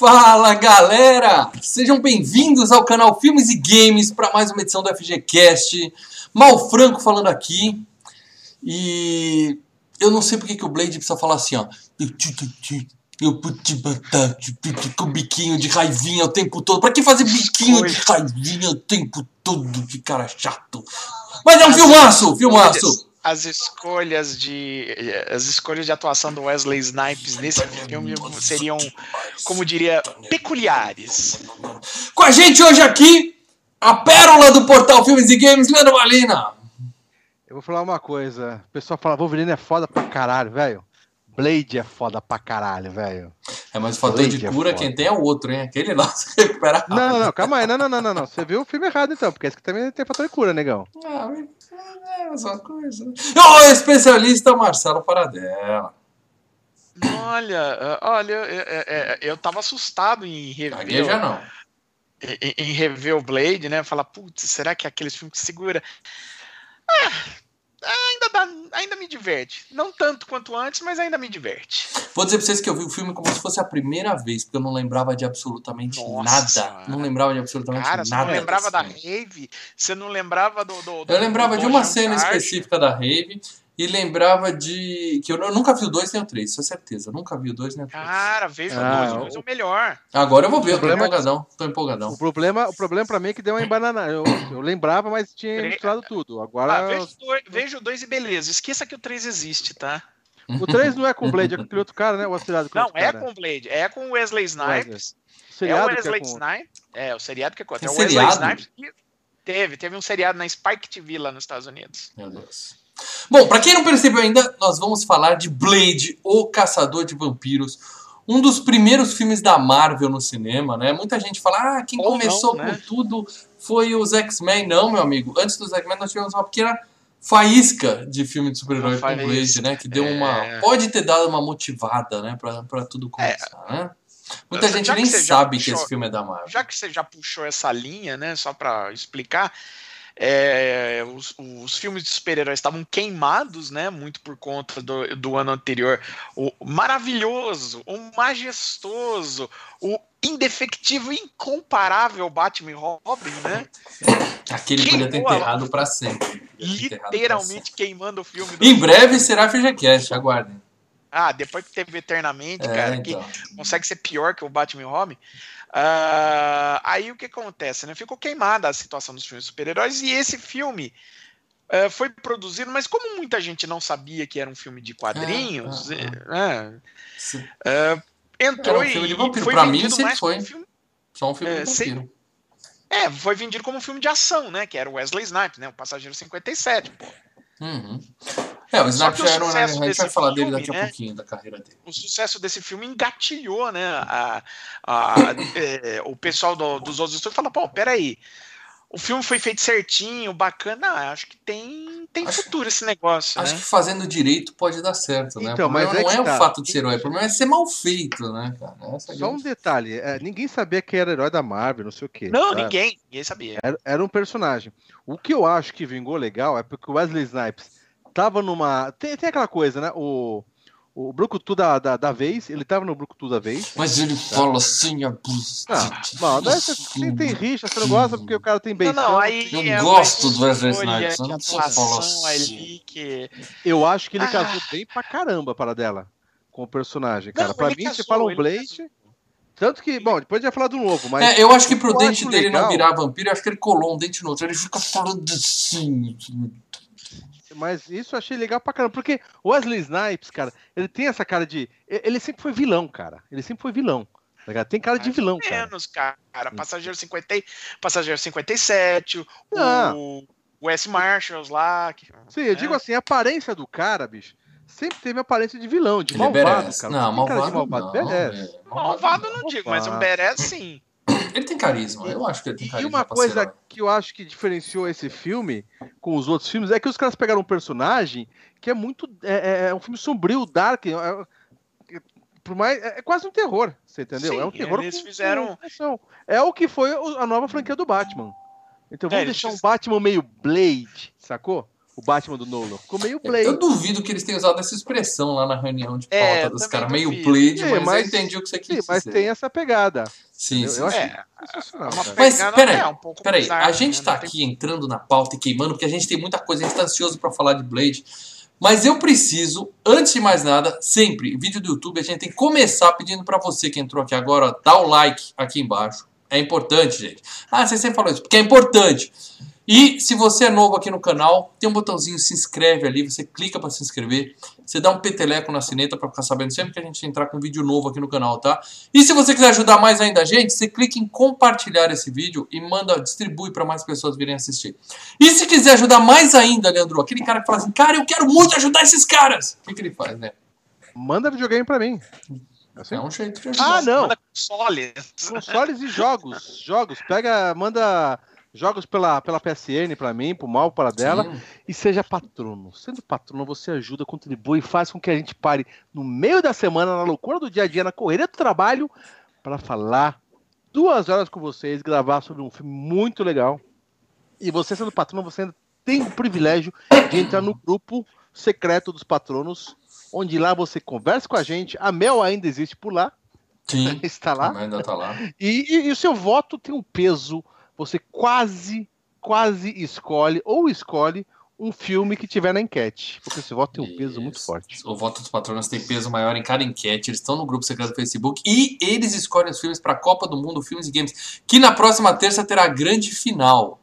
Fala galera! Sejam bem-vindos ao canal Filmes e Games para mais uma edição do FGCast. Mal Franco falando aqui. E eu não sei porque que o Blade precisa falar assim, ó. Eu matar com biquinho de raivinha o tempo todo. Pra que fazer biquinho de raivinha o tempo todo? Que cara chato. Mas é um filmaço, filmaço as escolhas de as escolhas de atuação do Wesley Snipes nesse filme seriam, como diria, peculiares. Com a gente hoje aqui, a pérola do portal Filmes e Games, Leandro Malina. Eu vou falar uma coisa. O pessoal fala, Wolverine é foda pra caralho, velho. Blade é foda pra caralho, velho. É, mas o fator Blade de é cura, é quem tem é o outro, hein? Aquele lá você recupera. Não, não, não, calma aí. Não, não, não, não, não. Você viu o filme errado então, porque esse aqui também tem fator de cura, negão. Ah, é a mesma coisa. O especialista Marcelo Paradela. Olha, olha, eu, eu, eu tava assustado em rever. já não. Em, em, rever o Blade, né? Falar, putz, será que é aqueles filmes que segura? Ah, ainda, dá, ainda me diverte. Não tanto quanto antes, mas ainda me diverte. Vou dizer pra vocês que eu vi o filme como se fosse a primeira vez, porque eu não lembrava de absolutamente Nossa, nada. Não lembrava de absolutamente cara, nada. Você não lembrava da rave? Você não lembrava do. do, do eu lembrava do de uma cena específica da rave. E lembrava de. Que eu, eu nunca vi o 2 nem o 3, isso é certeza. Eu nunca vi o 2 nem o 3. Cara, veja ah, o 2, o 2 é o melhor. Agora eu vou ver, eu tô é empolgadão. Tô empolgadão. O problema, o problema pra mim é que deu uma embanana. Eu, eu lembrava, mas tinha misturado tudo. Agora. Ah, veja o 2 e beleza. Esqueça que o 3 existe, tá? O 3 não é com o Blade, é com aquele outro cara, né? O seriado com Não, é com o Blade, é com o Wesley Snipes. O é o Wesley é com... Snipes. É, o seriado que é contra. É o Wesley Snipes que teve, teve um seriado na Spike TV lá nos Estados Unidos. Meu Deus. Bom, para quem não percebeu ainda, nós vamos falar de Blade, o Caçador de Vampiros. Um dos primeiros filmes da Marvel no cinema, né? Muita gente fala, ah, quem Ou começou não, né? com tudo foi os X-Men. Não, meu amigo. Antes dos X-Men nós tivemos uma pequena faísca de filme de super-herói com Blade, né? Que deu é... uma. Pode ter dado uma motivada, né? Pra, pra tudo começar, é... né? Muita já gente nem que sabe puxou, que esse filme é da Marvel. Já que você já puxou essa linha, né? Só pra explicar. É, os, os, filmes de super-heróis estavam queimados, né? Muito por conta do, do ano anterior. O maravilhoso, o majestoso, o indefectivo, incomparável Batman Robin, né? Aquele podia ter enterrado para sempre. Literalmente queimando o filme. Em breve será FGCast, aguardem. Ah, depois que teve Eternamente, é, cara, então. que consegue ser pior que o Batman Robin. Uh, aí o que acontece, né? Ficou queimada a situação dos filmes super-heróis e esse filme uh, foi produzido, mas como muita gente não sabia que era um filme de quadrinhos, ah, uh, entrou um filme de vampiro. e foi pra mim sempre foi um filme, só um filme de vampiro. É, foi vendido como um filme de ação, né? Que era o Wesley Snipes, né? O Passageiro 57, pô. Uhum. É, o Snap já era, a gente vai falar filme, dele daqui né, a pouquinho, da carreira dele. O sucesso desse filme engatilhou, né? A, a, é, o pessoal do, dos outros estúdios falou, pô, peraí, o filme foi feito certinho, bacana, acho que tem, tem acho, futuro esse negócio. Acho né? que fazendo direito pode dar certo, né? Então, o mas é não é, o tá. fato de ser herói, o problema é ser mal feito, né, cara? Essa Só um detalhe, é, ninguém sabia que era herói da Marvel, não sei o quê. Não, tá? ninguém, ninguém sabia. Era, era um personagem. O que eu acho que vingou legal é porque o Wesley Snipes tava numa. Tem, tem aquela coisa, né? O, o Brucutu da, da, da vez, ele tava no Brucutu da vez. Mas ele tá. fala assim, a Não, não você tem rixa, você não gosta porque o cara tem beijo. Não, não, aí eu é gosto do Wesley Snipes, eu não só falo assim. Que... Eu acho que ele ah. casou bem pra caramba para dela com o personagem, cara. Não, pra mim, casou, você fala um Blade. Tanto que, bom, depois a gente vai falar do novo, mas. É, eu acho que pro dente dele legal. não virar vampiro, eu acho que ele colou um dente no outro. Ele fica falando assim. Mas isso eu achei legal pra caramba, porque o Wesley Snipes, cara, ele tem essa cara de. Ele sempre foi vilão, cara. Ele sempre foi vilão. Tá tem cara de vilão, cara. Menos, cara. Passageiro, 50, Passageiro 57, ah. o, o S. Marshalls lá. Que, Sim, eu digo assim, a aparência do cara, bicho, sempre teve aparência de vilão, de ele é malvado, cara. Não, malvado, malvado não. É. Malvado não digo, mas um Beres sim. Ele tem carisma, eu acho que ele tem carisma. E uma coisa que eu acho que diferenciou esse filme com os outros filmes é que os caras pegaram um personagem que é muito. É, é, é um filme sombrio, dark. É, é, por mais, é, é quase um terror, você entendeu? Sim, é um terror. Eles fizeram. É o que foi a nova franquia do Batman. Então vamos é, deixar um Batman meio Blade, sacou? o Batman do Nolan. Ficou meio Blade. Eu duvido que eles tenham usado essa expressão lá na reunião de pauta é, dos caras. Meio Blade, sim, mas, mas, eu entendi o que você quis sim, mas tem essa pegada. Sim, sim. Eu, eu é, mas peraí, é um peraí, bizarro, a gente né? tá aqui tem... entrando na pauta e queimando, porque a gente tem muita coisa, a gente tá ansioso pra falar de Blade. Mas eu preciso, antes de mais nada, sempre, vídeo do YouTube, a gente tem que começar pedindo para você que entrou aqui agora, dá o like aqui embaixo. É importante, gente. Ah, você sempre falou isso, porque é importante. E se você é novo aqui no canal, tem um botãozinho se inscreve ali, você clica para se inscrever, você dá um peteleco na sineta para ficar sabendo sempre que a gente entrar com um vídeo novo aqui no canal, tá? E se você quiser ajudar mais ainda a gente, você clica em compartilhar esse vídeo e manda, distribui para mais pessoas virem assistir. E se quiser ajudar mais ainda, Leandro, aquele cara que fala assim, cara, eu quero muito ajudar esses caras, o que, que ele faz, né? Manda videogame para mim. Assim? É um jeito de ajudar. Ah, não! Manda consoles. Consoles e jogos. Jogos. Pega, manda jogos pela, pela PSN para mim, pro mal, para dela, Sim. e seja patrono. Sendo patrono, você ajuda, contribui e faz com que a gente pare no meio da semana, na loucura do dia a dia, na correria do trabalho, para falar duas horas com vocês, gravar sobre um filme muito legal. E você sendo patrono, você ainda tem o privilégio de entrar no grupo secreto dos patronos, onde lá você conversa com a gente. A Mel ainda existe por lá. Sim. Está lá. Ainda está lá. E, e, e o seu voto tem um peso você quase, quase escolhe ou escolhe um filme que tiver na enquete, porque esse voto tem um Isso. peso muito forte. O voto dos patronos tem peso maior em cada enquete. Eles estão no grupo secreto do Facebook e eles escolhem os filmes para a Copa do Mundo Filmes e Games, que na próxima terça terá a grande final.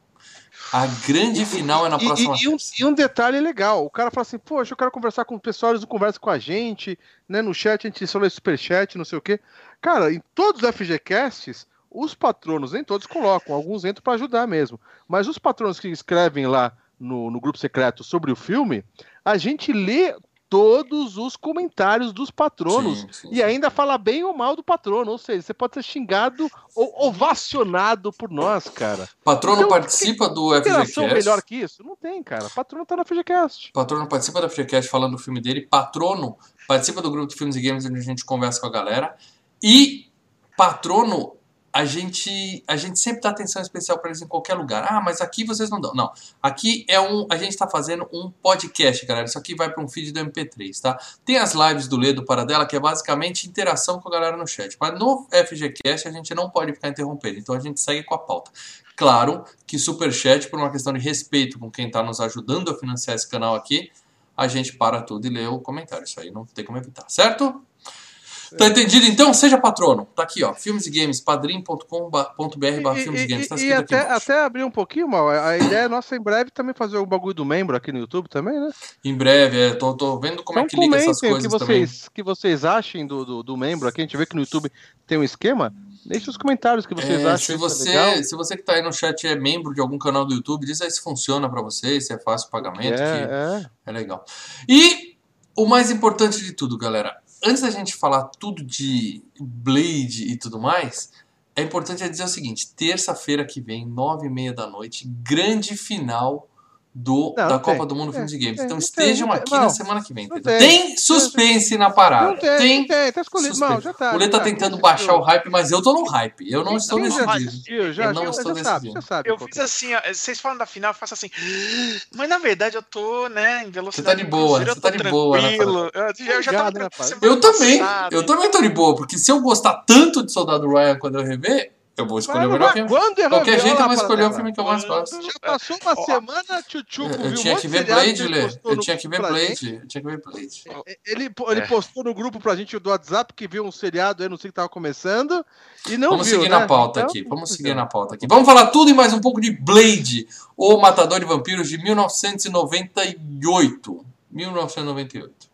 A grande final é na próxima e, e, um, e, um, detalhe legal: o cara fala assim, poxa, eu quero conversar com o pessoal, eles não conversam com a gente, né? No chat, a gente super superchat, não sei o quê. Cara, em todos os FGCasts, os patronos, nem todos colocam, alguns entram para ajudar mesmo. Mas os patronos que escrevem lá no, no grupo secreto sobre o filme, a gente lê todos os comentários dos patronos sim, sim, e ainda fala bem ou mal do patrono, ou seja, você pode ser xingado ou ovacionado por nós, cara. Patrono então, participa do FGCast. melhor que isso? Não tem, cara. Patrono tá no FGCast. Patrono participa do FGCast falando do filme dele. Patrono participa do grupo de filmes e games onde a gente conversa com a galera. E patrono a gente, a gente sempre dá atenção especial para eles em qualquer lugar. Ah, mas aqui vocês não dão. Não. Aqui é um. A gente está fazendo um podcast, galera. Isso aqui vai para um feed do MP3, tá? Tem as lives do Ledo para dela, que é basicamente interação com a galera no chat. Mas no FGCast a gente não pode ficar interrompendo. Então a gente segue com a pauta. Claro que Superchat, por uma questão de respeito com quem está nos ajudando a financiar esse canal aqui, a gente para tudo e lê o comentário. Isso aí não tem como evitar, certo? Tá entendido então? Seja patrono. Tá aqui, ó. Filmes e Games, padrim.com.br filmes e games. Tá e até, até abrir um pouquinho, mal. A ideia é nossa em breve também fazer o bagulho do membro aqui no YouTube também, né? Em breve, é. Tô, tô vendo como é então, é que liga essas coisas que vocês, também. que vocês achem do, do, do, membro aqui. A gente vê que no YouTube tem um esquema. Deixe os comentários que vocês é, acham. Se é você, é se você que tá aí no chat é membro de algum canal do YouTube, diz aí se funciona para você, se é fácil o pagamento. É, é. é legal. E o mais importante de tudo, galera antes da gente falar tudo de Blade e tudo mais, é importante dizer o seguinte: terça-feira que vem, nove e meia da noite, grande final do, não, da Copa do Mundo Filmes e Games. então estejam aqui na semana que vem. Tem. tem. suspense na parada. Não tem, tem, tem tá escolhido. Não, já tá, o Lê tá, tá tentando baixar o hype, mas eu tô no hype. Eu não estou decidido. Eu, já, eu não estou decidido. eu fiz assim, ó, vocês falam da final, eu faço assim. Mas na verdade eu tô, né, em velocidade. Você tá de boa, você tá de boa. Né, eu, já tava eu também, eu também tô de boa, porque se eu gostar tanto de Soldado Ryan quando eu rever, eu vou escolher o melhor filme. Quando Qualquer jeito eu vou escolher o filme que eu mais gosto. Já passou uma semana, Tchutchuco eu, eu tinha que ver Blade, Lê. Eu tinha que ver Blade. Eu tinha que ver Blade. Ele, ele é. postou no grupo pra gente do WhatsApp que viu um seriado aí, não sei que tava começando. E não Vamos viu, seguir né? na pauta então, aqui. Vamos seguir na pauta aqui. Vamos falar tudo e mais um pouco de Blade, o Matador de Vampiros de 1998. 1998.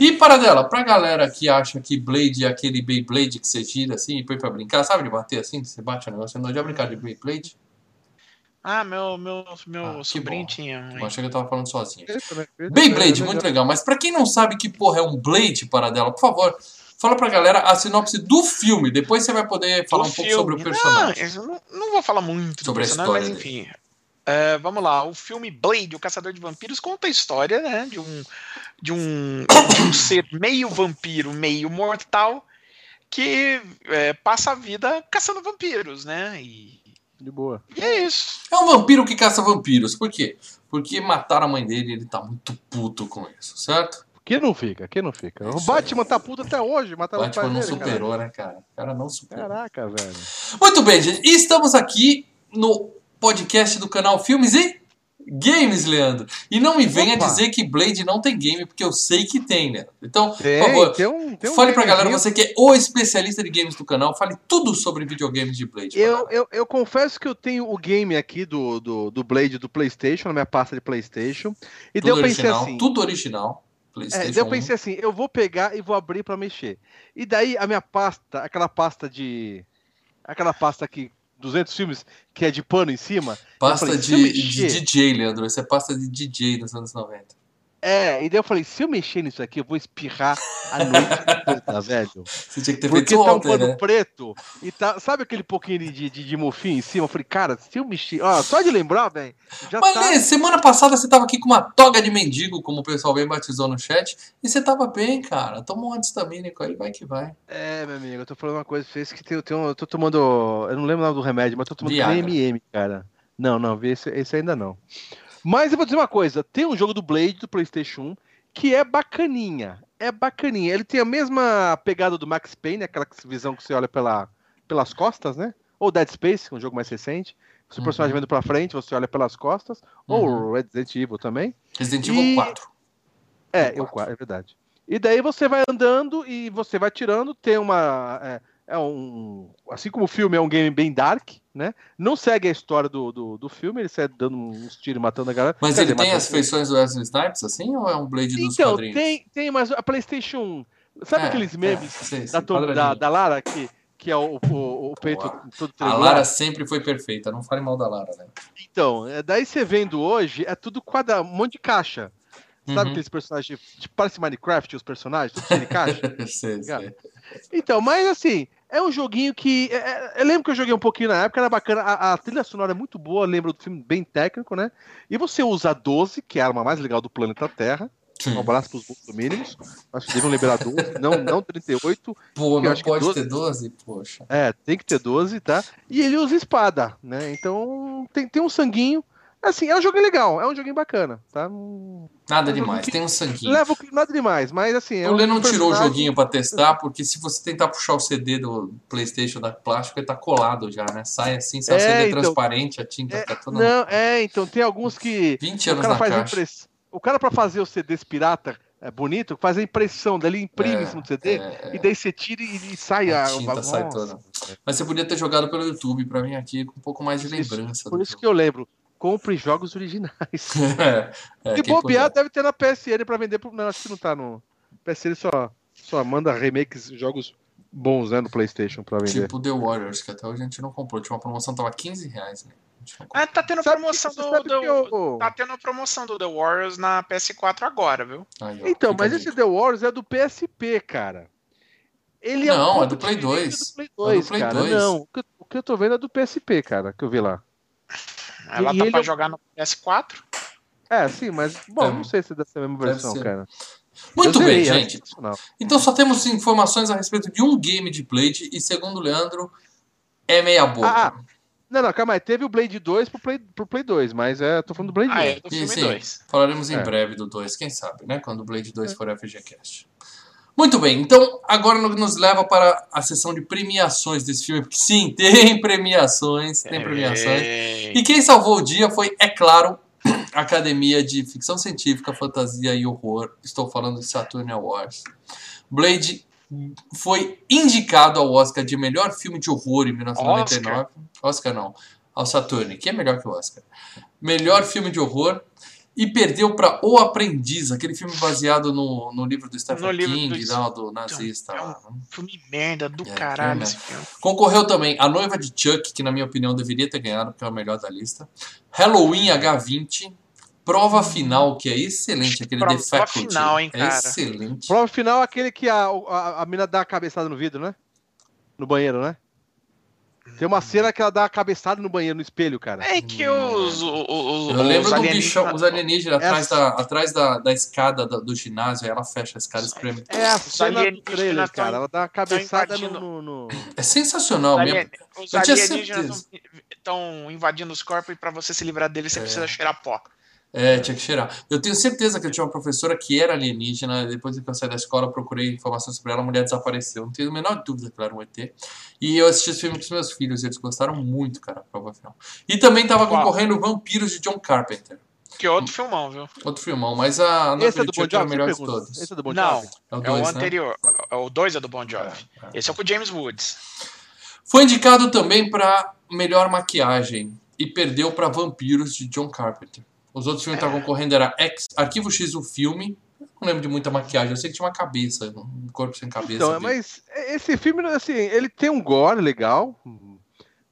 E para dela, pra galera que acha que Blade é aquele Beyblade que você tira assim e põe pra brincar, sabe de bater assim, você bate o negócio, não já brincar de Beyblade? Ah, meu, meu, meu ah, sobrinho tinha. Eu achei que eu tava falando sozinho. Beyblade, muito legal. Mas pra quem não sabe que porra é um Blade para dela, por favor, fala pra galera a sinopse do filme. Depois você vai poder falar do um filme. pouco sobre o personagem. Não, não, não vou falar muito sobre a história, mas enfim. Uh, vamos lá, o filme Blade, o Caçador de Vampiros, conta a história né, de, um, de, um, de um ser meio vampiro, meio mortal, que é, passa a vida caçando vampiros, né? E, de boa. E é isso. É um vampiro que caça vampiros. Por quê? porque mataram a mãe dele e ele tá muito puto com isso, certo? Que não fica, que não fica. É o Batman aí. tá puto até hoje, mataram o Batman não dele, superou, cara. né, cara? O cara não superou. Caraca, velho. Muito bem, gente. E estamos aqui no podcast do canal Filmes e Games, Leandro. E não me venha Opa. dizer que Blade não tem game, porque eu sei que tem, né? Então, tem, por favor, tem um, tem um fale pra galera, você que é o especialista de games do canal, fale tudo sobre videogames de Blade. Eu, eu, eu, confesso que eu tenho o game aqui do, do, do Blade do PlayStation, na minha pasta de PlayStation. E tudo eu pensei assim. Tudo original. É, eu pensei assim, eu vou pegar e vou abrir para mexer. E daí a minha pasta, aquela pasta de. Aquela pasta que 200 filmes que é de pano em cima. Pasta falei, de, de, DJ, Leandro. Essa é pasta de DJ dos anos 90. É, e daí eu falei, se eu mexer nisso aqui, eu vou espirrar a noite toda, velho. Você tinha que ter Porque feito tá ontem, um pano né? preto e tá. Sabe aquele pouquinho de, de, de mofinho em cima? Eu falei, cara, se eu mexer. Ó, só de lembrar, velho. Mas, tá... Lê, semana passada você tava aqui com uma toga de mendigo, como o pessoal bem batizou no chat, e você tava bem, cara. Toma um antistamínico aí, vai que vai. É, meu amigo, eu tô falando uma coisa pra vocês que tem, tem um, eu tô tomando. Eu não lembro o nome do remédio, mas tô tomando MM, cara. Não, não, esse, esse ainda não. Mas eu vou dizer uma coisa: tem um jogo do Blade do PlayStation 1 que é bacaninha. É bacaninha. Ele tem a mesma pegada do Max Payne, aquela visão que você olha pela, pelas costas, né? Ou Dead Space, um jogo mais recente. Se o personagem uhum. vendo pra frente, você olha pelas costas. Uhum. Ou Resident Evil também. Resident Evil e... 4. É, o 4, é verdade. E daí você vai andando e você vai tirando. Tem uma. É, é um. Assim como o filme é um game bem dark, né? Não segue a história do, do, do filme, ele sai dando uns tiros matando a galera. Mas Quer ele dizer, tem as feições do Wesley Snipes, assim, ou é um Blade dos então, quadrinhos? Tem, tem, mas a PlayStation 1. Sabe é, aqueles é, memes é, sei, sei, da, da, da, Lara que, que é o, o, o peito Uau. todo triangular? A Lara sempre foi perfeita, não fale mal da Lara, né? Então, é, daí você vendo hoje, é tudo quadrado, um monte de caixa. Sabe uhum. aqueles personagens, tipo, parece Minecraft, os personagens, tudo de caixa? sei, sei. Então, mas assim, é um joguinho que. É, é, eu lembro que eu joguei um pouquinho na época, era bacana. A, a, trilha sonora é muito boa, lembro do filme bem técnico, né? E você usa a 12, que é a arma mais legal do planeta Terra. Um abraço para os mínimos. Acho que devem liberar 12, não, não 38. Pô, não pode 12... ter 12? Poxa. É, tem que ter 12, tá? E ele usa espada, né? Então tem, tem um sanguinho. Assim, é um joguinho legal, é um joguinho bacana, tá? Nada é um demais, tem um sanguinho. Leva nada demais, mas assim. É o Lê não tirou o joguinho pra testar, porque se você tentar puxar o CD do PlayStation da plástico, ele tá colado já, né? Sai assim, sai é, o CD então, transparente, a tinta é, fica toda. Não, é, então tem alguns que. 20 anos o cara na faz caixa. Impress... O cara, pra fazer os CDs pirata, é bonito, faz a impressão, daí ele imprime é, isso no CD é, e daí você tira e, e sai a, a tinta, sai toda. Mas você podia ter jogado pelo YouTube pra mim aqui com um pouco mais de lembrança. Isso, por isso jogo. que eu lembro compre jogos originais. é, é, e bobear deve ter na PSN para vender. Pro... Não, acho que não tá no. PSN só, só manda remakes, jogos bons né, no PlayStation para vender. Tipo The Warriors, que até hoje a gente não comprou. Tinha uma promoção, tava 15 reais, né? Ah, tá tendo sabe promoção que, do, do eu... Tá tendo promoção do The Warriors na PS4 agora, viu? Aí, ó, então, mas esse The Warriors é do PSP, cara. Ele não, é, um é do Play 2. Do Play 2, é do Play cara. 2. Não, o que eu tô vendo é do PSP, cara, que eu vi lá. Ela e tá pra é jogar no PS4? É, sim, mas, bom, é. não sei se é dessa mesma versão, cara. Muito bem, gente. Então só temos informações a respeito de um game de Blade e, segundo o Leandro, é meia boca. Ah, não, não, calma aí. Teve o Blade 2 pro Play, pro Play 2, mas é, tô falando do Blade ah, 2. É, do filme sim, 2. Falaremos em é. breve do 2, quem sabe, né? Quando o Blade 2 é. for FGCast. Muito bem, então agora nos leva para a sessão de premiações desse filme, porque sim, tem premiações, tem premiações. E quem salvou o dia foi, é claro, a Academia de Ficção Científica, Fantasia e Horror. Estou falando de Saturn Awards. Blade foi indicado ao Oscar de melhor filme de horror em 1999. Oscar, Oscar não, ao Saturn, que é melhor que o Oscar. Melhor filme de horror e perdeu para O Aprendiz, aquele filme baseado no, no livro do Stephen no King, do, não, do nazista. É um lá, filme merda do é, caralho. Esse filme. Concorreu também A Noiva de Chuck, que na minha opinião deveria ter ganhado, porque é o melhor da lista. Halloween H20. Prova Final, que é excelente, aquele Prova The Faculty. Final, hein, é cara. É excelente. Prova Final é aquele que a, a, a mina dá a cabeçada no vidro, né? No banheiro, né? Tem uma cena que ela dá uma cabeçada no banheiro, no espelho, cara. É que os. os, os Eu lembro do bichão, os alienígenas Essa... atrás, da, atrás da, da escada do, do ginásio, ela fecha a escada e espreme. É a cena do trailer, cara. Ela dá uma cabeçada no, no, É sensacional mesmo. Os alienígenas estão invadindo os corpos e pra você se livrar deles, você é. precisa cheirar pó. É, tinha que cheirar. Eu tenho certeza que eu tinha uma professora que era alienígena. Depois que eu saí da escola, procurei informações sobre ela. A mulher desapareceu. Não tenho a menor dúvida que ela era um ET. E eu assisti esse filme com os meus filhos. E eles gostaram muito, cara. Prova final. E também tava concorrendo Vampiros de John Carpenter. Que é outro filmão, viu? Outro filmão, mas a Esse é do Bon Jovi, era o melhor de todos. Esse é do Bon Não, Jovi? É o é dois, o né? anterior. O 2 é do Bon Jovi. É, é. Esse é com o James Woods. Foi indicado também para melhor maquiagem e perdeu para Vampiros de John Carpenter. Os outros filmes que estavam concorrendo era X, Arquivo X, o filme. Não lembro de muita maquiagem, eu sei que tinha uma cabeça, um corpo sem cabeça. Então, dele. mas esse filme, assim, ele tem um gore legal,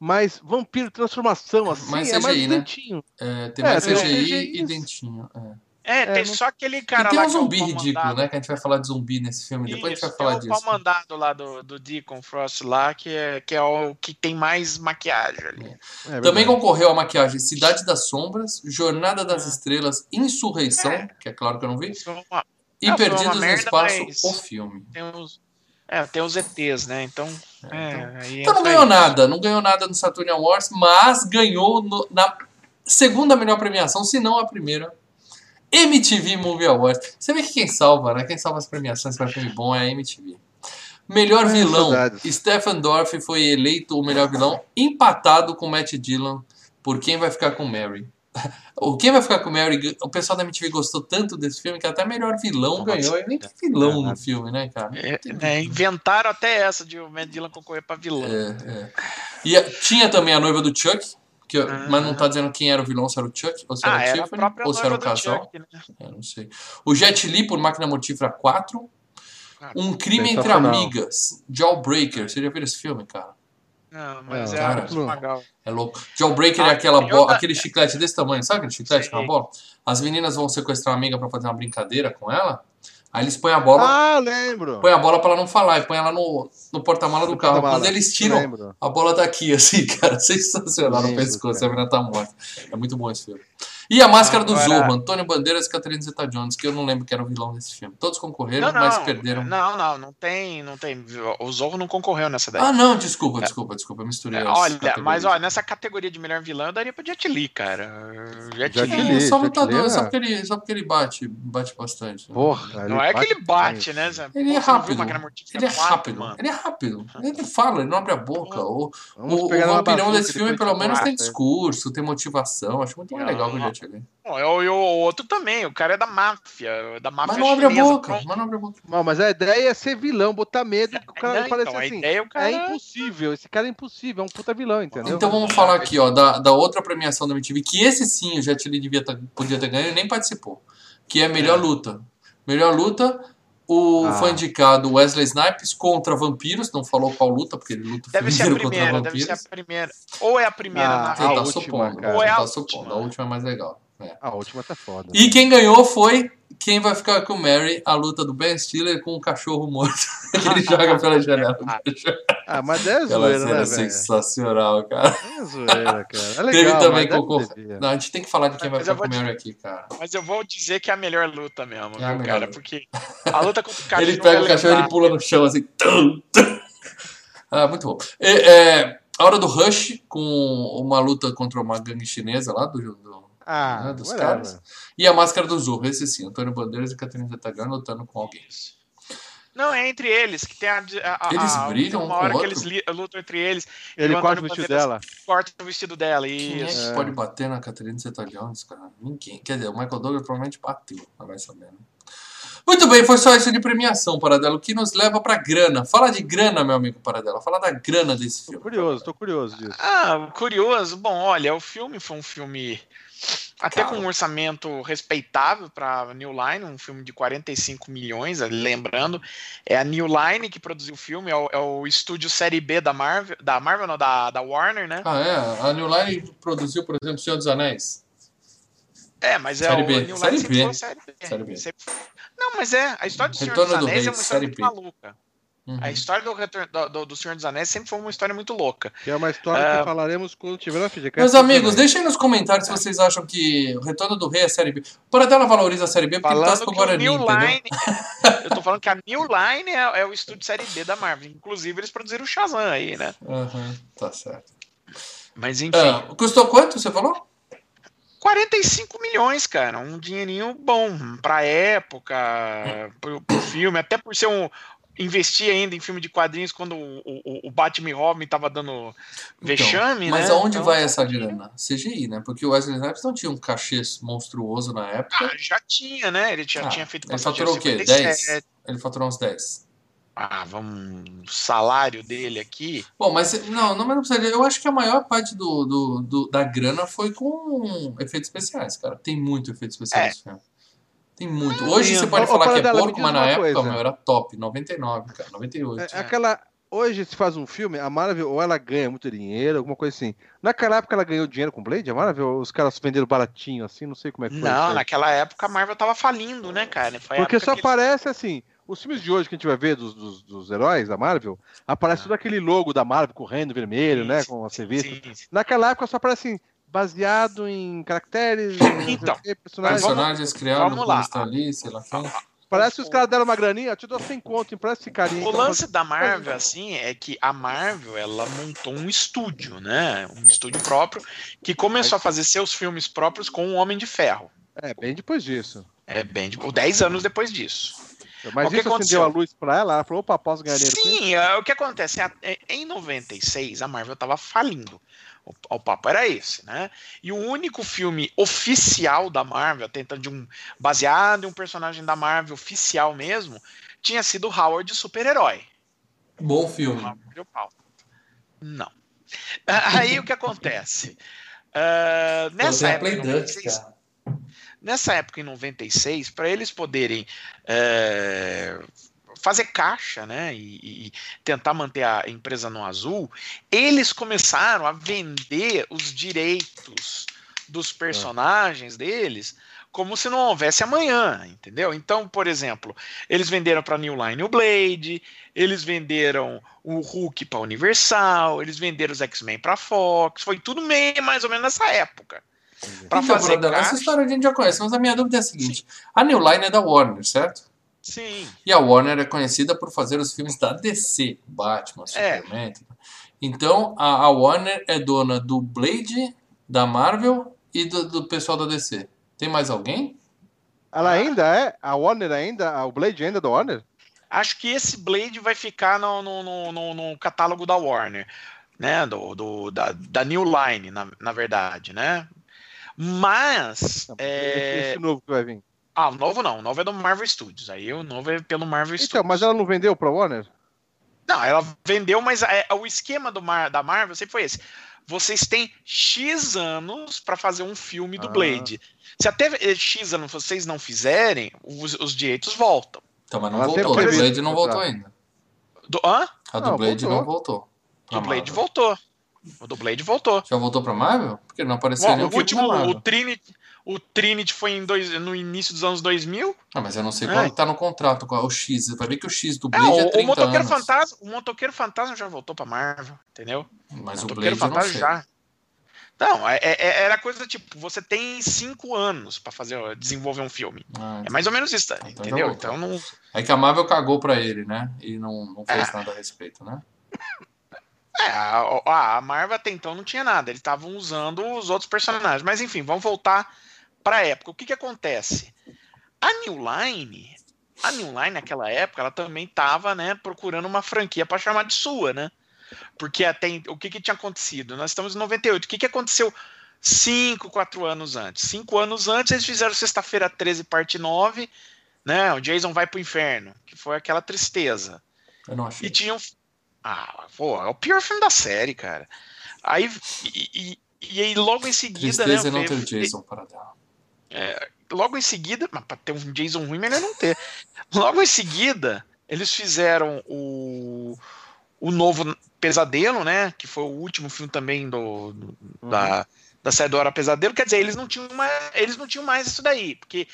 mas vampiro, transformação, assim, Mais é mais CGI, né? dentinho. É, tem É, mais CGI, CGI, e dentinho. É. É, tem não- só aquele cara e tem lá um que é o zumbi ridículo, né? Que a gente vai falar de zumbi nesse filme, depois a gente Isso, vai falar tem o disso. pau mandado lá do, do Deacon Frost lá, que é, que é o que tem mais maquiagem ali. É Também concorreu a maquiagem Cidade das Sombras, Jornada das Ah. Estrelas, Insurreição, É. que é claro que eu não vi, Isso é uma- e Não, uma Perdidos no merda, Espaço, mas- o filme. tem os, é, tem os ETs, né? Então. É, aí Então não ganhou isso. nada, não ganhou nada no Saturn Awards, mas ganhou no- na segunda melhor premiação, se não a primeira. MTV Movie Awards. Você vê que quem salva, né? Quem salva as premiações para filme bom é a MTV. Melhor É, vilão. saudades. Stephen Dorff foi eleito o melhor vilão, empatado com Matt Dillon por quem vai ficar com Mary. O Quem vai ficar com Mary, o pessoal da MTV gostou tanto desse filme que até melhor vilão Nossa. ganhou. E nem tem vilão no Caralho. filme, né, cara? É, né, inventaram até essa de o Matt Dillon concorrer pra vilão. É, é. E a- tinha também a noiva do Chuck, que, eu- Ah. mas não tá dizendo quem era o vilão, se era o Chuck, ou se era Ah, o Tiffany, ou se era o casal. Chuck, né? É, não sei. O Jet Li por Máquina Mortífera 4. Cara, Um Crime Entre sensacional. Amigas. Jawbreaker. Você já viu esse filme, cara? Não, mas Não, é cara. legal. É louco. Jawbreaker é Ah, aquela tem bola, outra- aquele chiclete desse tamanho, sabe aquele chiclete com a bola? As meninas vão sequestrar uma amiga pra fazer uma brincadeira com ela. Aí eles põem a bola, Ah, lembro. põem a bola pra ela não falar e põe ela no, no porta-mala do No carro. Quando eles tiram, Lembro. a bola tá aqui, assim, cara. Sensacional no Lembro, pescoço. cara. A menina tá morta. É muito bom esse filme. E a Máscara do Agora- Zorro, Antônio Bandeiras e Catherine Zeta-Jones, que eu não lembro que era o vilão desse filme. Todos concorreram, Não, mas não, perderam. não, não, não tem, não tem. O Zorro não concorreu nessa daí. Ah, não, desculpa, desculpa, desculpa. Eu misturei É, as olha, categorias. mas olha, nessa categoria de melhor vilão eu daria pro Jet Li, cara. Jet, Jet Li. É, só lutador, só né? porque ele, só porque ele bate, bate bastante. né? Porra, Não é que ele bate, né? Zé? Ele é rápido. Ele é 4, rápido. mano? Ele é rápido. Ele fala, ele não abre a boca. O, Vamos o, o vampirão desse filme, pelo menos, tem mata. discurso, tem motivação. Acho muito legal o. Jet Li. Pô, é o, e o outro também, o cara é da máfia, da máfia Mas não abre a chinesa. boca. Pronto. Mas não abre a boca. Não, mas a ideia é ser vilão, botar medo, que o cara Não, parece então, a assim. ideia é o cara... É impossível, esse cara é impossível, é um puta vilão, entendeu? Então vamos falar aqui, ó, da, da outra premiação da MTV, que esse sim o Jet Li devia tá- podia ter ganho e nem participou. Que é Melhor É. Luta. Melhor Luta, o, Ah. foi indicado Wesley Snipes contra vampiros, não falou qual luta, porque ele luta o Deve filme ser a inteiro contra primeira, deve ser vampiros. a primeira. Ou é a primeira Ah, na Você a tá última, supondo, cara. você Ou é a tá última. supondo. A última é mais legal. é. A última tá foda. E quem ganhou foi quem vai ficar com o Mary, a luta do Ben Stiller com o cachorro morto. ele joga pela janela. Ah, mas é Aquela zoeira, cena né, velho? sensacional, cara. É zoeira, cara. É legal, Teve também mas deve concor... ter. Não, a gente tem que falar de quem vai Mas eu ficar com o Mary aqui, cara. Mas eu vou dizer que é a melhor luta mesmo, É a viu, melhor cara? luta. Porque a luta contra o cachorro. ele pega o é cachorro e ele pula no chão assim. tum, tum. Ah, muito bom. É, é, a hora do Rush, com uma luta contra uma gangue chinesa lá, do, do- Ah, né, dos whatever. caras. E a máscara do Zorro, esse sim, Antônio Bandeiras e Catarina Zetagan lutando com alguém. Não, é entre eles, que tem a. a- a- Eles a- um uma com hora que outro? eles lutam entre eles. Ele corta o vestido dela. Corta o vestido dela. Quem é que pode bater na Catarina Zeta-Jones, cara? Ninguém. Quer dizer, o Michael Douglas provavelmente bateu, mas vai saber, né? Muito bem, foi só isso de premiação, Paradela. O que nos leva pra grana. Fala de grana, meu amigo Paradela. Fala da grana desse Tô filme. curioso, tô curioso disso. Ah, curioso. Bom, olha, o filme foi um filme até com um orçamento respeitável para New Line, um filme de 45 milhões, lembrando, é a New Line que produziu o filme, é o, é o estúdio série B da Marvel, da Marvel não, da, da Warner, né? Ah, é? A New Line produziu, por exemplo, Senhor dos Anéis. É, mas é Série o B. New Série Line sempre B. série B. Série B. Não, mas é, a história do Senhor Retorno dos do Anéis Rei, é uma história série muito B. maluca. Uhum. A história do, retorno, do, do, do Senhor dos Anéis sempre foi uma história muito louca. Que é uma história Ah. que falaremos quando tiver na FGCast. Meus amigos, deixem aí nos comentários se vocês acham que o Retorno do Rei é Série B. O Paradela valoriza a Série B porque ele Falando torce pro que o Guarani, New entendeu? Line. eu tô falando que a New Line é, é o estúdio série B da Marvel. Inclusive, eles produziram o Shazam aí, né? Uhum, tá certo. Mas enfim, Ah, custou quanto, você falou? 45 milhões, cara, um dinheirinho bom pra época, pro, pro filme, até por ser um, investir ainda em filme de quadrinhos quando o, o, o Batman e Robin tava dando vexame, então, mas né? aonde Então, vai essa grana? CGI, né? Porque o Wesley Snipes não tinha um cachê monstruoso na época. ah, já tinha, né? Ele já Ah, tinha feito ele faturou o quê? 57. 10? Ele faturou uns 10. Ah, vamos. O salário dele aqui. Bom, mas não, não, mas não precisa. Eu acho que a maior parte do, do, do- da grana foi com efeitos especiais, cara. Tem muito efeito especial É. nesse filme. Tem muito. Hoje Sim, você pode falar que é diz mas na época, meu, era top. 99, cara. 98. É, aquela. Hoje se faz um filme, a Marvel ou ela ganha muito dinheiro, alguma coisa assim. Naquela época ela ganhou dinheiro com Blade, a Marvel? Os caras venderam baratinho assim, não sei como é que foi. Não, naquela época a Marvel tava falindo, né, cara? Foi Porque só que eles- aparece assim. Os filmes de hoje que a gente vai ver dos, dos, dos heróis da Marvel, aparece todo aquele logo da Marvel correndo vermelho, né? Com a serviço. Sim, sim. Naquela época só aparece assim, baseado em caracteres, Então, sei personagens. Personagens criados vamos por Lee, sei lá quem. Parece que os caras deram uma graninha, eu te dou 100 conto, empresta esse carinha. O aí, lance da Marvel, assim, é que a Marvel, ela montou um estúdio, né? Um estúdio próprio, que começou a fazer seus filmes próprios com o Homem de Ferro. É, bem depois disso. É bem, tipo, 10 anos depois disso. Mas O que isso aconteceu? acendeu a luz pra ela, ela falou, opa, posso ganhar dinheiro com isso? Sim, é, o que acontece? a- é, Em 96, a Marvel tava falindo. O, o papo era esse, né? E o único filme oficial da Marvel, tentando de um baseado em um personagem da Marvel oficial mesmo, tinha sido Howard Super-Herói. Bom filme. Não. Ah, Aí o que acontece? Pô, nessa época, em Play Dutch, 96, cara. nessa época, em 96, para eles poderem é, fazer caixa né, e, e tentar manter a empresa no azul, eles começaram a vender os direitos dos personagens deles como se não houvesse amanhã, entendeu? Então, por exemplo, eles venderam para New Line o Blade, eles venderam o Hulk para Universal, eles venderam os X-Men para Fox, foi tudo meio mais ou menos nessa época. Para Então, fazer essa caixa, história a gente já conhece, mas a minha dúvida é a seguinte: a New Line é da Warner, certo? Sim. E a Warner é conhecida por fazer os filmes da DC, Batman, É. Superman. Então a, a Warner é dona do Blade, da Marvel e do, do pessoal da DC. Tem mais alguém? Ela ainda é? A Warner ainda? O Blade ainda é da Warner? Acho que esse Blade vai ficar no, no, no, no- no catálogo da Warner, né? Do, do- da, da New Line, na, na verdade, né? Mas. Não, é, Esse novo que vai vir. Ah, o novo não. O novo é do Marvel Studios. Aí o novo é pelo Marvel Então, Studios. mas ela não vendeu pra Warner? Não, ela vendeu, mas é, o esquema do Mar, da Marvel sempre foi esse. Vocês têm X anos para fazer um filme do Ah. Blade. Se até eh, X anos vocês não fizerem, os, os direitos voltam. Então, mas não Ela voltou. A do Blade não voltou ainda. Do, hã? A do Não, Blade voltou. não voltou. O Blade voltou. O do Blade voltou. Já voltou pra Marvel? Porque não apareceu Bom, nenhum o filme último, o Trinity, o Trinity foi em dois, no início dos anos 2000. Ah, mas eu não sei É. qual que tá no contrato, qual é o X. Vai ver que o X do É, Blade é, o, o 30 Motoqueiro anos. Fantasma, o Motoqueiro Fantasma já voltou pra Marvel, entendeu? Mas o Motoqueiro Blade Fantasma já. Não, é- é- era coisa tipo, você tem cinco anos pra fazer, desenvolver um filme. Ah, É mais ou menos isso, tá? Então já entendeu? Então não. É que a Marvel cagou pra ele, né? E não, não fez É. nada a respeito, né? É, a- a Marvel até então não tinha nada, eles estavam usando os outros personagens. Mas enfim, vamos voltar para a época. O que que acontece? A New Line, a New Line naquela época, ela também estava, né, procurando uma franquia para chamar de sua, né? Porque até o que que tinha acontecido? Nós estamos em 98. O que que aconteceu cinco, quatro anos antes? Cinco anos antes eles fizeram Sexta-feira 13, parte 9, né? O Jason vai pro inferno, que foi aquela tristeza. Eu não achei. E tinham. Ah, pô, é o pior filme da série, cara. Aí. E, e, e aí, logo em seguida, Tristeza é né? não ter veio- Jason para dar. Logo em seguida, mas pra ter um Jason ruim, melhor não ter. Logo em seguida, eles fizeram o, o novo Pesadelo, né? Que foi o último filme também do, do- da, da série do Hora Pesadelo. Quer dizer, eles não tinham mais, eles não tinham mais isso daí, porque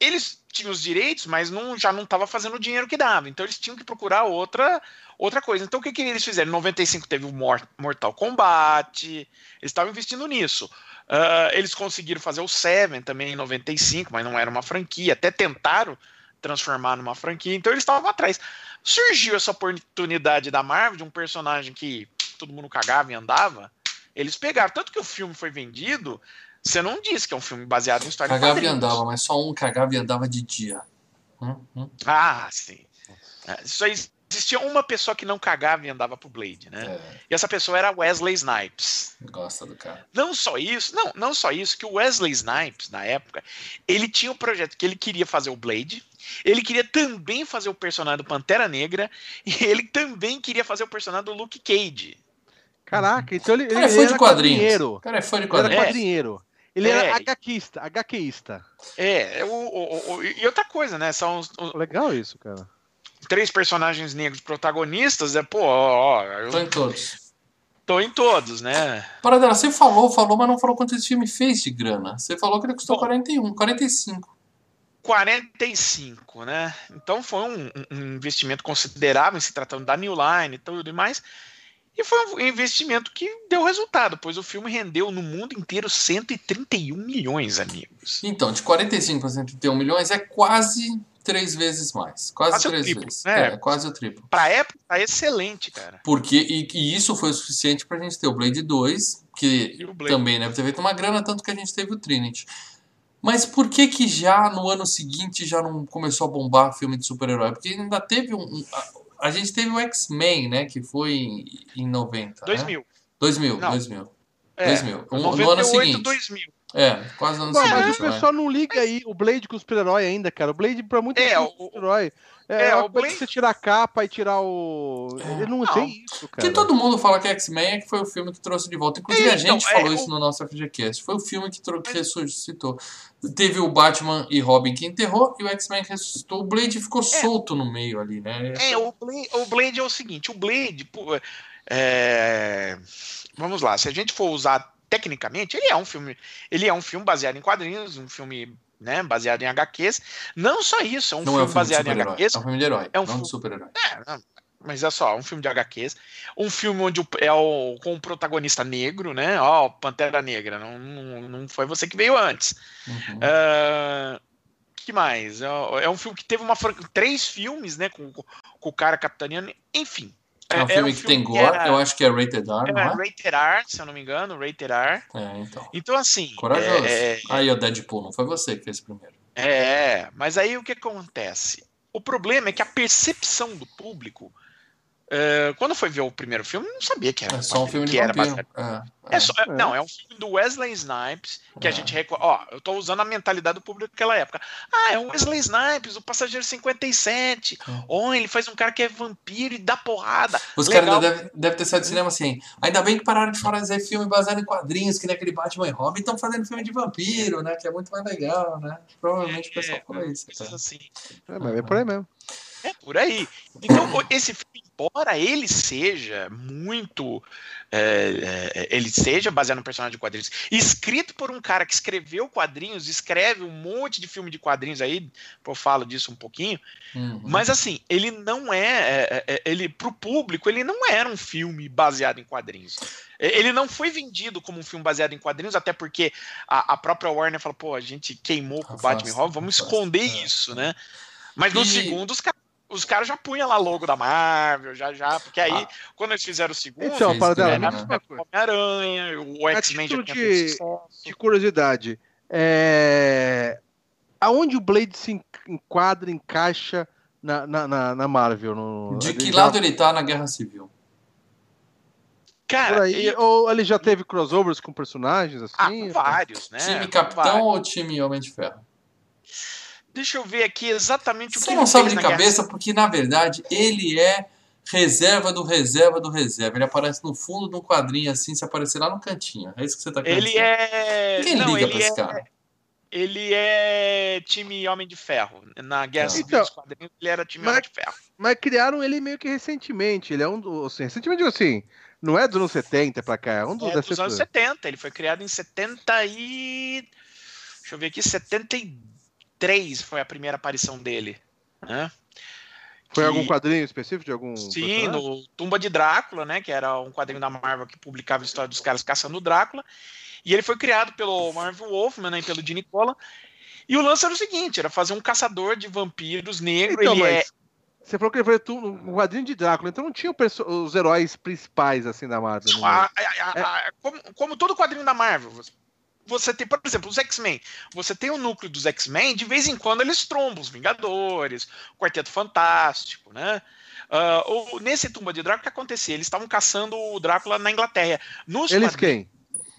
eles tinham os direitos, mas não, já não estava fazendo o dinheiro que dava. Então eles tinham que procurar outra, outra coisa. Então o que, que eles fizeram? Em 95 teve o Mor- Mortal Kombat, eles estavam investindo nisso. Ah, eles conseguiram fazer o Seven também em 95, mas não era uma franquia. Até tentaram transformar numa franquia, então eles estavam atrás. Surgiu essa oportunidade da Marvel de um personagem que todo mundo cagava e andava. Eles pegaram, tanto que o filme foi vendido Você não diz que é um filme baseado em história Cagava e andava, mas só um cagava e andava de dia. Hum, hum. Ah, sim. É, isso aí existia uma pessoa que não cagava e andava pro Blade, né? É. E essa pessoa era Wesley Snipes. Gosta do cara. Não só isso, não, não só isso, que o Wesley Snipes, na época, ele tinha um projeto que ele queria fazer o Blade, ele queria também fazer o personagem do Pantera Negra, e ele também queria fazer o personagem do Luke Cage. Caraca, então ele, cara, ele, foi de quadrinhos. O cara é fã de quadrinhos. Ele era quadrinheiro. Ele é, era HQista, HQista. É, o, o, o, e outra coisa, né? São os, Legal isso, cara três personagens negros protagonistas, é, pô, ó. Eu... Tô em todos. Tô em todos, né? Paradela, você falou, falou, mas não falou quanto esse filme fez de grana. Você falou que ele custou Bom, 41, 45. 45, né? Então foi um, um, investimento considerável se tratando da New Line e tudo mais. E foi um investimento que deu resultado, pois o filme rendeu no mundo inteiro 131 milhões, amigos. Então, de 45 para 131 milhões é quase três vezes mais. Quase, quase três triplo, vezes. Né? É, quase o triplo. Pra época, tá excelente, cara. Porque, e, e isso foi o suficiente pra gente ter o Blade 2, que Blade. também deve ter feito uma grana, tanto que a gente teve o Trinity. Mas por que que já no ano seguinte já não começou a bombar filme de super-herói? Porque ainda teve um... um a, a, gente teve o X-Men, né? Que foi em, em 90, 2000. Né? 2000, não. 2000. É, 2000. Um, 98, no ano seguinte. 2000. É, quase ano seguinte. Mas o pessoal não liga aí o Blade com o super-herói ainda, cara. O Blade pra muito é, o super-herói. É, é o Blade... você tirar a capa e tirar o. É. Ele não, não tem isso, cara. Que todo mundo fala que X-Men é que foi o filme que trouxe de volta. Inclusive é, a gente então, falou é, isso no nosso FGCast. Foi o filme que, trou... que ressuscitou. Teve o Batman e Robin que enterrou e o X-Men ressuscitou. O Blade ficou é. solto no meio ali, né? É, o Blade, o Blade é o seguinte: o Blade. Pô, é... Vamos lá, se a gente for usar tecnicamente, ele é um filme, ele é um filme baseado em quadrinhos, um filme né, baseado em HQs. Não só isso, é um, filme, é um filme, baseado em HQs. É um filme de herói, é um filme de super-herói. É, mas é só, um filme de HQs. Um filme onde é o, com um protagonista negro, né? Ó, oh, Pantera Negra, não, não, não foi você que veio antes. Uhum. Uh, que mais? É, é um filme que teve uma três filmes, né? Com, com, com o cara capitaneando. Enfim, é um filme, um filme que tem gore, era, eu acho que é Rated R, não é? Rated R, se eu não me engano, Rated R. É, então. Então, assim... Corajoso. É... Aí, o Deadpool, não foi você que fez primeiro. É, mas aí o que acontece? O problema é que a percepção do público Uh, quando foi ver o primeiro filme, não sabia que era. É só um filme que de era vampiro. É, é. é só, é. Não, é um filme do Wesley Snipes que a é. gente recorre. Ó, eu tô usando a mentalidade do público daquela época. Ah, é o Wesley Snipes, o Passageiro 57. É. Oh, ele faz um cara que é vampiro e dá porrada. Os caras devem deve ter saído do cinema assim. Ainda bem que pararam de fazer filme baseado em quadrinhos, que nem aquele Batman e Robin, estão fazendo filme de vampiro, né? Que é muito mais legal, né? Provavelmente o pessoal falou isso. Assim. É, mas é por aí mesmo. É por aí. Então, esse filme, embora ele seja muito. É, é, ele seja baseado no personagem de quadrinhos, escrito por um cara que escreveu quadrinhos, escreve um monte de filme de quadrinhos aí, eu falo disso um pouquinho, uhum. mas assim, ele não é, é, é ele pro público, ele não era um filme baseado em quadrinhos. Ele não foi vendido como um filme baseado em quadrinhos, até porque a, a própria Warner falou, pô, a gente queimou com o Batman Robin, vamos esconder é. isso, né? Mas no e... segundo, os caras os caras já punham lá logo da Marvel, já já, porque aí, ah. quando eles fizeram o segundo, então, para dela, né? Homem-Aranha, o X-Men já tinha de, de curiosidade, é... aonde o Blade se enquadra, encaixa na, na, na, na Marvel? No... De que lado ele tá na Guerra Civil? Cara, aí, eu... ou ele já teve crossovers com personagens assim? Ah, vários, né? Time Capitão vários. ou time Homem de Ferro? Deixa eu ver aqui exatamente o Você que Você não sabe de cabeça, guerra. porque na verdade ele é reserva do reserva do reserva. Ele aparece no fundo de um quadrinho assim, se aparecer lá no cantinho. É isso que você tá querendo Ele é. Quem não, liga pra esse é... cara? Ele é time Homem de Ferro. Na Guerra Civil então, dos quadrinhos, ele era time mas, Homem de Ferro. Mas criaram ele meio que recentemente. Ele é um dos. Assim, recentemente, assim. Não é dos anos 70 pra cá, é um dos, é dos anos 70. Ele foi criado em 70 e. Deixa eu ver aqui, 72. 3 foi a primeira aparição dele. Né? Foi que... algum quadrinho específico de algum. Sim, personagem? no Tumba de Drácula, né? Que era um quadrinho da Marvel que publicava a história dos caras caçando o Drácula. E ele foi criado pelo Marvel Wolfman né, e pelo Gene Colan. E o lance era o seguinte: era fazer um caçador de vampiros negro. Então, ele é... Você falou que ele foi um quadrinho de Drácula, então não tinha os heróis principais assim da Marvel. Né? A, a, a, como, como todo quadrinho da Marvel, você tem, por exemplo, os X-Men. Você tem o núcleo dos X-Men, de vez em quando eles trombam os Vingadores, o Quarteto Fantástico, né? Uh, nesse Tumba de Drácula, o que acontecia? Eles estavam caçando o Drácula na Inglaterra. Nos eles quem?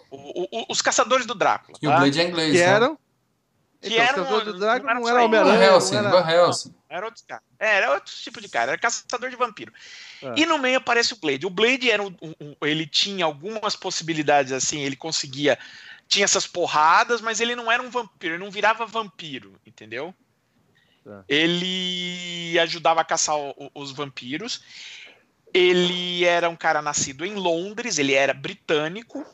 O, o, os caçadores do Drácula. E tá? o Blade é inglês. Que né? eram? Que então, eram, caçadores do Drácula não, era Homem-Aranha. Helsing, era, Helsing. era outro cara. É, era outro tipo de cara. Era caçador de vampiro. É. E no meio aparece o Blade. O Blade era um, um, ele tinha algumas possibilidades assim. Ele conseguia tinha essas porradas, mas ele não era um vampiro, ele não virava vampiro, entendeu? É. Ele ajudava a caçar o, os vampiros. Ele era um cara nascido em Londres, ele era britânico,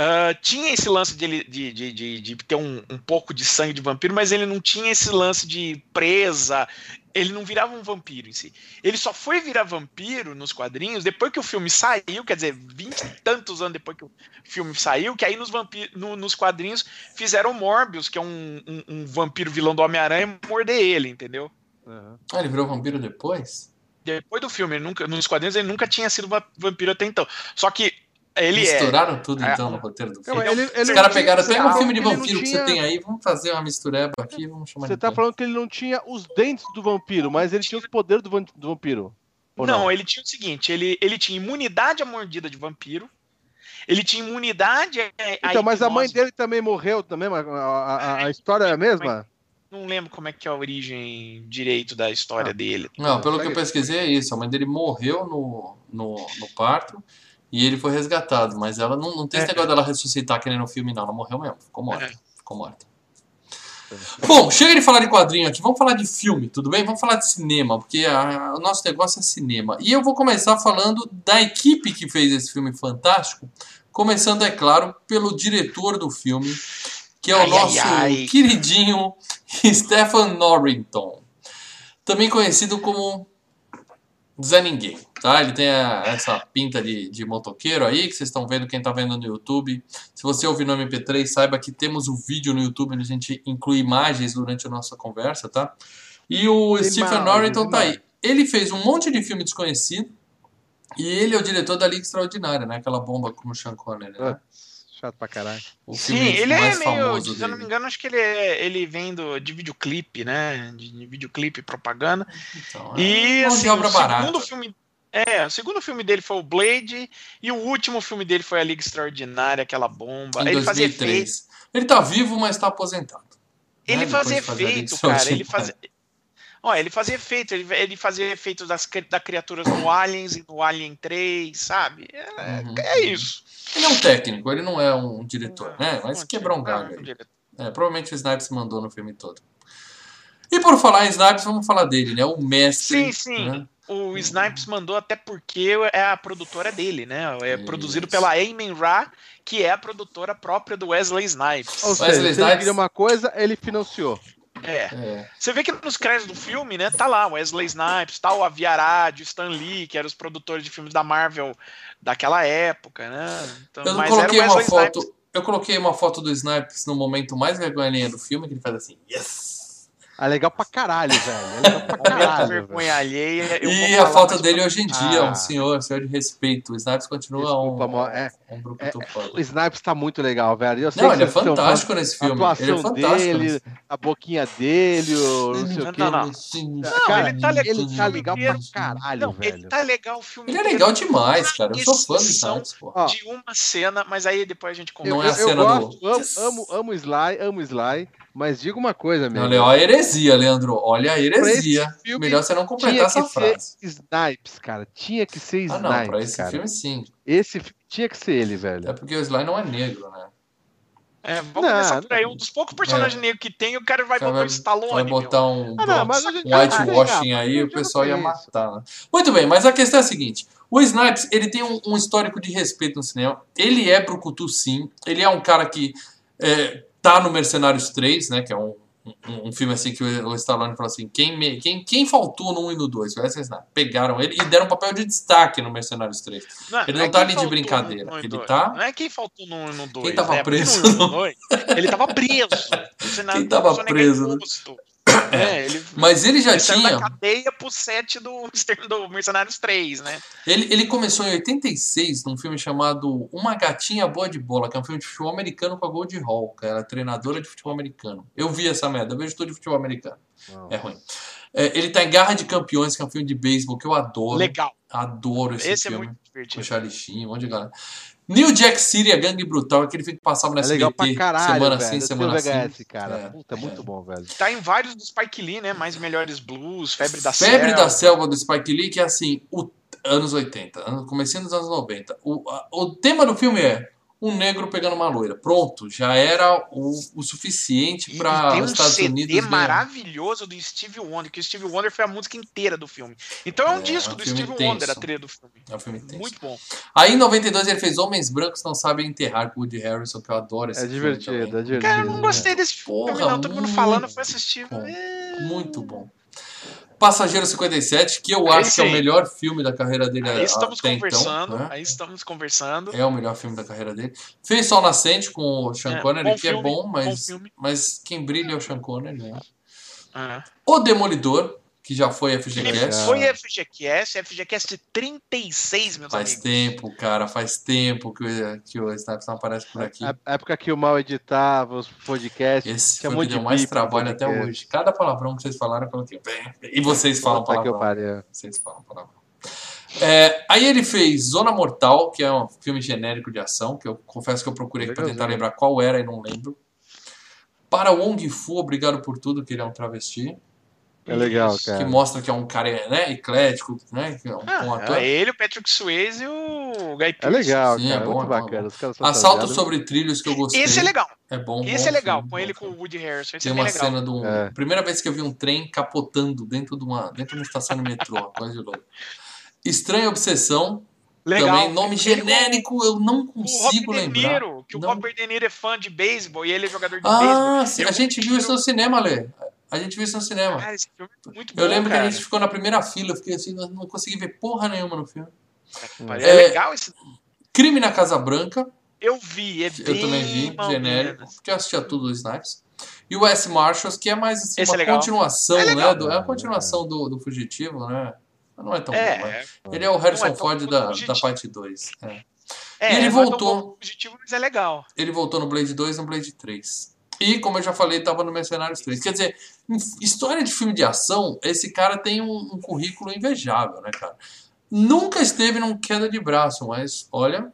Uh, tinha esse lance de, de, de, de, de ter um, um, pouco de sangue de vampiro, mas ele não tinha esse lance de presa. Ele não virava um vampiro em si. Ele só foi virar vampiro nos quadrinhos depois que o filme saiu, quer dizer, vinte e tantos anos depois que o filme saiu, que aí nos, vampir, no, nos quadrinhos fizeram Morbius, que é um, um, um vampiro vilão do Homem-Aranha, morder ele, entendeu? Uhum. Ah, ele virou vampiro depois? Depois do filme, nunca, nos quadrinhos ele nunca tinha sido vampiro até então. Só que ele é. Misturaram é. tudo então é. no roteiro do filme. Ele, ele Os caras pegaram até um filme de vampiro que você tem aí, vamos fazer uma mistureba aqui, vamos chamar Você tá falando que ele não tinha os dentes do vampiro, mas ele tinha os poderes do, do vampiro. Não, não, ele tinha o seguinte: ele, ele tinha imunidade à mordida de vampiro. Ele tinha imunidade a. Então, mas a mãe dele também morreu também? A, a, a história é a mesma? Não lembro como é que é a origem direito da história ah. dele. Não, pelo que eu pesquisei é isso. A mãe dele morreu no, no, no parto. E ele foi resgatado, mas ela não, não tem é. esse negócio dela ressuscitar que nem no filme, não. Ela morreu mesmo, ficou morta. É. Ficou morta. Bom, chega de falar de quadrinho aqui, vamos falar de filme, tudo bem? Vamos falar de cinema, porque a, o nosso negócio é cinema. E eu vou começar falando da equipe que fez esse filme fantástico, começando, é claro, pelo diretor do filme, que é o ai, nosso ai, ai. queridinho Stephen Norrington, também conhecido como Zé Ninguém, tá? Ele tem a, essa pinta de, de motoqueiro aí, que vocês estão vendo, quem está vendo no YouTube. Se você ouvir no MP3, saiba que temos o um vídeo no YouTube onde a gente inclui imagens durante a nossa conversa, tá? E o Stephen Norrington tá aí. Ele fez um monte de filme desconhecido e ele é o diretor da Liga Extraordinária, né? Aquela bomba com o Sean Connery, né? É. Chato pra caralho. O Sim, ele é meio. Se eu não me engano, acho que ele, é, ele vem do, de videoclipe, né? De, de videoclipe propaganda. Então, é e assim, o segundo filme. É, o segundo filme dele foi o Blade e o último filme dele foi a Liga Extraordinária, aquela bomba. Em ele 2003. fazia efeito. Ele tá vivo, mas tá aposentado. Ele né? fazia efeito, cara. Ele fazia. Ó, ele fazia efeito, ele, ele fazia efeitos das, da criaturas no Aliens e no Alien 3, sabe? É, uhum. é isso. Ele é um técnico, ele não é um diretor, né? Mas quebrou um galho aí. É, provavelmente o Snipes mandou no filme todo. E por falar em Snipes, vamos falar dele, né? O mestre. Sim, sim. Né? O Snipes mandou até porque é a produtora dele, né? É Isso. produzido pela Eamon Ra, que é a produtora própria do Wesley Snipes. Ou seja, Wesley Snipes... ele uma coisa, ele financiou. É. é. Você vê que nos créditos do filme, né, tá lá Wesley Snipes, tá o Aviarad, o Stan Lee, que eram os produtores de filmes da Marvel daquela época, né? Então, eu coloquei uma foto, Snipes. eu coloquei uma foto do Snipes no momento mais vergonha do filme, que ele faz assim, yes! É legal pra caralho, velho. É legal pra caralho. vergonha alheia. E a foto dele hoje em dia, ah. um senhor, senhor de respeito. O Snipes continua Desculpa, um, é, um grupo é, O Snipes tá muito legal, velho. Eu sei não, ele é fantástico nesse filme. A atuação ele é fantástico dele, a boquinha dele, o não sei o quê. Não, não. não cara, ele tá, legal, ele tá legal pra caralho, não, velho. Ele tá legal o filme Ele é legal demais, cara. Eu sou fã do Snipes, pô. De uma cena, mas aí depois a gente conversa. Não é a cena do... Amo, amo, amo Sly, amo Sly. Mas diga uma coisa, meu. Olha a heresia, Leandro. Olha a heresia. Melhor você não completar essa frase. Snipes, cara. Tinha que ser Snipes. Ah, não, pra esse cara. filme sim. Esse tinha que ser ele, velho. É porque o Sly não é negro, né? É, vamos não, começar por aí. Um dos poucos personagens é. negros que tem, o cara vai botar o Stallone. Vai botar um, ah, não, mas um whitewashing aí, o pessoal ia matar. Né? Muito bem, mas a questão é a seguinte: o Snipes ele tem um, um histórico de respeito no cinema. Ele é brucutu, sim. Ele é um cara que é, tá no Mercenários 3, né? Que é um, um, um filme assim que o Stallone falou assim: quem, me, quem, quem faltou no 1 e no 2? Pegaram ele e deram um papel de destaque no Mercenários 3. Não, ele não, não é tá ali de brincadeira. Ele tá... Não é quem faltou no 1 e no 2. Quem tava né? preso? No... ele tava preso. quem tava preso? É, ele, Mas ele já ele tinha. da cadeia pro set do, do Mercenários 3, né? Ele, ele começou em 86 num filme chamado Uma Gatinha Boa de Bola, que é um filme de futebol americano com a Gold Hall, que era treinadora de futebol americano. Eu vi essa merda, eu vejo tudo de futebol americano. É ruim. É, ele tá em Garra de Campeões, que é um filme de beisebol que eu adoro. Legal. Adoro esse, esse filme. Esse é muito divertido. Com Charlie Sheen, um monte de galera. New Jack City, a gangue brutal, aquele filme que passava na é legal SBT, caralho, semana velho. sim, semana VHS, sim. cara. É, Puta, é muito bom, velho. Tá em vários do Spike Lee, né? Mais Melhores Blues, Febre da Febre Selva. Febre da Selva do Spike Lee, que é assim, o, anos 80, comecinho dos anos 90. O, a, o tema do filme é um negro pegando uma loira. Pronto, já era o, o suficiente para os Estados CD Unidos. Tem um maravilhoso do Steve Wonder, que o Steve Wonder foi a música inteira do filme. Então é um é, disco é um do Steve intenso. Wonder, a trilha do filme. É um filme intenso. Muito bom. Aí em 92 ele fez Homens Brancos Não Sabem Enterrar com o Woody Harrison, que eu adoro esse é filme. Divertido, é divertido. Cara, eu não gostei desse filme, Porra, não. Todo mundo falando, foi assistir. Bom, é... Muito bom. Passageiro 57, que eu acho que é o melhor filme da carreira dele aí estamos até então, conversando, então, né? Aí estamos conversando. É o melhor filme da carreira dele. Fez Sol Nascente com o Sean é, Connery, que é filme, é bom, mas, bom mas quem brilha é o Sean Connery, né? É. O Demolidor, que já foi FGCast. Foi FGCast, FGCast 36, meus faz amigos. Faz tempo, cara, faz tempo que, o, que o Snipes não aparece por aqui. A, época que o mal editava os podcasts. Esse foi o que deu mais trabalho até hoje. Cada palavrão que vocês falaram, eu coloquei. E vocês falam palavrão. Vocês falam palavrão. É, aí ele fez Zona Mortal, que é um filme genérico de ação, que eu confesso que eu procurei para tentar lembrar qual era e não lembro. Para Wong Fu, Obrigado por Tudo, que ele é um travesti. É legal, cara. Que mostra que é um cara né, eclético, né? Que é um, ah, um ator. É ele, o Patrick Swayze e o Guy Pearce. É legal, Sim, cara. É bom, muito é bacana. Bom. Assalto sobre trilhos que eu gostei. Esse é legal. É bom. Esse bom é legal, filme, com ele com o Woody Harrison. Esse Tem é uma legal. cena do. É. Primeira vez que eu vi um trem capotando dentro de uma, dentro de uma estação de metrô, coisa de louco. Estranha Obsessão. Legal. Também, nome genérico, eu não consigo o lembrar. De Niro, que não. o Robert De Niro é fã de beisebol e ele é jogador de ah, beisebol. Sim, a gente viu isso no cinema, Lê. A gente viu isso no cinema. Cara, esse filme é muito bom, Eu lembro cara. que a gente ficou na primeira fila, eu fiquei assim, não consegui ver porra nenhuma no filme. É, é legal esse. Crime na Casa Branca. Eu vi, é Eu também vi, genérico, porque eu assistia tudo do Snipes. E o S. Marshals, que é mais assim, uma é continuação, é né? Do, é a continuação do, do Fugitivo, né? Não é tão é, bom, né? Ele é o Harrison é Ford da, da parte 2. É. É, e ele voltou. Fugitivo, mas é legal. Ele voltou no Blade 2 e no Blade 3. E, como eu já falei, estava no Mercenários 3. Quer dizer, história de filme de ação, esse cara tem um, um currículo invejável, né, cara? Nunca esteve num queda de braço, mas olha,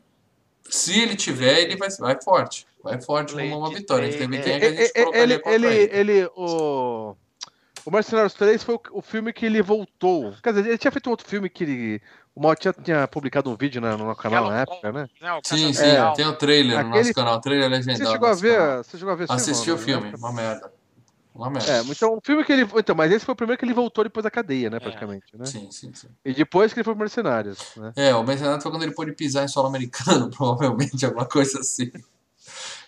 se ele tiver, ele vai, vai forte. Vai forte como uma vitória. Teve quem é, que a gente ele, ele, ele, ele, o, o Mercenários 3 foi o, filme que ele voltou. Quer dizer, ele tinha feito um outro filme que ele, o Mal tinha, tinha, publicado um vídeo no, no canal na época, né? Não, sim, sim, é. tem o trailer Aquele... no nosso canal, o trailer legendado. Você chegou a ver? Você chegou a ver Assisti o filme, uma merda. Uma merda. É, então o filme que ele. Então, mas esse foi o primeiro que ele voltou depois da cadeia, né? É. Praticamente, né? Sim, sim, sim. E depois que ele foi pro Mercenários. Né? É, o Mercenários foi quando ele pôde pisar em solo americano, provavelmente, alguma coisa assim.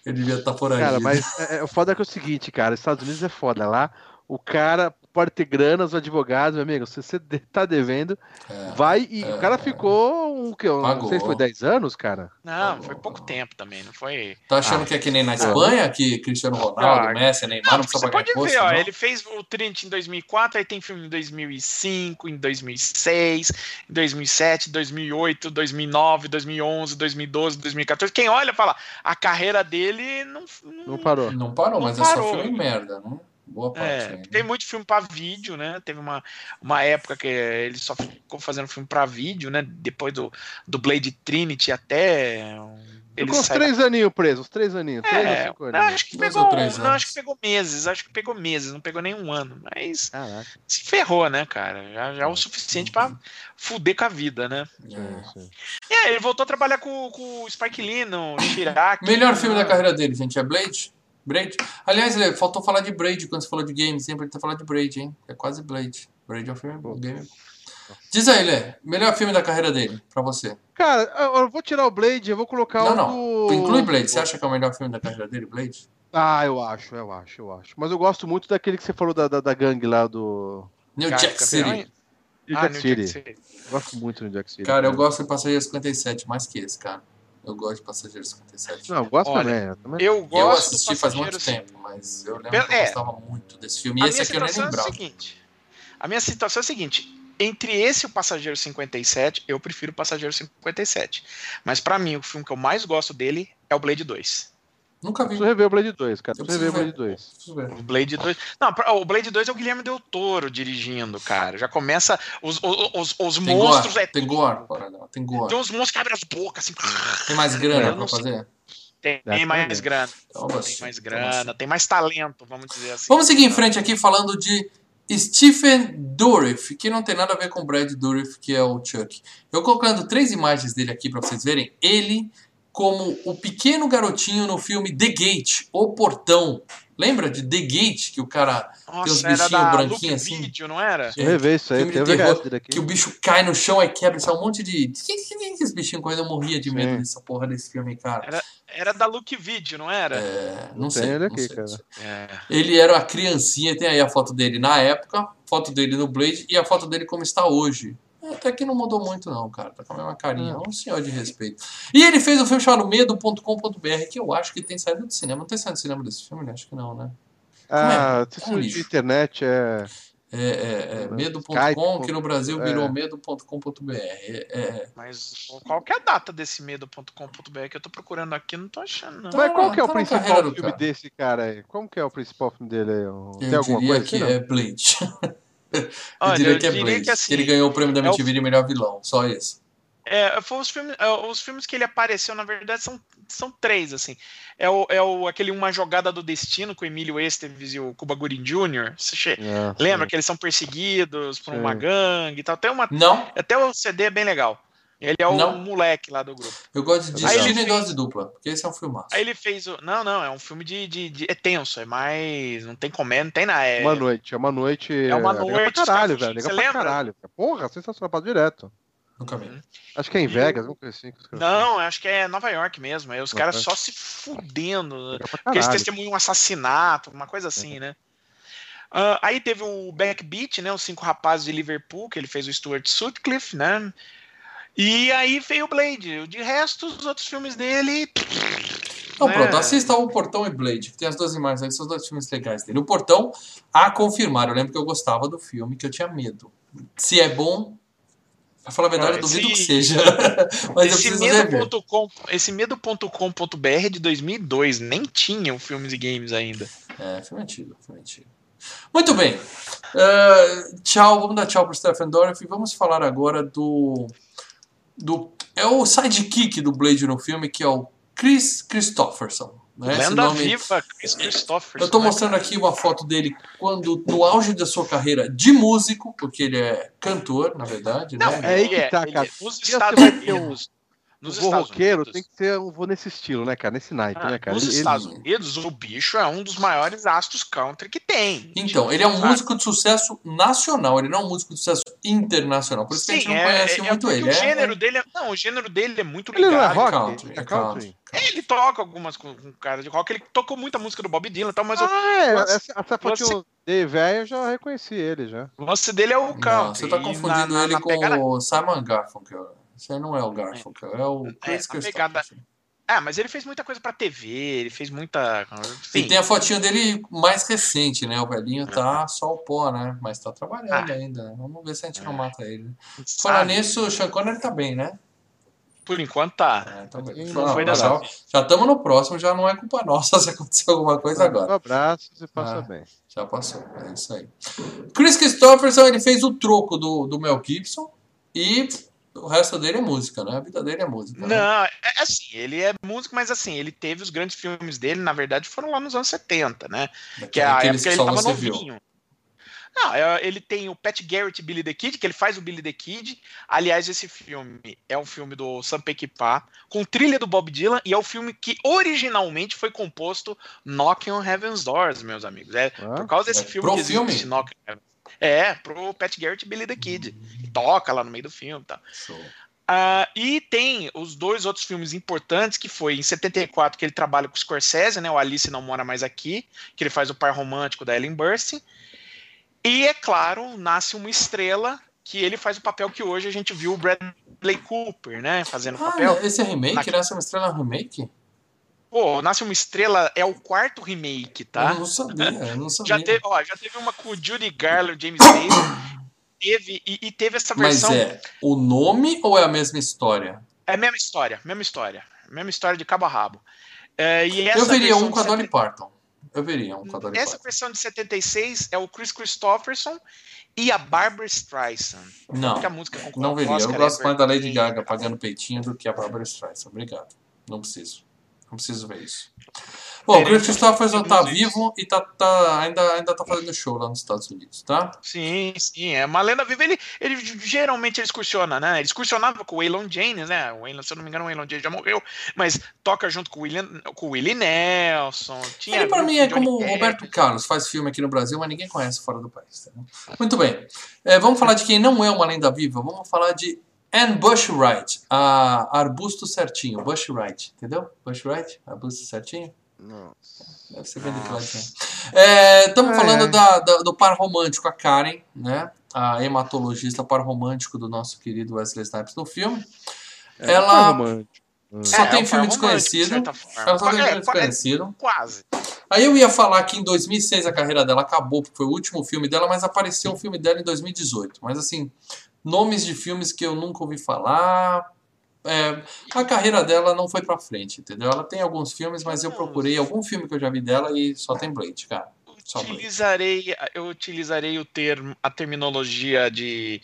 Ele devia estar tá por aí. Cara, mas é, é, o foda é que é o seguinte, cara, Estados Unidos é foda. Lá o cara pode ter grana, os advogados, meu amigo, se você tá devendo, é, vai e é, o cara ficou um que eu não sei se foi 10 anos, cara. Não, Pagou. foi pouco tempo também, não foi. Tá achando ah, que é que nem na Espanha, que Cristiano Ronaldo, ah, Messi, Neymar não, não precisa pagar pode imposto, ver, ó, ele fez o Trent em 2004, aí tem filme em 2005, em 2006, em 2007, 2008, 2009, 2011, 2012, 2014. Quem olha fala, a carreira dele não não, não parou. Não parou, não mas parou. é só filme merda, né? Boa parte. É, né? tem muito filme para vídeo, né? Teve uma, uma época que ele só ficou fazendo filme para vídeo, né? Depois do, do Blade Trinity até. Ele Ficou uns três aninhos preso, uns três aninhos. É, três cinco aninhos. Não, acho que pegou, não, acho que pegou meses, acho que pegou meses, não pegou nem um ano. Mas Caraca. se ferrou, né, cara? Já, já é o suficiente para fuder com a vida, né? É. é, ele voltou a trabalhar com, com o Spike Lee no Chirac. Melhor filme da carreira dele, gente, é Blade? Braid. Aliás, faltou falar de Braid quando você falou de game. Sempre ter falado de Braid, hein? É quase Blade. Braid é um filme bom. Game. Diz aí, Lê. Melhor filme da carreira dele, pra você. Cara, eu vou tirar o Blade, eu vou colocar não, o. Não, não. Inclui Blade. Você acha que é o melhor filme da carreira dele, Blade? Ah, eu acho, eu acho, eu acho. Mas eu gosto muito daquele que você falou da, da, da gangue lá do. New Jack City. New ah, Jack City. City. Gosto muito do New Jack City. Cara, eu gosto de Passageiro 57, mais que esse, cara. Eu gosto de Passageiro 57. Não, eu gosto Olha, também. Eu, também. Eu gosto eu assisti faz muito tempo, mas eu lembro Pelo- que eu é. gostava muito desse filme. E A esse minha aqui eu nem situação é a lembrava. seguinte. A minha situação é a seguinte. Entre esse e o Passageiro 57, eu prefiro o Passageiro 57. Mas pra mim, o filme que eu mais gosto dele é o Blade 2. Nunca vi. Preciso rever o Blade 2, cara. Eu Preciso rever o preciso Blade ver. 2. Preciso ver. O Blade 2. Não, o Blade 2 é o Guilherme Del Toro dirigindo, cara. Já começa. Os, os, os, os Tem monstros gore, é. tem gore, bora lá, tem gore. Tem uns monstros que abrem as bocas, assim. Tem mais grana Eu pra sei. fazer? Tem, mais grana. Então, Tem mais então eu vou assistir. grana, tem mais talento, vamos dizer assim. Vamos seguir em frente aqui falando de Stephen Dourif, que não tem nada a ver com Brad Dourif, que é o Chuck. Eu colocando três imagens dele aqui pra vocês verem. Ele como o pequeno garotinho no filme The Gate, O Portão. Lembra de The Gate, que o cara Nossa, uns era bichinhos branquinhos assim? Video, não era? Preciso rever isso aí. Tem terror, que o bicho cai no chão e quebra, sai um monte de... Que, que, que, que esse bichinho correndo? Eu morria de medo Sim. dessa porra desse filme, cara. Era da Look Video, não era? É, não Tem sei, ele não aqui, sei, cara. não sei. É. Ele era uma criancinha, tem aí a foto dele na época, foto dele no Blade e a foto dele como está hoje. Até que não mudou muito não, cara. Tá com a mesma carinha. É um senhor de respeito. E ele fez um filme chamado Medo.com.br, que eu acho que tem saído do cinema. Não tem saído do cinema desse filme? né? Acho que não, né? Ah, É se um de internet é. É, é, é Skype, medo.com, que no Brasil é. virou medo.com.br. É, é, Mas qual que é a data desse medo.com.br que eu tô procurando aqui, não tô achando, não. Tá Mas qual que é o tá principal filme cara. desse cara aí? Como que é o principal filme dele aí? O- Tem eu alguma diria coisa que assim, não? é Blade. eu Olha, diria que é diria que assim, ele ganhou o prêmio da é o- MTV de melhor vilão. Só isso. É, foi os filmes, é, os filmes que ele apareceu, na verdade, são, são três, assim. É, o, é o, aquele Uma Jogada do Destino com o Emílio Esteves e o Cuba Gooding Jr. Você che- Ah, lembra sim. que eles são perseguidos por uma Sim. gangue e tal? Até, uma, Não, até o CD é bem legal. Ele é o Não. moleque lá do grupo. eu gosto de Aí Destino fez- dose dupla, porque esse é um filmaço. Aí ele fez o. Não, não, é um filme de. de, de- é tenso, é mais. Não tem comédia, não tem nada. É, Uma noite, é uma noite. É uma noite, pra caralho, os velho. você pra lembra? caralho. Porra, sensacional, passo direto. Nunca vi. Acho que é em E Vegas, assim. os caras Não, acho que é Nova York mesmo. Aí os Nova caras só se fudendo. Pra Porque eles testemunham um assassinato, uma coisa assim, né? Ah, aí teve o Backbeat, né? Os cinco rapazes de Liverpool, que ele fez o Stuart Sutcliffe, né? E aí veio o Blade. De resto, os outros filmes dele. Então né? pronto, assista o Portão e Blade, tem as duas imagens aí, são os dois filmes legais dele. O Portão, a confirmar, eu lembro que eu gostava do filme, que eu tinha medo. Se é bom, pra falar a verdade, eu Esse- duvido que seja. Mas Esse medo.com, esse medo.com.br de 2002, nem tinham filmes e games ainda. É, filme antigo, filme antigo. Muito bem. Eh, tchau, vamos dar tchau pro Stephen Dorff e vamos falar agora do. Do é o sidekick do Blade no filme, que é o Chris Christopherson. Né? Esse Lenda nome- viva, Chris Christopher. Eu tô mostrando aqui uma foto dele quando no auge da sua carreira de músico, porque ele é cantor, na verdade, Não, né? É aí ele que tá, ele cara. Nos E você Estados Unidos. Nos o Estados roqueiro Unidos. tem que ser um voo nesse estilo, né, cara? Nesse naipe, Ah, né, cara? Nos Ele- ele- Estados Unidos, o bicho é um dos maiores astros country que tem. Então, ele é um Sabe? músico de sucesso nacional, ele não é um músico de sucesso internacional. Por isso que a gente Sim, não é- conhece é- muito porque ele. O É- gênero dele é, não, o gênero dele é muito Ele não é ligado. rock? country, é é country. Ele toca algumas com, com cara de rock, ele tocou muita música do Bob Dylan e tal, mas o Ah, é, Você- essa, essa fotinho de velho eu já reconheci ele já. lance dele é o Não, country. você tá confundindo na- na- ele na com pegada- o Simon Garfunkel. Isso aí não é o Garfunkel, é o Chris na pegada- Christopherson. Ah, mas ele fez muita coisa pra TV, ele fez muita. Sim. E tem a fotinha dele mais recente, né? O velhinho tá só o pó, né? Mas tá trabalhando Ah. ainda. né? Vamos ver se a gente não É. mata ele. Falar nisso, o Sean Connery tá bem, né? Por enquanto tá. É, tá. Não Não, foi já- dessa Já estamos no próximo, já não é culpa nossa se acontecer alguma coisa Um agora. abraço, você passa Ah. bem. Já passou, é isso aí. Chris Christopherson, ele fez o troco do, do Mel Gibson e o resto dele é música, né? A vida dele é música. né? Não, é é assim, ele é músico, mas assim, ele teve os grandes filmes dele, na verdade, foram lá nos anos 70, né? Que é a Aqueles época que ele tava você viu. novinho. Não, é- ele tem o Pat Garrett e Billy the Kid, que ele faz o Billy the Kid. Aliás, esse filme é um filme do Sam Peckinpah, com trilha do Bob Dylan, e é o filme que originalmente foi composto Knocking on Heaven's Doors, meus amigos. É Ah, por causa desse é filme pro que existe filme? Knocking on Heaven's É, pro Pat Garrett e Billy the Kid. que toca lá no meio do filme e tal. Show. Ah, e tem os dois outros filmes importantes, que foi em 74, que ele trabalha com o Scorsese, né? O Alice Não Mora Mais Aqui, que ele faz o par romântico da Ellen Burstyn. E, é claro, Nasce Uma Estrela, que ele faz o papel que hoje a gente viu o Brad Bradley Cooper, né? Fazendo ah, papel. Esse é remake? Na... Nasce uma Estrela remake? Pô, Nasce uma Estrela é o quarto remake, tá? Eu não sabia, eu não sabia. já, teve, ó, já teve uma com o Judy Garland, James Bates. teve, e, e, teve essa versão. Mas é o nome ou é a mesma história? É a mesma história, mesma história. Mesma história de cabo a rabo. É, eu veria um com a Dolly Parton. Eu veria um com a Dolly Essa Parton. versão de 76 é o Chris Christopherson e a Barbara Streisand. Não, a música não veria. Oscar, eu gosto mais da Lady Gaga pagando peitinho do que a Barbara Streisand. Obrigado. Não preciso. Não preciso ver isso. Bom, o Chris Christopherson tá vivo e tá, tá, ainda, ainda tá fazendo show lá nos Estados Unidos, tá? Sim, sim. É uma lenda viva. Ele, ele geralmente ele excursiona, né? Ele excursionava com o Waylon James, né? O Waylon, se eu não me engano, o Waylon James já morreu, mas toca junto com o, William, com o Willie Nelson. Ele, pra mim, é como o Roberto Carlos, faz filme aqui no Brasil, mas ninguém conhece fora do país. Tá? Muito bem. É, vamos falar de quem não é uma lenda viva. Vamos falar de Anne Bushwright, a arbusto certinho. Bushwright, entendeu? Bushwright, arbusto certinho. Nossa. Deve ser bem Estamos é, é, falando da, da, do par romântico, a Karen, né? A hematologista par romântico do nosso querido Wesley Snipes no filme. É, ela só é, tem é filme desconhecido. Ela só tem filme desconhecido. Quase. Aí eu ia falar que em 2006 a carreira dela acabou, porque foi o último filme dela, mas apareceu um filme dela em 2018. Mas assim, nomes de filmes que eu nunca ouvi falar, é, a carreira dela não foi pra frente, entendeu? Ela tem alguns filmes, mas eu procurei algum filme que eu já vi dela e só tem Blade, cara. Só utilizarei, Blade. eu utilizarei o termo, a terminologia de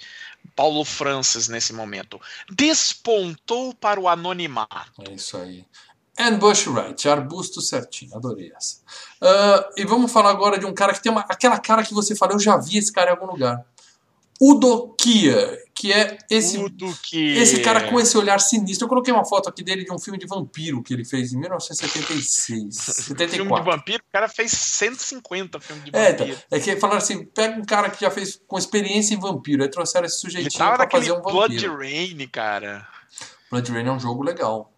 Paulo Francis nesse momento. Despontou para o anonimato. É isso aí. Anne Bushwright, arbusto certinho, adorei essa. Uh, e vamos falar agora de um cara que tem uma, aquela cara que você fala, eu já vi esse cara em algum lugar. Udokia, que é esse esse cara com esse olhar sinistro. Eu coloquei uma foto aqui dele de um filme de vampiro que ele fez em 1976, 74. Filme de vampiro, o cara fez 150 filmes de vampiro. É, é que falaram assim, pega um cara que já fez com experiência em vampiro, aí trouxeram esse sujeitinho pra fazer um vampiro. Blood Rain, cara. Blood Rain é um jogo legal.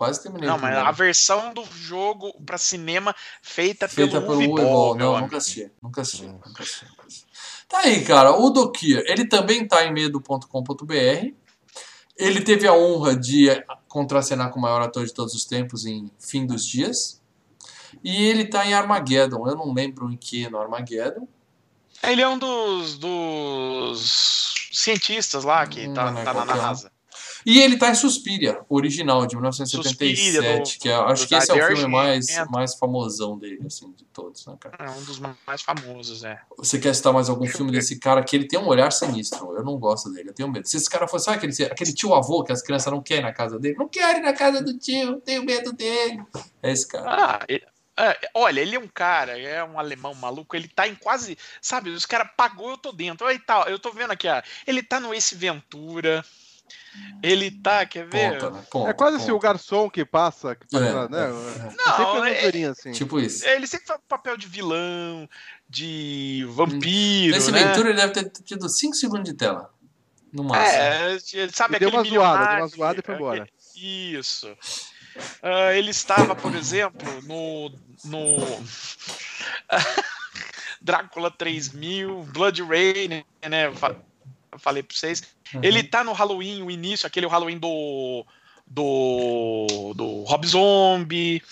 Quase terminei. Não, mas a versão do jogo para cinema feita, feita pelo, pelo Ball, Não, nunca assisti. Nunca assisti. Nunca assisti. Tá aí, cara. O Dokia, ele também tá em medo.com.br. Ele teve a honra de contracenar com o maior ator de todos os tempos em Fim dos Dias. E ele tá em Armageddon. Eu não lembro em que no Armageddon. Ele é um dos, dos cientistas lá que hum, tá, tá na NASA. E ele tá em Suspiria, original, de 1977, Suspiria, do, que é, acho que esse é o filme mais, mais famosão dele, assim, de todos, né, cara? É um dos mais famosos, é. Você quer citar mais algum filme desse cara que ele tem um olhar sinistro? Eu não gosto dele, eu tenho medo. Se esse cara fosse, sabe aquele, aquele tio avô que as crianças não querem na casa dele? Não querem na casa do tio, tenho medo dele. É esse cara. Ah, ele... É, olha, ele é um cara, é um alemão maluco, ele tá em quase, sabe, os caras pagou, eu tô dentro. Aí tá, eu tô vendo aqui, ó, ele tá no Ace Ventura, ele tá, quer ver? Ponta, né? ponta, é quase ponta. assim o garçom que passa, que passa é, né? É. Não, é, assim. tipo isso. Ele sempre faz papel de vilão, de vampiro. Nesse né? Ventura ele deve ter tido 5 segundos de tela. No máximo. É, sabe e aquele deu uma zoada, deu uma zoada e foi embora. Isso. Uh, ele estava, por exemplo, no. no... Drácula 3000, Blood Rain, né? Falei pra vocês. Uhum. Ele tá no Halloween, o início, aquele Halloween do. do. do Rob Zombie.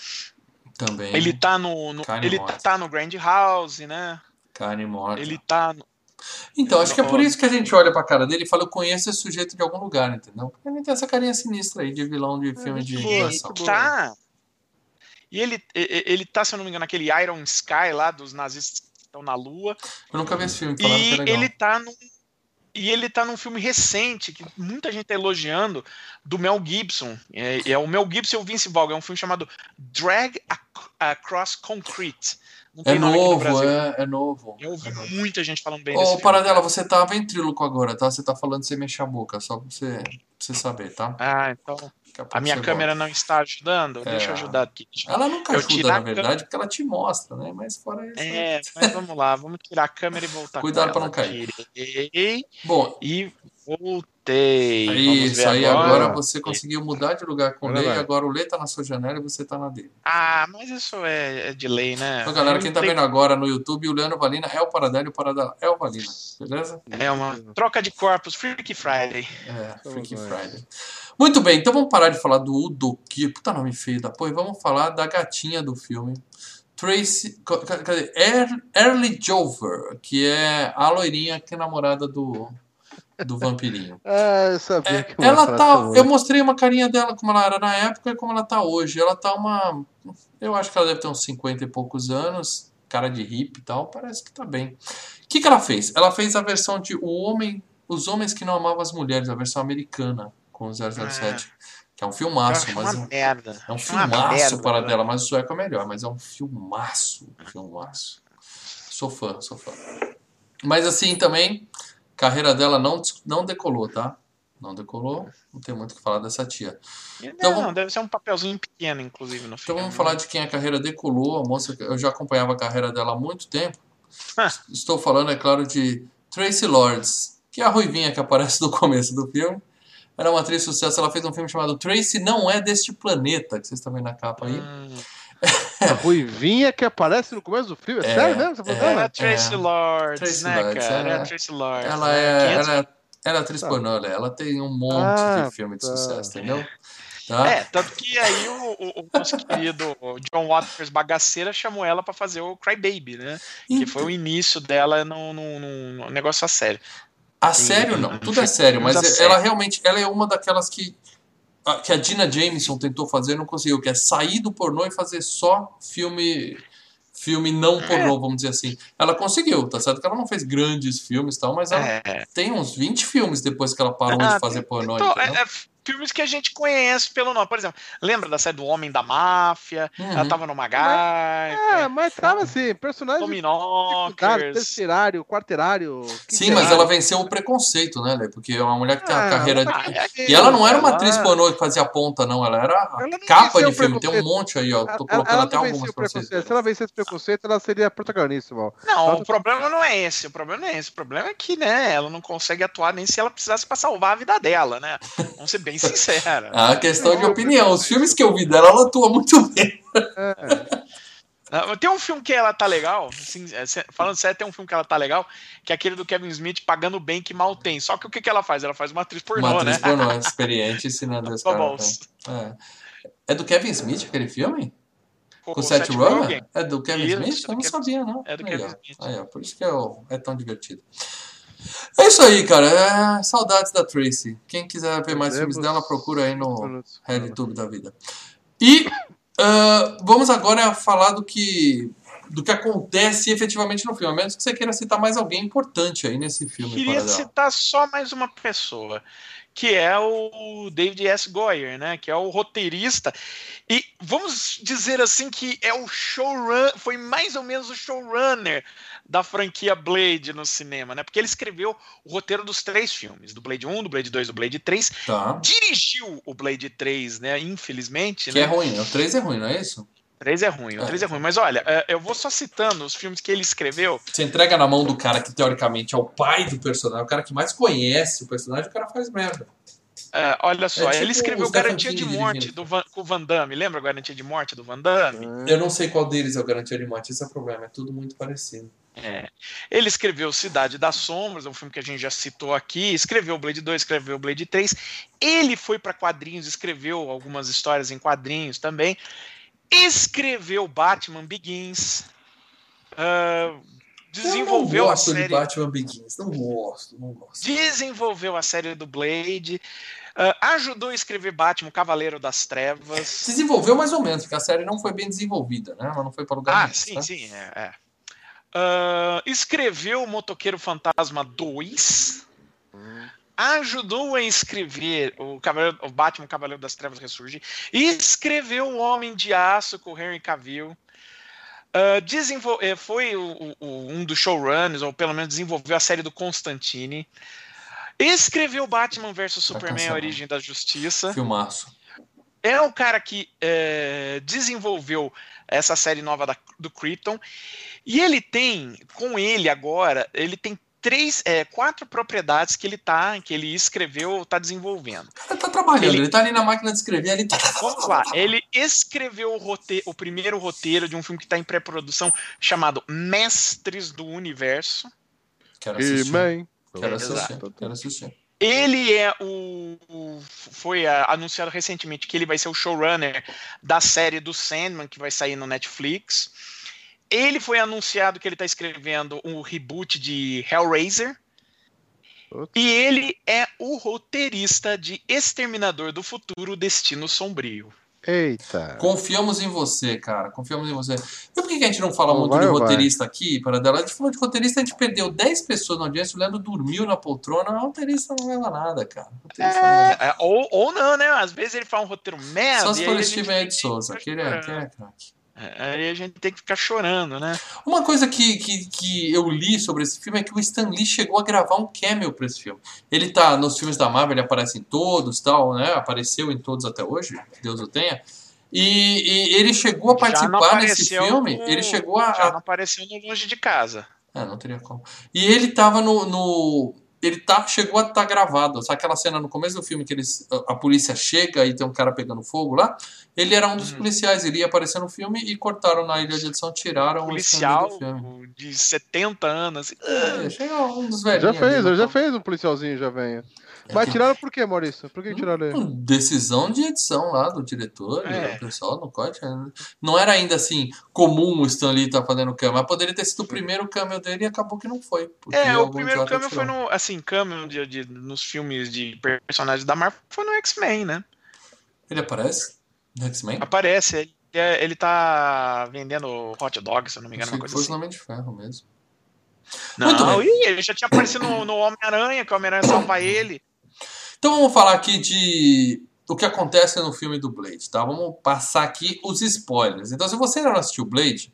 Também. Ele tá no. no ele morta. tá no Grand House, né? Carne morta. Ele tá no. Então, acho que é por isso que a gente olha pra cara dele e fala, eu conheço esse sujeito de algum lugar, entendeu? Porque ele tem essa carinha sinistra aí de vilão de filme de animação. Ele tá. E ele, ele tá, se eu não me engano, naquele Iron Sky lá dos nazistas que estão na Lua. Eu nunca vi esse filme, e ele tá num e ele tá num filme recente, que muita gente tá elogiando, do Mel Gibson. É, é o Mel Gibson e o Vince Vaughn. É um filme chamado Drag Across Concrete. é novo, é, é novo. Eu ouvi é muita gente falando bem Ô, desse Paradela, você tá ventríloco agora, tá? Você tá falando sem mexer a boca, só pra você, pra você saber, tá? Ah, então... A, minha câmera volta. não está ajudando? É. Deixa eu ajudar aqui. Ela nunca eu ajuda, na verdade, porque ela te mostra, né? Mas fora isso. É, mas vamos lá, vamos tirar a câmera e voltar Cuidado para não cair. Tirei. Bom, e Voltei. É isso, aí agora. agora. você conseguiu mudar de lugar com o Lei, agora o Lei tá na sua janela e você tá na dele. Ah, mas isso é, é de lei, né? Então, galera, quem tá vendo agora no YouTube, o Leandro Valina é o Paradelo e o Paradela é o Valina, beleza? É uma troca de corpos, Freaky Friday. É, Freaky Friday. Muito bem, então vamos parar de falar do Udoki, puta nome feio da porra, e vamos falar da gatinha do filme. Tracy. Cadê? Early Jover, que é a loirinha que é namorada do, do vampirinho. ah, eu sabia é, que ela tá. Eu mostrei uma carinha dela como ela era na época e como ela tá hoje. Ela tá uma. Eu acho que ela deve ter uns 50 e poucos anos, cara de hippie e tal, parece que tá bem. O que, que ela fez? Ela fez a versão de O Homem. Os Homens que Não Amavam as Mulheres, a versão americana, com o 007. Ah. Que é um filmaço, mas. Uma merda. É um filmaço para dela, mas o sueco é melhor, mas é um filmaço. Filmaço. Sou fã, sou fã. Mas assim também, carreira dela não, não decolou, tá? Não decolou, não tem muito o que falar dessa tia. Então, não, vamos... deve ser um papelzinho pequeno, inclusive, no filme. Então vamos falar de quem a carreira decolou. A moça, eu já acompanhava a carreira dela há muito tempo. Ah. Estou falando, é claro, de Tracy Lords, que é a ruivinha que aparece no começo do filme era uma atriz de sucesso, ela fez um filme chamado Tracy Não É Deste Planeta, que vocês estão vendo na capa aí. Hum. A ruivinha que aparece no começo do filme, é, é sério mesmo? Você é, é, a Tracy é, Lords, Tracy né, Lords, cara? É, a Tracy Lords. Ela né? é, ela, é, ela é atriz tá. pornô, ela tem um monte ah, de filme de tá. sucesso, entendeu? Tá? É, tanto que aí o, o, o nosso querido John Waters Bagaceira chamou ela para fazer o Cry Baby, né? Que foi o início dela num, num, num negócio a sério. A sério não, tudo é sério, mas é, ela realmente ela é uma daquelas que que a Dina Jameson tentou fazer e não conseguiu, que é sair do pornô e fazer só filme filme não é. pornô, vamos dizer assim. Ela conseguiu, tá certo que ela não fez grandes filmes e tal, mas ela é. tem uns 20 filmes depois que ela parou ah, de fazer pornô. Então, é, filmes que a gente conhece pelo nome. Por exemplo, lembra da série do Homem da Máfia? Uhum. Ela tava no Magai. É, mas tava assim, personagem. Dominóquers. Terceirário, quarteirário. Sim, mas ela venceu o preconceito, né, Lê? Porque é uma mulher que tem uma ah, carreira. De... É e ela não era uma atriz pornô que fazia ponta, não. Ela era ela capa de filme. Tem um monte aí, ó. Tô colocando ela até algumas pra vocês. Se ela vencesse preconceito, ela seria protagonista, mal. Não, o problema não é esse. O problema não é esse. O problema é que, né, ela não consegue atuar nem se ela precisasse pra salvar a vida dela, né? Vamos ser bem sincera. a questão de opinião. Os filmes que eu vi dela, ela atua muito bem. É. Tem um filme que ela tá legal, assim, é, falando sério, tem um filme que ela tá legal, que é aquele do Kevin Smith pagando bem que mal tem. Só que o que, que ela faz? Ela faz uma atriz pornô, uma atriz né? pornô, experiente, ensinando esse cara. É. é do Kevin Smith aquele filme? Com, Com o Seth Rogen? É do Kevin Smith? Eu não Kevin... sabia, não. É do aí, Kevin Smith. Aí, ó, por isso que é, é tão divertido. É isso aí, cara. É... Saudades da Tracy. Quem quiser ver mais filmes dela, procura aí no RedTube da vida. E uh, vamos agora falar do que do que acontece efetivamente no filme. A menos que você queira citar mais alguém importante aí nesse filme. Queria citar só mais uma pessoa que é o David S. Goyer, né? Que é o roteirista. E vamos dizer assim que é o showrunner, foi mais ou menos o showrunner da franquia Blade no cinema, né? Porque ele escreveu o roteiro dos três filmes, do Blade 1, do Blade 2, do Blade 3. Tá. Dirigiu o Blade 3, né? Infelizmente. Que né? é ruim, o 3 é ruim, não é isso? 3 é ruim, o 3 é. é ruim. Mas olha, é, eu vou só citando os filmes que ele escreveu. Você entrega na mão do cara que teoricamente é o pai do personagem, o cara que mais conhece o personagem, o cara faz merda. É, olha só, é tipo ele escreveu Garantia de Morte do Van, com o Van Damme. Lembra Garantia de Morte do Van Damme? Eu não sei qual deles é o Garantia de Morte, esse é o problema, é tudo muito parecido. É. Ele escreveu Cidade das Sombras, um filme que a gente já citou aqui, escreveu Blade 2, escreveu Blade 3. Ele foi para quadrinhos, escreveu algumas histórias em quadrinhos também escreveu Batman Begins, uh, desenvolveu eu não gosto a série. de Batman Begins, não gosto, não gosto. Desenvolveu a série do Blade. Uh, ajudou a escrever Batman, Cavaleiro das Trevas. Desenvolveu mais ou menos, porque a série não foi bem desenvolvida, né? Ela não foi para o lugar. Ah, sim, né? sim, é. é. Uh, escreveu Motoqueiro Fantasma 2. Hum ajudou a escrever o, Cavaleiro, o Batman Cavaleiro das Trevas Ressurge, escreveu o Homem de Aço com Henry Cavill, uh, foi o, o, um dos showrunners, ou pelo menos desenvolveu a série do Constantine, escreveu Batman vs tá Superman, A Origem da Justiça. Filmaço. É o cara que é, desenvolveu essa série nova da, do Krypton. E ele tem, com ele agora, ele tem três, é, quatro propriedades que ele tá, que ele escreveu, tá desenvolvendo. Ele tá trabalhando, ele, ele tá ali na máquina de escrever, ele tá. Vamos lá, ele escreveu o, roteiro, o primeiro roteiro de um filme que tá em pré-produção chamado Mestres do Universo. Quero assistir. Quero assistir. Quero assistir. Ele é o, o foi a, anunciado recentemente que ele vai ser o showrunner da série do Sandman que vai sair no Netflix. Ele foi anunciado que ele está escrevendo um reboot de Hellraiser. E ele é o roteirista de Exterminador do Futuro Destino Sombrio. Eita. Confiamos em você, cara. Confiamos em você. E por que a gente não fala muito vai, de roteirista vai. aqui, para dela? A gente falou de roteirista, a gente perdeu 10 pessoas na audiência, o Leandro dormiu na poltrona. O roteirista não leva nada, cara. É, é, ou, ou não, né? Às vezes ele faz um roteiro merda. Só se for Steven Ed Souza, aquele é, aquele é craque. Aí a gente tem que ficar chorando, né? Uma coisa que, que, que eu li sobre esse filme é que o Stan Lee chegou a gravar um cameo para esse filme. Ele tá nos filmes da Marvel, ele aparece em todos, tal, né? Apareceu em todos até hoje, Deus o tenha. E, e ele chegou a participar nesse filme. No, ele chegou a. Já não apareceu no Longe de Casa. É, não teria como. E ele tava no, no ele tá, chegou a estar tá gravado. Sabe aquela cena no começo do filme que eles, a, a, polícia chega e tem um cara pegando fogo lá? Ele era um dos hum. policiais, ele ia aparecer no filme e cortaram na ilha de edição, tiraram policial o filme. de 70 anos. Assim. É, chega um dos velhos. Já fez, ali, já fez um policialzinho, já venha. Mas tiraram por quê, Maurício? Por que tiraram ele? Decisão de edição lá do diretor, é. o pessoal no corte. Né? Não era ainda assim comum o Stan Lee estar tá fazendo cameo, mas poderia ter sido o primeiro cameo dele e acabou que não foi. É, o primeiro cameo foi no. Assim, cameo de, de, nos filmes de personagens da Marvel foi no X-Men, né? Ele aparece? No X-Men? Aparece, ele, é, ele tá vendendo hot dog, se eu não me engano. Uma coisa foi assim. o nome de ferro mesmo. Não, ele já tinha aparecido no, no Homem-Aranha, que o Homem-Aranha salva ele. Então vamos falar aqui de o que acontece no filme do Blade, tá? Vamos passar aqui os spoilers. Então, se você não assistiu Blade,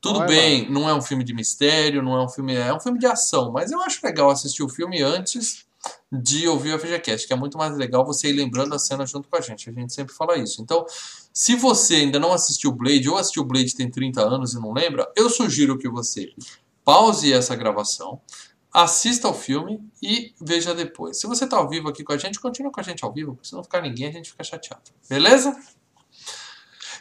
tudo Spoiler. bem, não é um filme de mistério, não é um filme, é um filme de ação, mas eu acho legal assistir o filme antes de ouvir o FGCast, que é muito mais legal você ir lembrando a cena junto com a gente. A gente sempre fala isso. Então, se você ainda não assistiu Blade ou assistiu Blade tem 30 anos e não lembra, eu sugiro que você pause essa gravação, assista ao filme e veja depois. Se você está ao vivo aqui com a gente, continua com a gente ao vivo, porque se não ficar ninguém, a gente fica chateado. Beleza?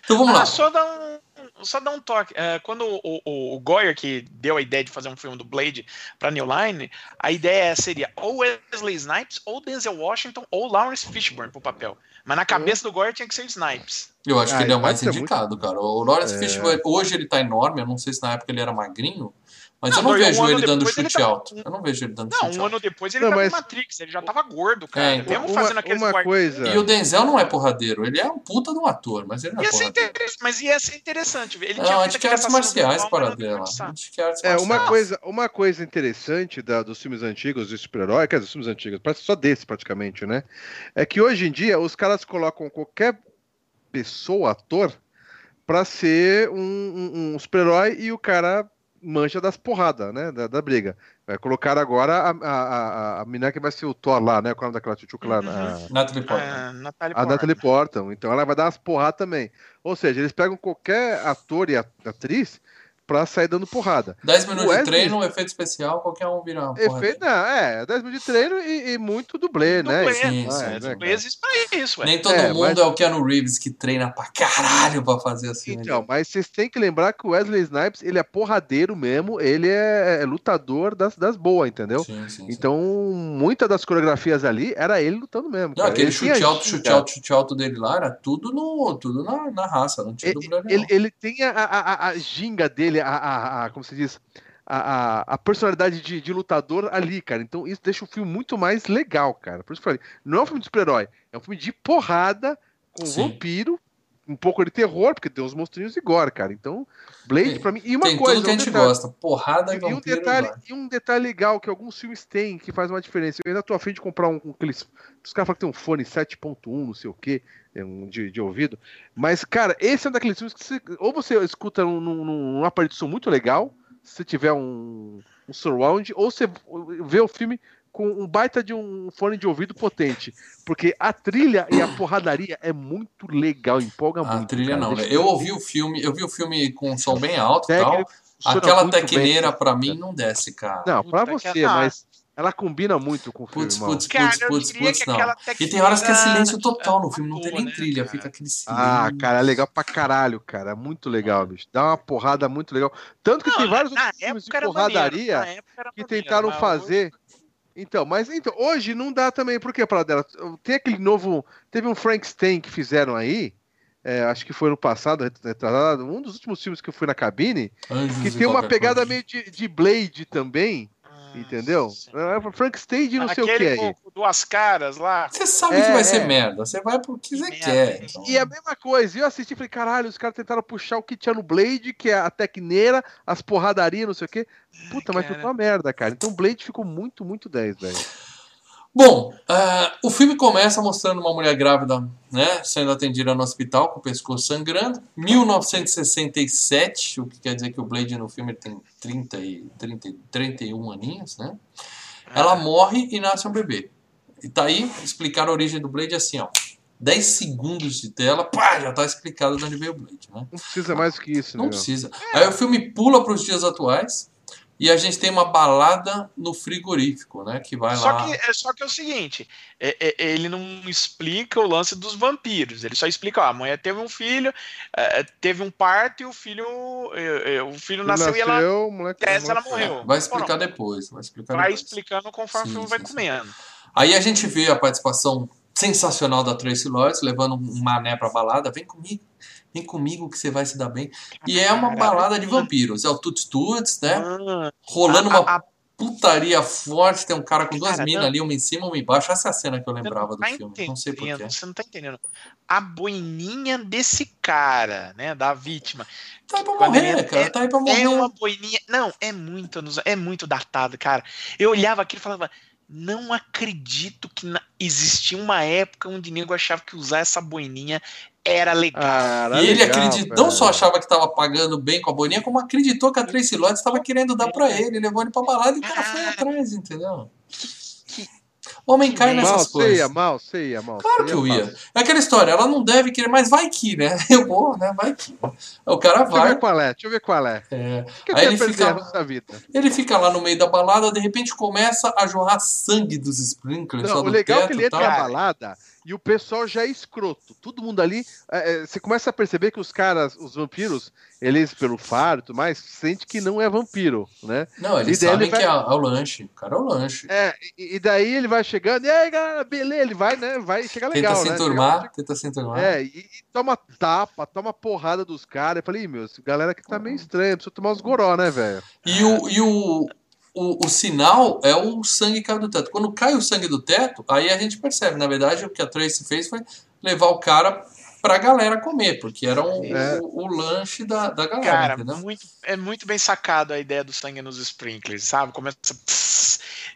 Então vamos ah, lá. Só dar um, só dar um toque. É, quando o, o, o, Goyer, que deu a ideia de fazer um filme do Blade para New Line, a ideia seria ou Wesley Snipes, ou Denzel Washington, ou Lawrence Fishburne pro papel. Mas na cabeça do Goyer tinha que ser Snipes. Eu acho ah, que ele é o mais indicado, muito... cara. O Lawrence é... Fishburne, hoje ele tá enorme, eu não sei se na época ele era magrinho, mas não, eu não vejo um ele dando chute tá... alto. Eu não vejo ele dando não, chute um alto. ano depois ele não, tá mas... Matrix, ele já tava gordo, cara. É, então. Mesmo fazendo aquele uma coisa... E o Denzel não é porradeiro, ele é um puta de um ator, mas ele não é porradeiro. Mas ia ser interessante. Ele não, acho que é artes marciais para dela. É, uma coisa, uma coisa interessante da, dos filmes antigos de super-herói, quer dizer, dos filmes antigos, só desse praticamente, né? É que hoje em dia os caras colocam qualquer pessoa, ator, para ser um, um, um super-herói e o cara mancha das porradas, né? Da, da briga. Vai colocar agora a, a, a, a menina que vai ser o Thor lá, né? Qual é o nome daquela tchutchuca lá? Uhum. Natalie Portman. É, a Natalie Portman. Então ela vai dar umas porradas também. Ou seja, eles pegam qualquer ator e atriz pra sair dando porrada. 10 minutos Wesley... de treino, um efeito especial, qualquer um vira uma efeito, não, é, 10 minutos de treino e, e muito dublê, dublê né? Sim, sim, é, né, pra isso, Nem todo é, mundo mas... é o Keanu Reeves que treina pra caralho pra fazer assim. Então, né? mas vocês têm que lembrar que o Wesley Snipes, ele é porradeiro mesmo, ele é, é lutador das, das boas, entendeu? Sim, sim, então, muitas das coreografias ali era ele lutando mesmo. Não, aquele chute alto, chute alto, chute alto dele lá era tudo, no, tudo na, na raça, não tinha ele, ele, ele, tem a, a, a, ginga dele, a, a, a como se diz, a, a, a personalidade de, de, lutador ali, cara. Então isso deixa o filme muito mais legal, cara. Por isso que eu falei, não é um filme de super-herói, é um filme de porrada com Sim. vampiro, um pouco de terror, porque tem uns monstrinhos e gore, cara. Então, Blade, pra mim. E uma tem coisa. Tudo que a gente detalhe, gosta. Porrada e, e um detalhe E um detalhe legal que alguns filmes têm que faz uma diferença. Eu ainda tô afim de comprar um, um aqueles. Os caras falam que tem um fone 7.1, não sei o quê, um, de, de ouvido. Mas, cara, esse é um daqueles filmes que você, ou você escuta num, num, num aparelho de som muito legal, se tiver um, um surround, ou você vê o filme com um baita de um fone de ouvido potente. Porque a trilha e a porradaria é muito legal, empolga a muito. A trilha cara. não, né? Eu ouvi o filme, eu vi o filme com um som bem alto e tal. Aquela tecneira bem, pra mim não desce, cara. Não, pra você, mas ela combina muito com o filme, putz, putz, putz, putz, putz, não. E tem horas que é silêncio total no filme, não tem nem né, trilha, fica aquele silêncio. Ah, cara, é legal pra caralho, cara. É muito legal, bicho. Dá uma porrada muito legal. Tanto que não, tem vários outros filmes de porradaria que tentaram fazer. Então, mas então, hoje não dá também, por que para dela? Tem aquele novo. Teve um Frankenstein que fizeram aí. É, acho que foi no passado, um dos últimos filmes que eu fui na cabine, Anjos que tem uma pegada coisa. meio de, de Blade também. Entendeu? É, Frank Stage não sei o que é. duas caras lá. Você sabe é, que vai é. ser merda. Você vai porque você quer. Então. E a mesma coisa. Eu assisti e falei, caralho, os caras tentaram puxar o que tinha no Blade, que é a tecneira, as porradarias, não sei o que. Puta, Ai, mas ficou uma merda, cara. Então o Blade ficou muito, muito 10, velho. Bom, uh, o filme começa mostrando uma mulher grávida né, sendo atendida no hospital com o pescoço sangrando. 1967, o que quer dizer que o Blade no filme tem 30 e 30, 31 aninhos, né? Ela morre e nasce um bebê. E tá aí, explicar a origem do Blade assim, ó. 10 segundos de tela, pá, já tá explicado de onde veio o Blade, né? Não precisa mais que isso, Não né? precisa. Aí o filme pula para os dias atuais, e a gente tem uma balada no frigorífico, né? Que vai só lá. Que, é, só que é o seguinte: é, é, ele não explica o lance dos vampiros. Ele só explica: ó, a mulher teve um filho, é, é teve um parto e o filho. É, o filho nasceu, nasceu, e ela. Moleque, essa, ela morreu. Vai explicar depois. Vai, explicar vai depois. explicando conforme sim, o filme vai sim. comendo. Aí a gente vê a participação sensacional da Tracy Lords levando um mané pra balada. Vem comigo Vem comigo que você vai se dar bem. E é uma balada de vampiros. É o Tuts Tuts, né? Ah. Rolando uma putaria forte. Tem um cara com duas minas ali, uma em cima, uma embaixo. Essa é a cena que eu lembrava do tá filme. Não sei porquê. Você não tá entendendo. A boininha desse cara, né? Da vítima. Tá aí pra morrer, cara. É, tá aí pra morrer. É uma boininha. Não, é muito, é muito datado, cara. Eu olhava aquilo e falava não acredito que existia uma época onde nego achava que usar essa boininha era legal. Ah, era e ele acreditou, não só achava que estava pagando bem com a boininha, como acreditou que a Tracy Lotz estava querendo dar para ele, levou ele pra balada e o cara foi atrás, entendeu? Homem cai nessas mal, coisas. Ceia, mal, ceia, mal. Claro que eu ia. É aquela história, ela não deve querer, mas vai que, né? Eu vou, né? Vai que. O cara vai. Deixa eu ver qual é, deixa eu ver qual é. é. Que Aí ele fica, vida? ele fica lá no meio da balada, de repente começa a jorrar sangue dos sprinklers. Não, o legal teto, é que ele entra na balada e o pessoal já é escroto. Todo mundo ali. É, é, você começa a perceber que os caras, os vampiros, eles, pelo faro e tudo mais, sente que não é vampiro, né? Não, eles sabem vai... que é, é, o lanche. O cara é o lanche. É, e, e daí ele vai chegando, e aí, galera, beleza, ele vai, né? Vai chegar legal. Tenta se né? enturmar, tenta se enturmar. É, e, e, toma tapa, toma porrada dos caras. Eu falei, meu, galera que tá meio estranha, precisa tomar os goró, né, velho? E o. E o o, o sinal é o sangue que caiu do teto. Quando cai o sangue do teto, aí a gente percebe. Na verdade, o que a Tracy fez foi levar o cara pra galera comer, porque era um, é. o, o, lanche da, da galera. Cara, muito, é muito bem sacado a ideia do sangue nos sprinklers, sabe? Começa.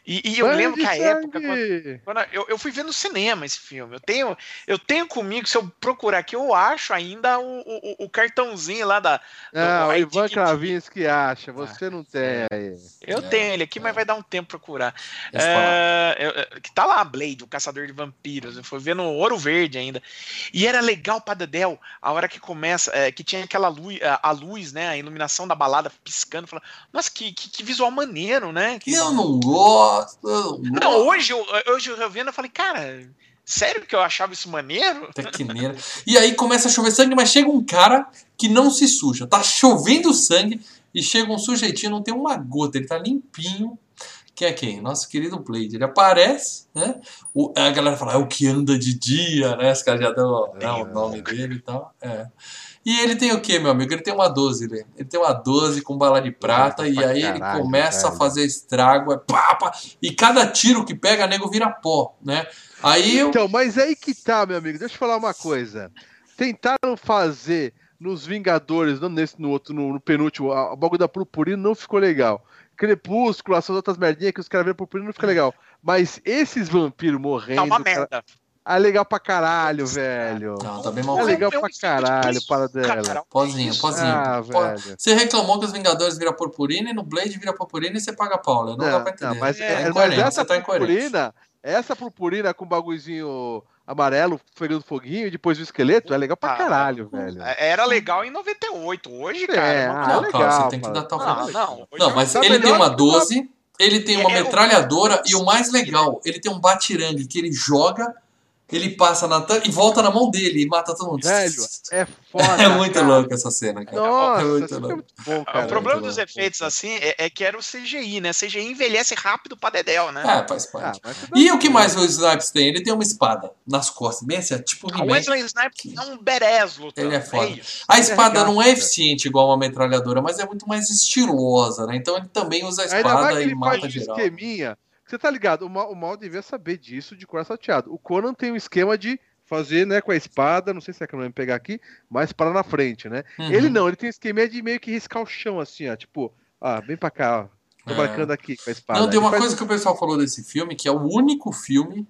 E, e eu lembro que a época. Quando, quando eu, eu fui ver no cinema esse filme. Eu tenho, eu tenho comigo, se eu procurar aqui, eu acho ainda o, o, o cartãozinho lá da. Não, o Ivan Kravinski acha, você ah, não tem aí. Eu é, tenho ele aqui, é. mas vai dar um tempo procurar. É, eu, que tá lá, Blade, o caçador de vampiros. Eu fui ver no Ouro Verde ainda. E era legal pra Dedel, a hora que começa, é, que tinha aquela luz, a, a, luz, né? A iluminação da balada piscando, falando, nossa, que, que, que visual maneiro, né? Que, eu não gosto gosto. Não, hoje eu, hoje eu vendo, eu falei, cara, sério que eu achava isso maneiro? Tequineira. E aí começa a chover sangue, mas chega um cara que não se suja. Tá chovendo sangue e chega um sujeitinho, não tem uma gota, ele tá limpinho. Que é quem? Nosso querido Blade. Ele aparece, né? O, a galera fala, é o que anda de dia, né? Os caras já dão o nome dele e tal. É. E ele tem o que, meu amigo? Ele tem uma 12, né? Ele tem uma 12 com bala de prata, e aí caralho, ele começa velho. a fazer estrago, é pá, pá, e cada tiro que pega, nego vira pó, né? Aí Então, eu... mas aí que tá, meu amigo, deixa eu falar uma coisa. Tentaram fazer nos Vingadores, não nesse, no outro, no, no penúltimo, o bagulho da purpurina não ficou legal. Crepúsculo, essas outras merdinhas que os caras viram purpurina não fica legal. Mas esses vampiros morrendo. Tá uma merda. Cara... É legal pra caralho, velho. Não, tá bem mal. É legal pra caralho, para dela. Pozinho, pozinho. Ah, velho. Você reclamou que os Vingadores viram purpurina e no Blade vira purpurina e você paga pau, né? Não, não dá pra entender. Não, mas, é, é, mas essa tá purpurina, essa purpurina com bagulhozinho amarelo pegando foguinho e depois o esqueleto, é legal pra ah, caralho, velho. É, era legal em 98. Hoje, é, cara. É, não, legal, cara, você tem que datar o não, não, não, mas ele tem uma 12, ele tem uma metralhadora e o mais legal, ele tem um batirangue que ele joga ele passa na e volta na mão dele e mata todo mundo. Velho, é foda. é muito cara. louco essa cena, cara. Nossa, é muito louco. É muito bom, cara. O problema dos efeitos, assim, é, é, que era o CGI, né? CGI envelhece rápido pra Dedel, né? É, faz parte. Ah, e o que mais o Snipes tem? Ele tem uma espada nas costas, bem assim, é tipo O Wesley Snipes é um berés Ele é foda. É a espada não é eficiente igual uma metralhadora, mas é muito mais estilosa, né? Então ele também usa a espada e mata geral. Esqueminha você tá ligado? O mal, o mal devia saber disso de coração salteado. O Conan tem um esquema de fazer, né, com a espada, não sei se é que não vai pegar aqui, mas para na frente, né? Uhum. Ele não, ele tem um esquema de meio que riscar o chão, assim, ó, tipo, ah, vem pra cá, ó. Tô é. marcando aqui com a espada. Não, tem uma coisa que o pessoal falou desse filme, que é o único filme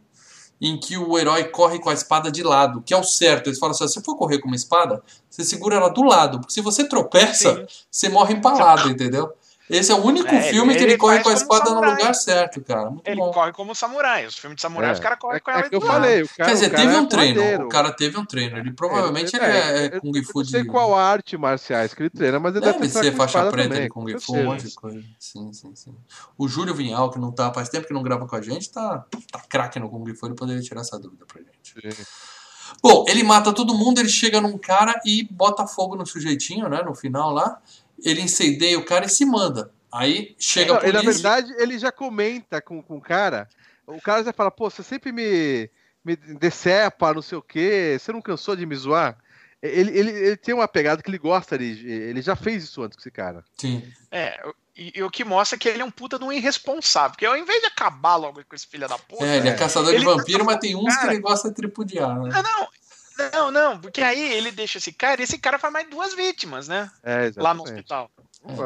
em que o herói corre com a espada de lado, que é o certo. Eles falam assim: se você for correr com uma espada, você segura ela do lado, porque se você tropeça, Sim. você morre empalado, entendeu? Esse é o único é, filme ele, que ele, ele corre com a espada no lugar certo, cara. Muito ele bom. corre como samurai. Os filmes de samurai, é. os caras correm é, com ela. É que eu falei. O cara, Quer dizer, teve um treino. Madeiro. O cara teve um treino. Ele provavelmente ele é, é Kung Fu de. Eu não sei qual arte marciais que ele treina, mas ele deve, deve ser faixa preta também, de Kung Fu, um monte de coisa. Sim, sim, sim. O Júlio Vinhal, que não tá, faz tempo que não grava com a gente, tá, tá craque no Kung Fu. Ele poderia tirar essa dúvida pra gente. Sim. Bom, ele mata todo mundo, ele chega num cara e bota fogo no sujeitinho, né? No final lá. Ele incendeia o cara e se manda. Aí chega não, a polícia. na verdade, ele já comenta com, com o cara. O cara já fala, pô, você sempre me, me decepa, não sei o quê, você não cansou de me zoar? Ele, ele, ele tem uma pegada que ele gosta de. Ele já fez isso antes com esse cara. Sim. É, e, e, o que mostra que ele é um puta de um irresponsável. Porque ao invés de acabar logo com esse filho da puta. É, ele é caçador de vampiro, mas tem uns cara, que ele gosta de tripudiar, né? Não, não. Não, não, porque aí ele deixa esse cara e esse cara faz mais duas vítimas, né? É, lá no hospital.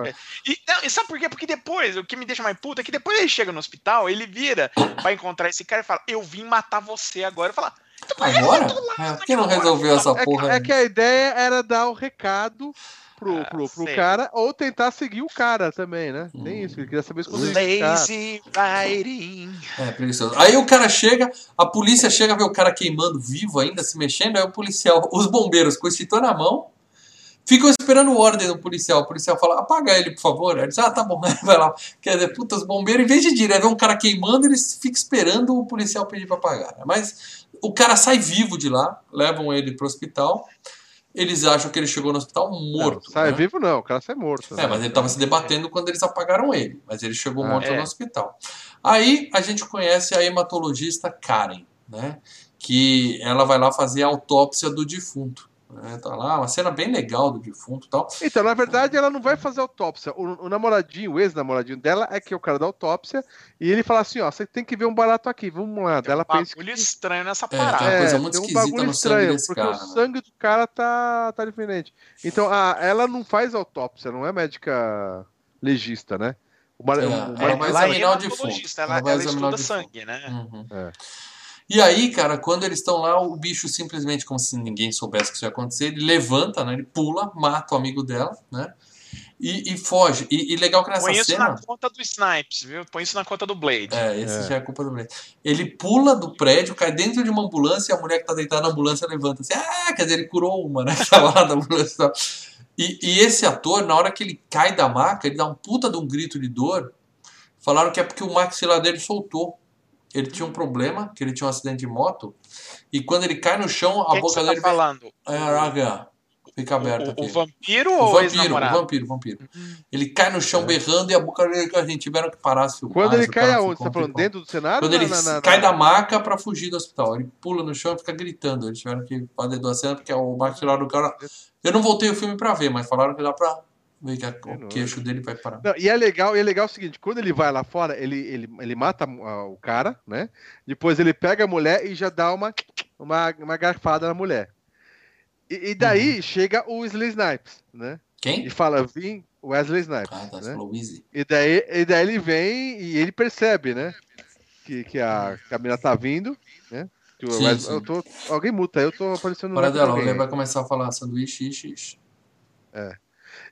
É. E, não, e, sabe por quê? Porque depois, o que me deixa mais puta é que depois ele chega no hospital, ele vira pra encontrar esse cara e fala: Eu vim matar você agora. Eu falo, então, agora? É, por que não resolveu essa porra? É, é, que a ideia era dar o um recado pro, ah, pro, pro cara ou tentar seguir o cara também, né? Hum. Tem isso, ele queria saber esconder Lazy writing. É, preguiçoso. Aí o cara chega, a polícia chega, vê o cara queimando vivo ainda, se mexendo, aí o policial, os bombeiros com o extintor na mão ficam esperando ordem do policial. O policial fala, apaga ele, por favor. Ele diz, ah, tá bom, vai lá. Quer dizer, puta, os bombeiros, em vez de direto ver um cara queimando, eles ficam esperando o policial pedir pra apagar. Mas o cara sai vivo de lá, levam ele pro hospital. Eles acham que ele chegou no hospital morto. Não, sai né? vivo não, o cara sai morto. É, né? mas ele estava se debatendo quando eles apagaram ele. Mas ele chegou ah, morto é. no hospital. Aí a gente conhece a hematologista Karen, né? Que ela vai lá fazer a autópsia do defunto. É, tá lá, uma cena bem legal do defunto e tal. Então, na verdade, ela não vai fazer autópsia. O, o namoradinho, o ex-namoradinho dela, é que é o cara da autópsia, e ele fala assim: ó, você tem que ver um barato aqui, vamos lá. Tem um bagulho que... estranho nessa parada. É, tem uma coisa muito tem um esquisita no estranho, sangue porque cara, o sangue né? do cara tá, tá diferente. Então, a, ela não faz autópsia, não é médica legista, né? O mar... é, o mar... ela vai examinar o defunto. Ela, ela, ela estuda sangue, né? Uhum. É. E aí, cara, quando eles estão lá, o bicho simplesmente, como se ninguém soubesse que isso ia acontecer, ele levanta, né? Ele pula, mata o amigo dela, né? E, e foge. E, e, legal que nessa Põe isso cena... na conta do Snipes, viu? Põe isso na conta do Blade. É, esse é. já é culpa do Blade. Ele pula do prédio, cai dentro de uma ambulância e a mulher que tá deitada na ambulância levanta assim. Ah, quer dizer, ele curou uma, né? Tava lá na ambulância e, e esse ator, na hora que ele cai da maca, ele dá um puta de um grito de dor. Falaram que é porque o maxilar dele soltou ele tinha um problema, que ele tinha um acidente de moto, e quando ele cai no chão, a boca tá dele. Tá falando? É, Fica aberto o, aqui. O vampiro o ou vampiro, o vampiro, o vampiro. Uhum. Ele cai no chão é. berrando e a boca dele, a gente tiveram que parar se filmar. Quando ele cai aonde? Você tá falando dentro do cenário? Quando ele na, na, cai da maca pra fugir do hospital. Ele pula no chão e fica gritando. Eles tiveram que fazer duas cenas porque o maxilar do cara. Eu não voltei o filme pra ver, mas falaram que dá que o queixo dele vai parar. Não, e é legal, e é legal o seguinte, quando ele vai lá fora, ele, ele, ele mata o cara, né? Depois ele pega a mulher e já dá uma, uma, uma garfada na mulher. E, e daí uhum. chega o Wesley Snipes, né? Quem? E fala, vim, Wesley Snipes. Ah, tá, né? E daí, e daí ele vem e ele percebe, né? Que, que a Camila tá vindo, né? Sim, Wesley, sim. Eu tô, alguém muta, eu tô aparecendo no. Para dela, alguém vai começar a falar sanduíche, ixi, ixi. É.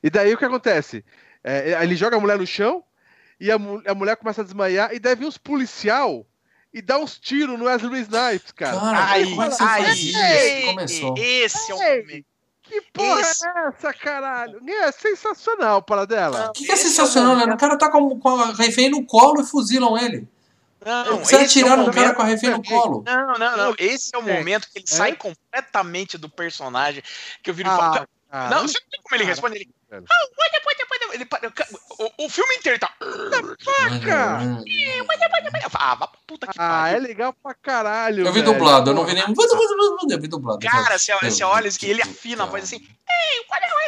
E daí o que acontece? É, ele joga a mulher no chão e a, a mulher começa a desmaiar e daí vem os policial e dá uns tiros no Wesley Snipes, cara. cara aí, aí, aí, começou. Esse é o momento. Que porra Isso. é essa, caralho? É sensacional para dela. O que, que, é sensacional, né? O cara tá com, com a refém no colo e fuzilam ele. Não, Você atiraram é o cara com a refém no colo. Não, não, não. Esse é o momento que ele é? sai completamente do personagem. Que eu viro ah, e falo. Não, você não tem como ele responde. Ele. Ah. Ele, o, o filme inteiro tá. Faca! Ah, pra puta que ah, pariu. Ah, é legal pra caralho. Eu vi velho. dublado, eu não vi nem. Eu vi dublado. Cara, você, você olha e ele afina, faz assim. Ei,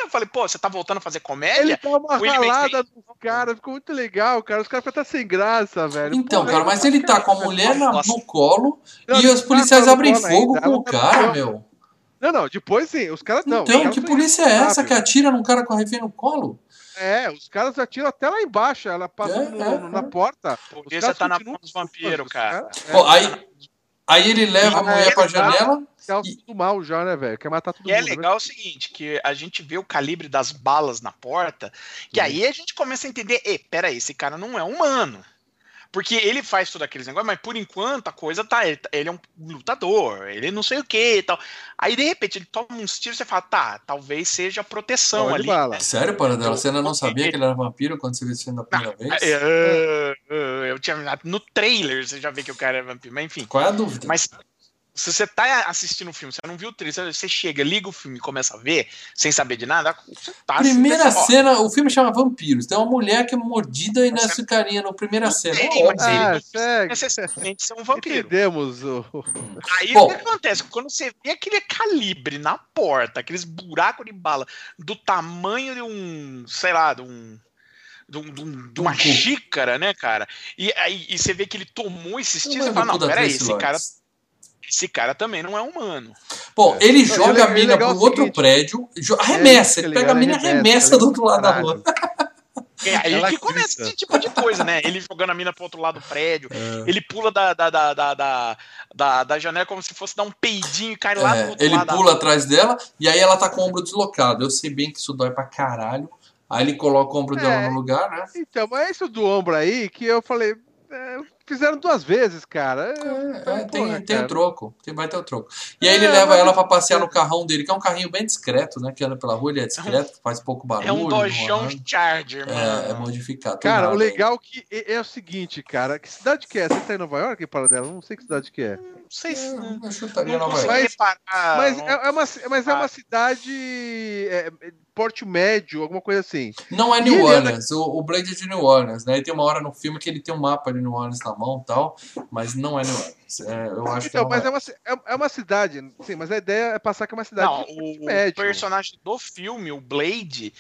eu falei, pô, você tá voltando a fazer comédia? Ele dá uma ralada nos caras, ficou muito legal, cara. Os caras ficam até sem graça, velho. Então, cara, mas ele tá com a mulher na, no colo e os policiais abrem fogo com o cara, meu. Não, não, depois sim, os caras não. Então, caras que polícia é essa que atira num cara com a refém no colo? É, os caras atiram até lá embaixo, ela passa é, no, é, na é. porta. Por isso tá na mão dos vampiros, cara. É. Pô, aí, aí ele leva a mulher pra janela. É e... tudo mal já, né, velho? Quer matar todo e é mundo. E é legal né? o seguinte, que a gente vê o calibre das balas na porta, que uhum. aí a gente começa a entender, e pera aí, esse cara não é humano. Porque ele faz tudo aqueles negócios, mas por enquanto a coisa tá. Ele, tá, ele é um lutador, ele não sei o que e tal. Aí de repente ele toma uns tiros e você fala, tá, talvez seja proteção ali. Né? Sério, Paradela? Você ainda não sabia que ele era vampiro quando você viu filme da primeira não, vez? Eu, eu, eu tinha. No trailer você já vê que o cara é vampiro, mas enfim. Qual é a dúvida? Mas se você tá assistindo o filme, você não viu o trailer, você chega, liga o filme e começa a ver, sem saber de nada, você tá Primeira cena, ó, o filme chama Vampiros. Tem uma mulher que é mordida e nessa carinha na primeira cena. Tem, mas ah, ele necessariamente ser um vampiro. Entendemos. O... Aí Bom, o que acontece? Quando você vê aquele calibre na porta, aqueles buracos de bala do tamanho de um, sei lá, de um de, um, de, uma xícara, né, cara? E aí e você vê que ele tomou esses tiros e fala, não, peraí, esse cara esse cara também não é humano. Bom, é. ele joga a mina pro outro seguinte, prédio, arremessa, é, ele pega a mina e arremessa do outro lado caralho. da rua. É aí Ela que começa esse tipo de coisa, né? Ele jogando a mina pro outro lado do prédio, é. ele pula da, da, da, da, da, da, janela como se fosse dar um peidinho e cai lá é, pro outro ele lado. Ele pula atrás dela e aí ela tá com o ombro deslocado. Eu sei bem que isso dói pra caralho. Aí ele coloca o ombro dela é, no lugar, né? Então, mas é isso do ombro aí que eu falei. É, Fizeram duas vezes, cara. É, é, tem, porra, tem o troco. Tem, vai ter o troco. E aí ele é, leva ela para passear no carrão dele, que é um carrinho bem discreto, né? Que anda pela rua, ele é discreto, faz pouco barulho. É um Dojão Charger, mano. É, é modificado. Cara, o legal que é, é, o seguinte, cara. Que cidade que é? Você tá em Nova York, para dela? Não sei que cidade que é. Não sei se. É, eu chutaria Nova York. Mas, mas, é, uma, mas é uma cidade. porte médio, alguma coisa assim. Não é New Orleans, anda... o, o Blade é de New Orleans, né? E tem uma hora no filme que ele tem um mapa de New Orleans na mão e tal mas não é New Orleans. É, eu acho então, que é, mas é uma, é, é, uma cidade, sim, mas a ideia é passar que é uma cidade. Não, o, o, personagem do filme, o Blade,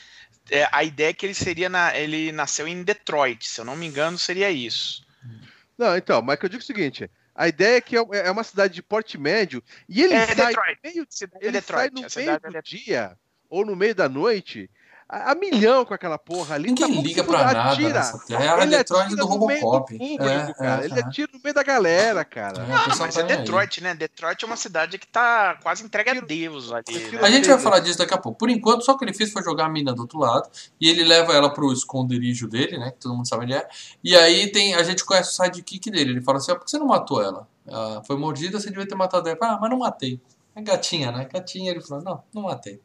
é, a ideia é que ele seria na, ele nasceu em Detroit, se eu não me engano, seria isso. Não, então, mas que eu digo o seguinte. A ideia é que é, é uma cidade de porte médio e ele é sai Detroit. meio, ele Detroit, sai no meio do dia ou no meio da noite a, milhão com aquela porra ali. Ninguém tá liga pra nada atira. nessa terra. É a Detroit do Robocop. Do público, é, cara. É, ele é. atira no meio da galera, cara. Não, mas é Detroit, aí. né? Detroit é uma cidade que tá quase entregue a Deus ali. Né? A gente vai falar disso daqui a pouco. Por enquanto, só o que ele fez foi jogar a mina do outro lado. E ele leva ela pro esconderijo dele, né? Que todo mundo sabe onde é. E aí tem, a gente conhece o sidekick dele. Ele fala assim: ah, por que você não matou ela? ela foi mordida, você devia ter matado ela. Ah, mas não matei. É gatinha, né? Gatinha. Ele falou: não, não matei.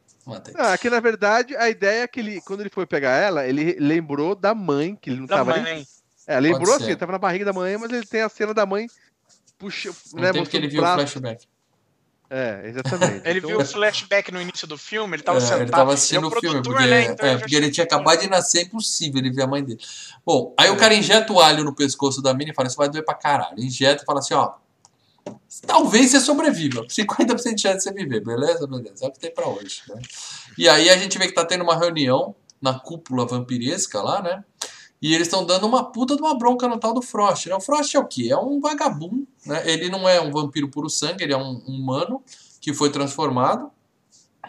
Ah, aqui, na verdade, a ideia é que ele, quando ele foi pegar ela, ele lembrou da mãe, que ele não da tava mãe. nem. É, lembrou assim, ele tava na barriga da mãe, mas ele tem a cena da mãe puxa, né, tempo que ele viu o flashback. É, exatamente. ele então... viu o flashback no início do filme, ele tava é, sentado. Ele tava assistindo ele é o filme, porque, né, então é, porque ele tinha acabado de nascer, é impossível ele ver a mãe dele. Bom, aí é. o cara injeta o alho no pescoço da mina e fala: Isso vai doer pra caralho. Injeta e fala assim: Ó, talvez você sobreviva. 50% de chance de você viver, beleza? Beleza. É o que tem pra hoje. Né? E aí a gente vê que tá tendo uma reunião na cúpula vampiresca lá, né? E eles estão dando uma puta de uma bronca no tal do Frost. Né? O Frost é o quê? É um vagabundo. Né? Ele não é um vampiro puro sangue, ele é um, um humano que foi transformado.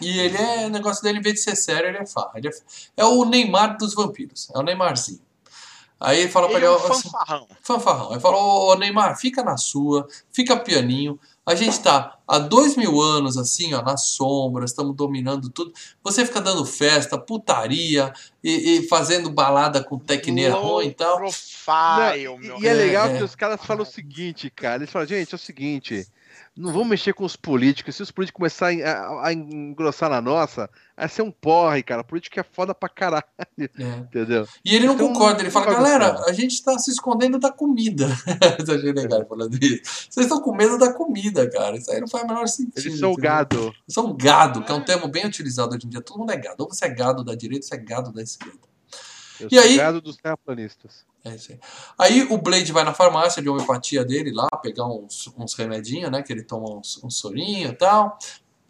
E ele é. O negócio dele, em vez de ser sério, ele é farra. Ele é, é o Neymar dos vampiros. É o Neymarzinho. Aí ele fala ele pra ele. É um fanfarrão. Assim, fanfarrão. Aí falou, ô Neymar, fica na sua, fica pianinho. A gente tá há dois mil anos, assim, ó, nas sombras, estamos dominando tudo. Você fica dando festa, putaria e, e fazendo balada com tecneira ruim e tal. Profile, Não, meu E é legal é, que os caras falam o seguinte, cara. Eles falam, gente, é o seguinte não vamos mexer com os políticos. Se os políticos começarem a, a, engrossar na nossa, vai ser um porre, cara. Política é foda pra caralho. É. Entendeu? E ele não então, concorda, ele fala, galera, a gente tá se escondendo da comida. Eu achei legal falando isso. Vocês estão com medo da comida, cara. Isso aí não faz o menor sentido. Eles são entendeu? gado. Eles são gado, que é um termo bem utilizado hoje em dia. Todo mundo é gado. Ou você é gado da direita, ou você é gado da esquerda. Eu e aí, gado dos terraplanistas. É isso aí. Aí o Blade vai na farmácia de homeopatia dele lá, pegar uns, uns remedinhos, né? Que ele toma uns, uns sorinhos e tal.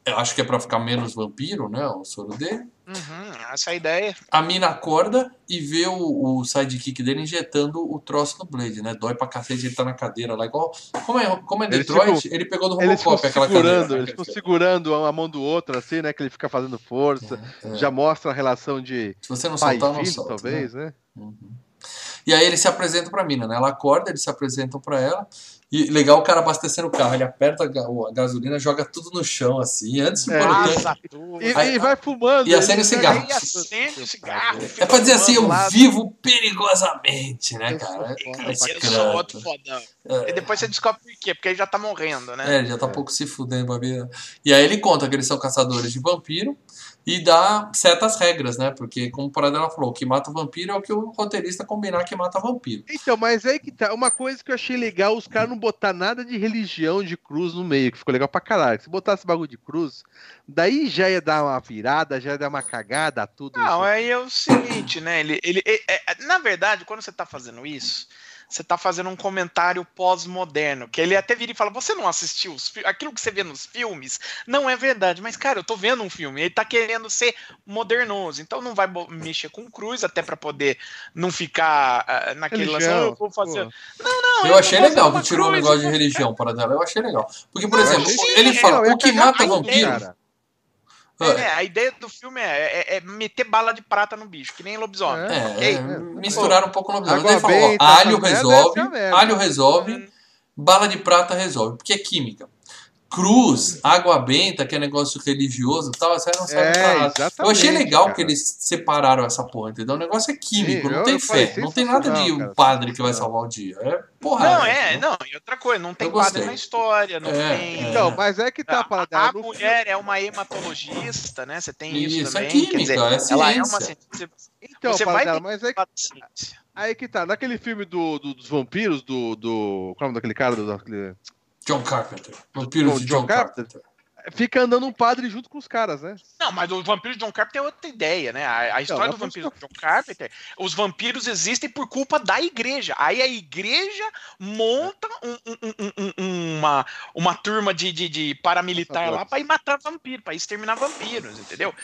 Eu acho que é pra ficar menos vampiro, né? O soro dele. Uhum, essa é a ideia. A mina acorda e vê o, o sidekick dele injetando o troço no Blade, né? Dói pra cacete, ele tá na cadeira lá, igual. Como é, como é Detroit, ele, tipo, ele pegou do Robocop aquela segurando, cadeira. Né? Eles ficam segurando a mão do outro, assim, né? Que ele fica fazendo força. É, é. Já mostra a relação de. Se você não soltar, não solta. Talvez, né? né? Uhum. E aí ele se apresenta pra mina, né? Ela acorda, eles se apresentam pra ela. E legal o cara abastecendo o carro, ele aperta a, gasolina, joga tudo no chão, assim, antes de é, pôr o tanque. E, aí, e vai fumando. E acende o cigarro. E acende o cigarro. É pra dizer assim, eu vivo perigosamente, né, cara? É, sou outro fodão. É. E depois você descobre por quê, porque ele já tá morrendo, né? É, ele já tá um pouco se fudendo, babia. E aí ele conta que eles são caçadores de vampiro e dá certas regras, né? Porque, como o Paradela falou, o que mata o vampiro é o que o roteirista combinar que mata vampiro. Então, mas aí que tá. Uma coisa que eu achei legal, os caras não botar nada de religião de cruz no meio, que ficou legal pra caralho. Se botasse bagulho de cruz, daí já ia dar uma virada, já ia dar uma cagada, tudo. Não, isso. aí é o seguinte, né? Ele, ele, ele é, na verdade, quando você tá fazendo isso você está fazendo um comentário pós-moderno, que ele até vira e fala: você não assistiu os aquilo que você vê nos filmes não é verdade, mas cara, eu tô vendo um filme, ele tá querendo ser modernoso, então não vai mexer com cruz até para poder não ficar uh, naquele religião, eu vou fazer. Não, não. Eu achei legal que tirou o negócio de religião para dela. Eu achei legal, porque por exemplo, ele fala: o que mata vampiro é, a ideia do filme é, é, é, meter bala de prata no bicho, que nem lobisomem. É, okay? é, misturar um pouco o lobisomem. Daí falou, ó, alho resolve, alho resolve, hum. bala de prata resolve, porque é química cruz, água benta, que é negócio religioso e tal, aí não serve é, pra nada. Eu achei legal cara. que eles separaram essa porra, entendeu? O negócio é químico, Sim, não tem fé, não tem nada de um padre que vai salvar o dia. É porra. Não, é, não, e outra coisa, não tem padre na história, não é, tem. É. Então, mas é que tá a, a, a mulher é uma hematologista, né? Você tem isso, isso é também. É química, dizer, é ciência. Ela é uma ciência. Então, você vai dela, mas é que... Aí que tá, naquele filme do, do, dos vampiros, do, do. Qual é o nome daquele cara? Do, daquele... John Carpenter. Vampiro oh, de John, John Carpenter. Carpenter fica andando um padre junto com os caras, né? Não, mas o vampiro de John Carpenter é outra ideia, né? A, a história não, do vampiro de John Carpenter, os vampiros existem por culpa da igreja. Aí a igreja monta um, um, um, uma, uma turma de, de, de paramilitar lá para ir matar vampiro, para exterminar vampiros, entendeu?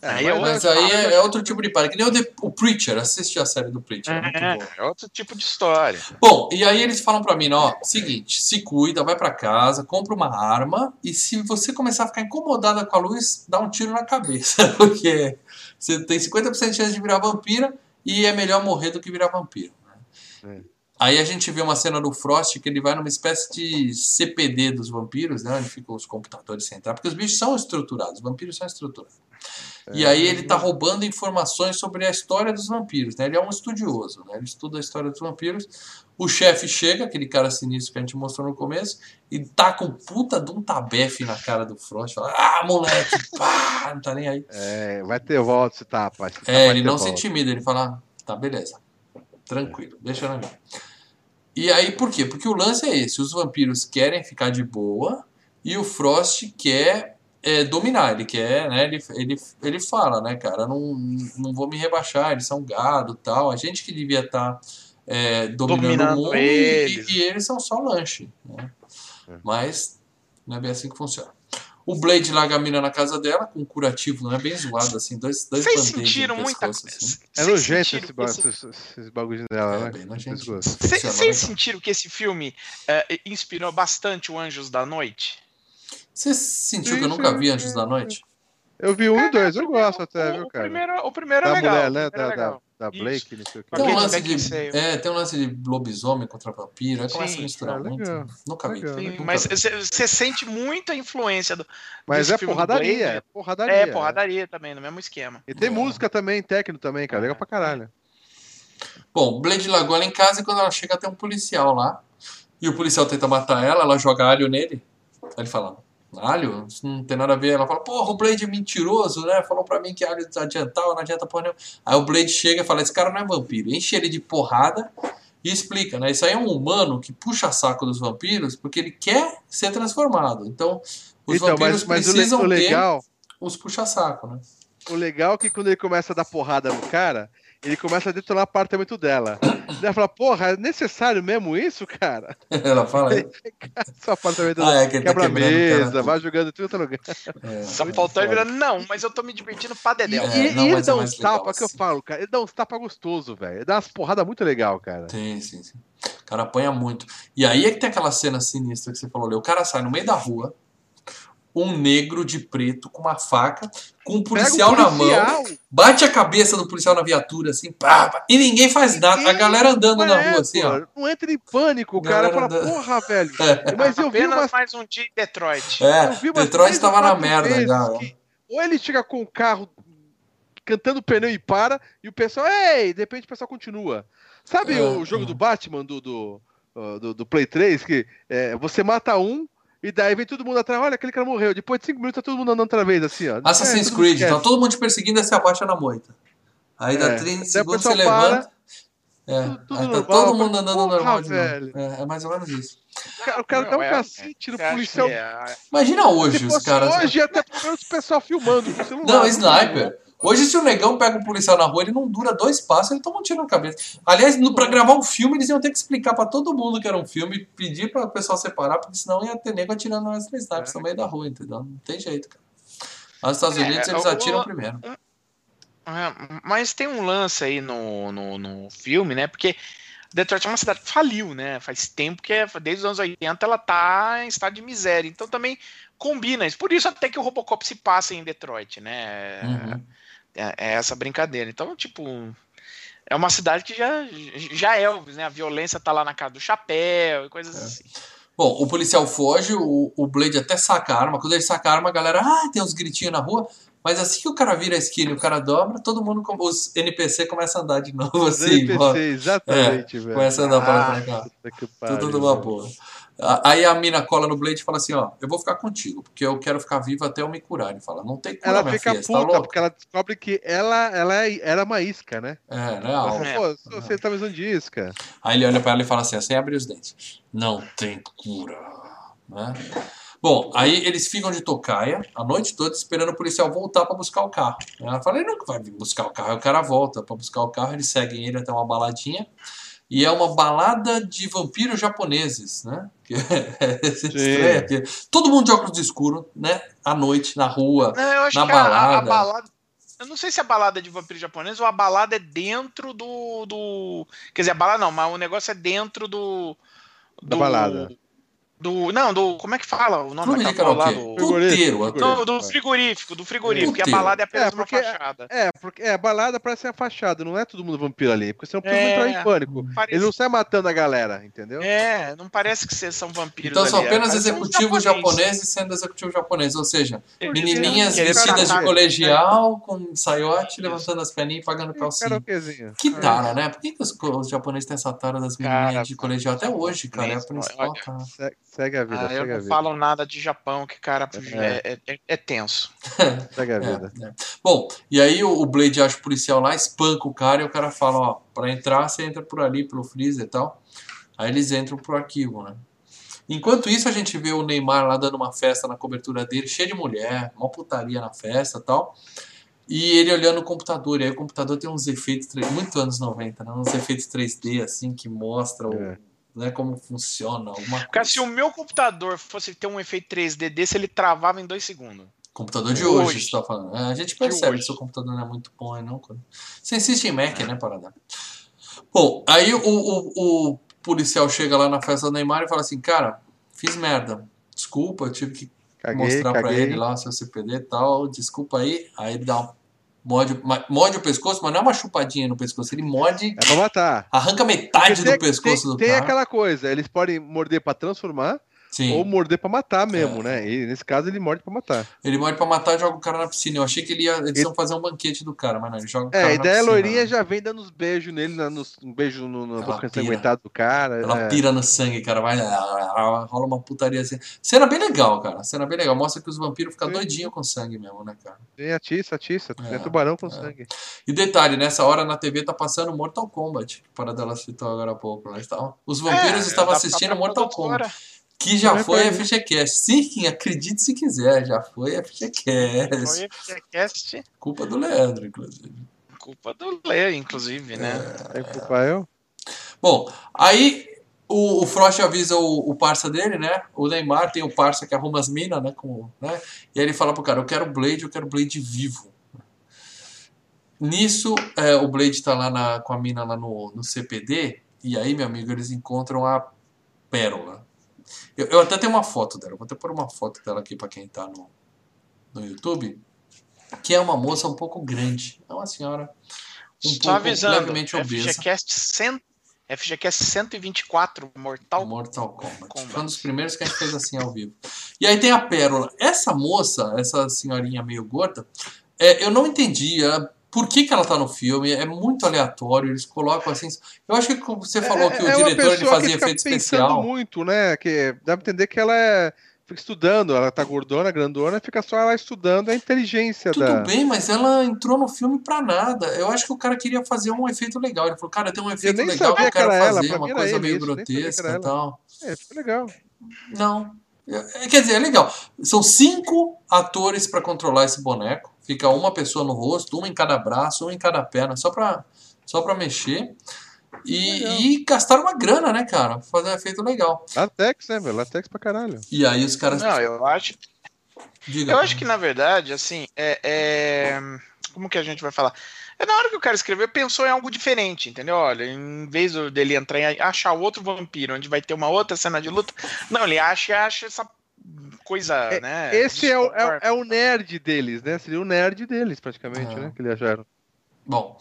É, aí é mas, aí é, é, outro tipo de para que nem o, The, o Preacher, assiste a série do Preacher, é, é, é outro tipo de história. Bom, e aí eles falam para mim, ó, seguinte, se cuida, vai para casa, compra uma arma e se você começar a ficar incomodada com a luz, dá um tiro na cabeça. Porque você tem 50% de chance de virar vampira e é melhor morrer do que virar vampiro. Né? É. Aí a gente vê uma cena do Frost que ele vai numa espécie de CPD dos vampiros, né? Onde ficam os computadores centrais, porque os bichos são estruturados, os vampiros são estruturados. E aí ele está roubando informações sobre a história dos vampiros, né? Ele é um estudioso, né? Ele estuda a história dos vampiros. O chefe chega, aquele cara sinistro que a gente mostrou no começo, e tá com puta de um tabefe na cara do Frost. Fala, ah, moleque, pá, não tá nem aí. É, vai ter volta se tá, rapaz. É, ele não volta. se intimida, ele fala, tá, beleza, tranquilo, deixa na minha. E aí, por quê? Porque o lance é esse, os vampiros querem ficar de boa, e o Frost quer é, dominar, ele quer, né? Ele, ele, ele fala, né, cara, não, não vou me rebaixar, eles são gado tal. A gente que devia estar tá, é, dominando, dominando, o mundo eles. E, e, eles são só lanche. Né? É. Mas não é bem assim que funciona. O Blade larga a mina na casa dela com um curativo, não é bem zoado, assim, dois, dois Vocês sentiram muita coisa. Assim. É nojento esse, ba esses, esses bagulhos dela, é, né? Bem nojento. Vocês sentiram que esse filme uh, inspirou bastante o Anjos da Noite? Você sentiu que eu nunca vi Anjos da Noite? Eu vi um e dois, eu gosto até, o, viu, cara? O primeiro, o primeiro é da legal. mulher, né? Da, é da, da, Blake, não sei o que. Tem um, lance de, é, tem um lance de lobisomem contra vampiro, aí começa a misturar é, muito. Legal, nunca vi. Sim, mas você sente muita influência do. Mas é porradaria, é porradaria. É, porradaria também, no mesmo esquema. E tem É. música também, técnico também, cara. Legal pra caralho. Bom, Blade largou ela em casa e quando ela chega tem um policial lá. E o policial tenta matar ela, ela joga alho nele. Aí ele fala, alho? Isso não tem nada a ver. Ela fala, porra, o Blade é mentiroso, né? Falou pra mim que alho adiantava, não adianta porra nenhuma. Aí o Blade chega e fala, esse cara não é vampiro. Enche ele de porrada e explica, né? Isso aí é um humano que puxa saco dos vampiros porque ele quer ser transformado. Então, os então, vampiros mas, mas precisam o legal, ter os puxa-saco, né? O legal é que quando ele começa a dar porrada no cara, ele começa a detonar o apartamento dela. Ela fala, porra, é necessário mesmo isso, cara? Ela fala. É. Seu apartamento Ah, é que ele tá quebra a quebrando, mesa, cara. vai jogando tudo em outro lugar. É, Só faltou virando, não, mas eu tô me divertindo pra E, Dedéu. É, e- não, e ele é dá uns tapas que eu assim. falo, cara. Ele dá uns tapas gostoso, velho. Ele dá umas porradas muito legal, cara. Sim, sim, sim. O cara apanha muito. E aí é que tem aquela cena sinistra que você falou ali. O cara sai no meio da rua, um negro de preto com uma faca, com um policial, o na mão, policial, bate a cabeça do policial na viatura, assim, pá, pá, e ninguém faz nada. A Ninguém galera andando na é, rua, assim, ó. Não entra em pânico, o cara fala, porra, velho. É. Mas eu vi umas mais um dia em Detroit. É, Eu vi umas Detroit três tava ou na merda que Ou ele chega com o carro cantando pneu e para, e o pessoal, ei, de repente o pessoal continua. Sabe É, o jogo é. do Batman do, do, do, do Play 3, que é, você mata um, e daí vem todo mundo atrás, olha, aquele cara morreu. Depois de cinco minutos tá todo mundo andando outra vez, assim, ó. Assassin's É, todo mundo Creed, então todo mundo te perseguindo e você abaixa na moita. Aí dá É. 30 Daí o segundos, você levanta. É, tudo- tudo aí tá normal, todo mundo andando porra, normal de novo. velho. É, é mais ou menos isso. O cara, o cara dá um É, cacete no acha policial. é- Imagina hoje Se os caras. hoje, até pelo menos o pessoal filmando celular. Não, sniper. Hoje, se o negão pega um policial na rua, ele não dura dois passos, ele toma um tiro na cabeça. Aliás, pra gravar um filme, eles iam ter que explicar pra todo mundo que era um filme, pedir pra o pessoal separar, porque senão ia ter nego atirando nas snipers É. no meio da rua, entendeu? Não tem jeito, cara. Lá nos Estados É, Unidos, eles o- atiram primeiro. É, mas tem um lance aí no, no, no filme, né? Porque Detroit é uma cidade que faliu, né? Faz tempo que, é, desde os anos 80, ela tá em estado de miséria. Então também combina isso. Por isso até que o Robocop se passa em Detroit, né? Uhum. É, é essa brincadeira. Então, tipo, é uma cidade que já, já é, né? A violência tá lá na casa do chapéu e coisas É. assim. Bom, o policial foge, o, o Blade até saca a arma. Quando ele saca a arma, a galera, ah, tem uns gritinhos na rua. Mas assim que o cara vira a esquina e o cara dobra, todo mundo, com- os NPC começam a andar de novo, Os assim. NPC, ó. exatamente, velho. Começa a andar Ah, pra cá. Tudo numa boa. Aí a mina cola no Blade e fala assim, ó, eu vou ficar contigo, porque eu quero ficar viva até eu me curar. Ele fala, não tem cura, Ela minha fica filha, você puta, tá porque ela descobre que ela, ela é- era uma isca, né? É, né? Pô, você tá me usando de isca. Aí ele olha pra ela e fala assim, sem abrir os dentes, não tem cura. Né? Bom, aí eles ficam de tocaia a noite toda esperando o policial voltar pra buscar o carro. Ela fala, ele nunca vai vir buscar o carro. Aí o cara volta pra buscar o carro, eles seguem ele até uma baladinha. E é uma balada de vampiros japoneses, né? Que é estranho, porque todo mundo de óculos escuro, né? À noite, na rua. Não, eu acho Na que a- a, a balada. balada. Eu não sei se a balada é de vampiro japonês ou a balada é dentro do. do quer dizer, a balada não, mas o negócio é dentro do. Da do- balada. Do. Não, do. Como é que fala o nome daquela lá? karaokê. Do, Puteiro. não, do frigorífico, do frigorífico. E a Puteiro. balada é apenas É, uma porque- fachada. É, porque é, a balada parece a fachada, não é todo mundo vampiro ali, porque senão É. entrar em pânico. Parece- Ele não sai matando a galera, entendeu? É, não parece que vocês são vampiros. Então são ali, é, apenas executivos japoneses sendo executivos japoneses, ou seja, Eles menininhas vestidas de colegial, com saiote, levantando as perninhas e pagando calcinha. Que tara, né? Por que, que os, os japoneses têm essa tara das menininhas Cara, de colegial? Até hoje, cara, é a principal tara. Se- Segue a vida, Ah, eu não vida. falo nada de Japão, que, cara, É. é, é- é tenso. Segue a É, vida. é. Bom, e aí o, Blade acha o policial lá, espanca o cara e o cara fala, ó, pra entrar você entra por ali, pelo freezer e tal. Aí eles entram pro arquivo, né? Enquanto isso, a gente vê o Neymar lá dando uma festa na cobertura dele, cheio de mulher, uma putaria na festa e tal. E ele olhando o computador, e aí o computador tem uns efeitos, 3D, muito anos 90, né? Uns efeitos 3D, assim, que mostra o, É. né, como funciona, alguma Cara, coisa. se o meu computador fosse ter um efeito 3D desse, ele travava em dois segundos. Computador de hoje, hoje. você tá falando. É, a gente percebe que seu computador não é muito bom, aí não. quando- Você insiste em Mac, né, Parada? Bom, aí o, o, o policial chega lá na festa do Neymar e fala assim, cara, fiz merda. Desculpa, eu tive que caguei, mostrar caguei. pra ele lá o seu CPD e tal, desculpa aí. Aí ele dá um morde, morde o pescoço, mas não é uma chupadinha no pescoço, ele morde. É pra matar. Arranca metade tem, do pescoço tem, do tem cara. Tem aquela coisa, eles podem morder pra transformar Sim. Ou morder pra matar mesmo, é. né? E nesse caso ele morde pra matar. Ele morde pra matar e joga o cara na piscina. Eu achei que ele ia, eles iam fazer um banquete do cara, mas não, ele joga o é, cara. É, a ideia loirinha né? já vem dando uns beijos nele, nos, um beijo no, no boca ensanguentada do cara. Ela é. pira no sangue, cara. Vai, rola uma putaria assim. Cena bem legal, cara. Cena bem legal. Mostra que os vampiros ficam doidinhos com sangue mesmo, né, cara? Tem atiça, atiça. É, é tubarão com é. sangue. E detalhe, nessa hora na TV tá passando Mortal Kombat. Para dela citou agora há pouco. Né? Os vampiros é, estavam assistindo Mortal Kombat. Que já foi foi FGCast. Sim, acredite se quiser, já foi FGCast. Foi FGCast. Culpa do Leandro, inclusive. Culpa do Leo, inclusive, né? É, é culpa eu? Bom, aí o, o Frost avisa o, o parça dele, né? O Neymar tem o parça que arruma as minas, né? Com, né? E aí ele fala pro cara, eu quero Blade, eu quero Blade vivo. Nisso, é, o Blade tá lá na, com a mina lá no, no CPD, e aí, meu amigo, eles encontram a Pérola. Eu, eu, até tenho uma foto dela, vou até pôr uma foto dela aqui para quem tá no, no YouTube. Que é uma moça um pouco grande. É uma senhora um Só pouco avisando, levemente obesa. FGCast, 100, FGCast 124, Mortal, Mortal Kombat. Kombat. Foi um dos primeiros que a gente fez assim ao vivo. E aí tem a Pérola. Essa moça, essa senhorinha meio gorda, é, eu não entendia por que, que ela tá no filme? É muito aleatório, eles colocam assim. Eu acho que você falou é, que o é diretor ele fazia efeito especial. muito, né? Que dá pra entender que ela é fica estudando, ela tá gordona, grandona, fica só ela estudando a inteligência Tudo da... bem, mas ela entrou no filme pra nada. Eu acho que o cara queria fazer um efeito legal. Ele falou, cara, tem um efeito legal que eu quero fazer, ela, uma coisa meio isso, grotesca e tal. É, foi legal. Não. É, quer dizer, é legal. São cinco atores para controlar esse boneco. Fica uma pessoa no rosto, uma em cada braço, uma em cada perna, só pra, só pra mexer. E, e gastaram uma grana, né, cara? Pra fazer um efeito legal. Latex, né, velho? Latex pra caralho. E aí os caras. Não, eu acho. Diga, eu acho que, na verdade, assim, é, é, Como que a gente vai falar? É na hora que o cara escreveu, pensou em algo diferente, entendeu? Olha, em vez dele entrar em achar outro vampiro, onde vai ter uma outra cena de luta, não, ele acha, acha essa coisa, é, né? Esse é o, é, é, o nerd deles, né? Seria o nerd deles, praticamente, né? Que eles acharam. Bom,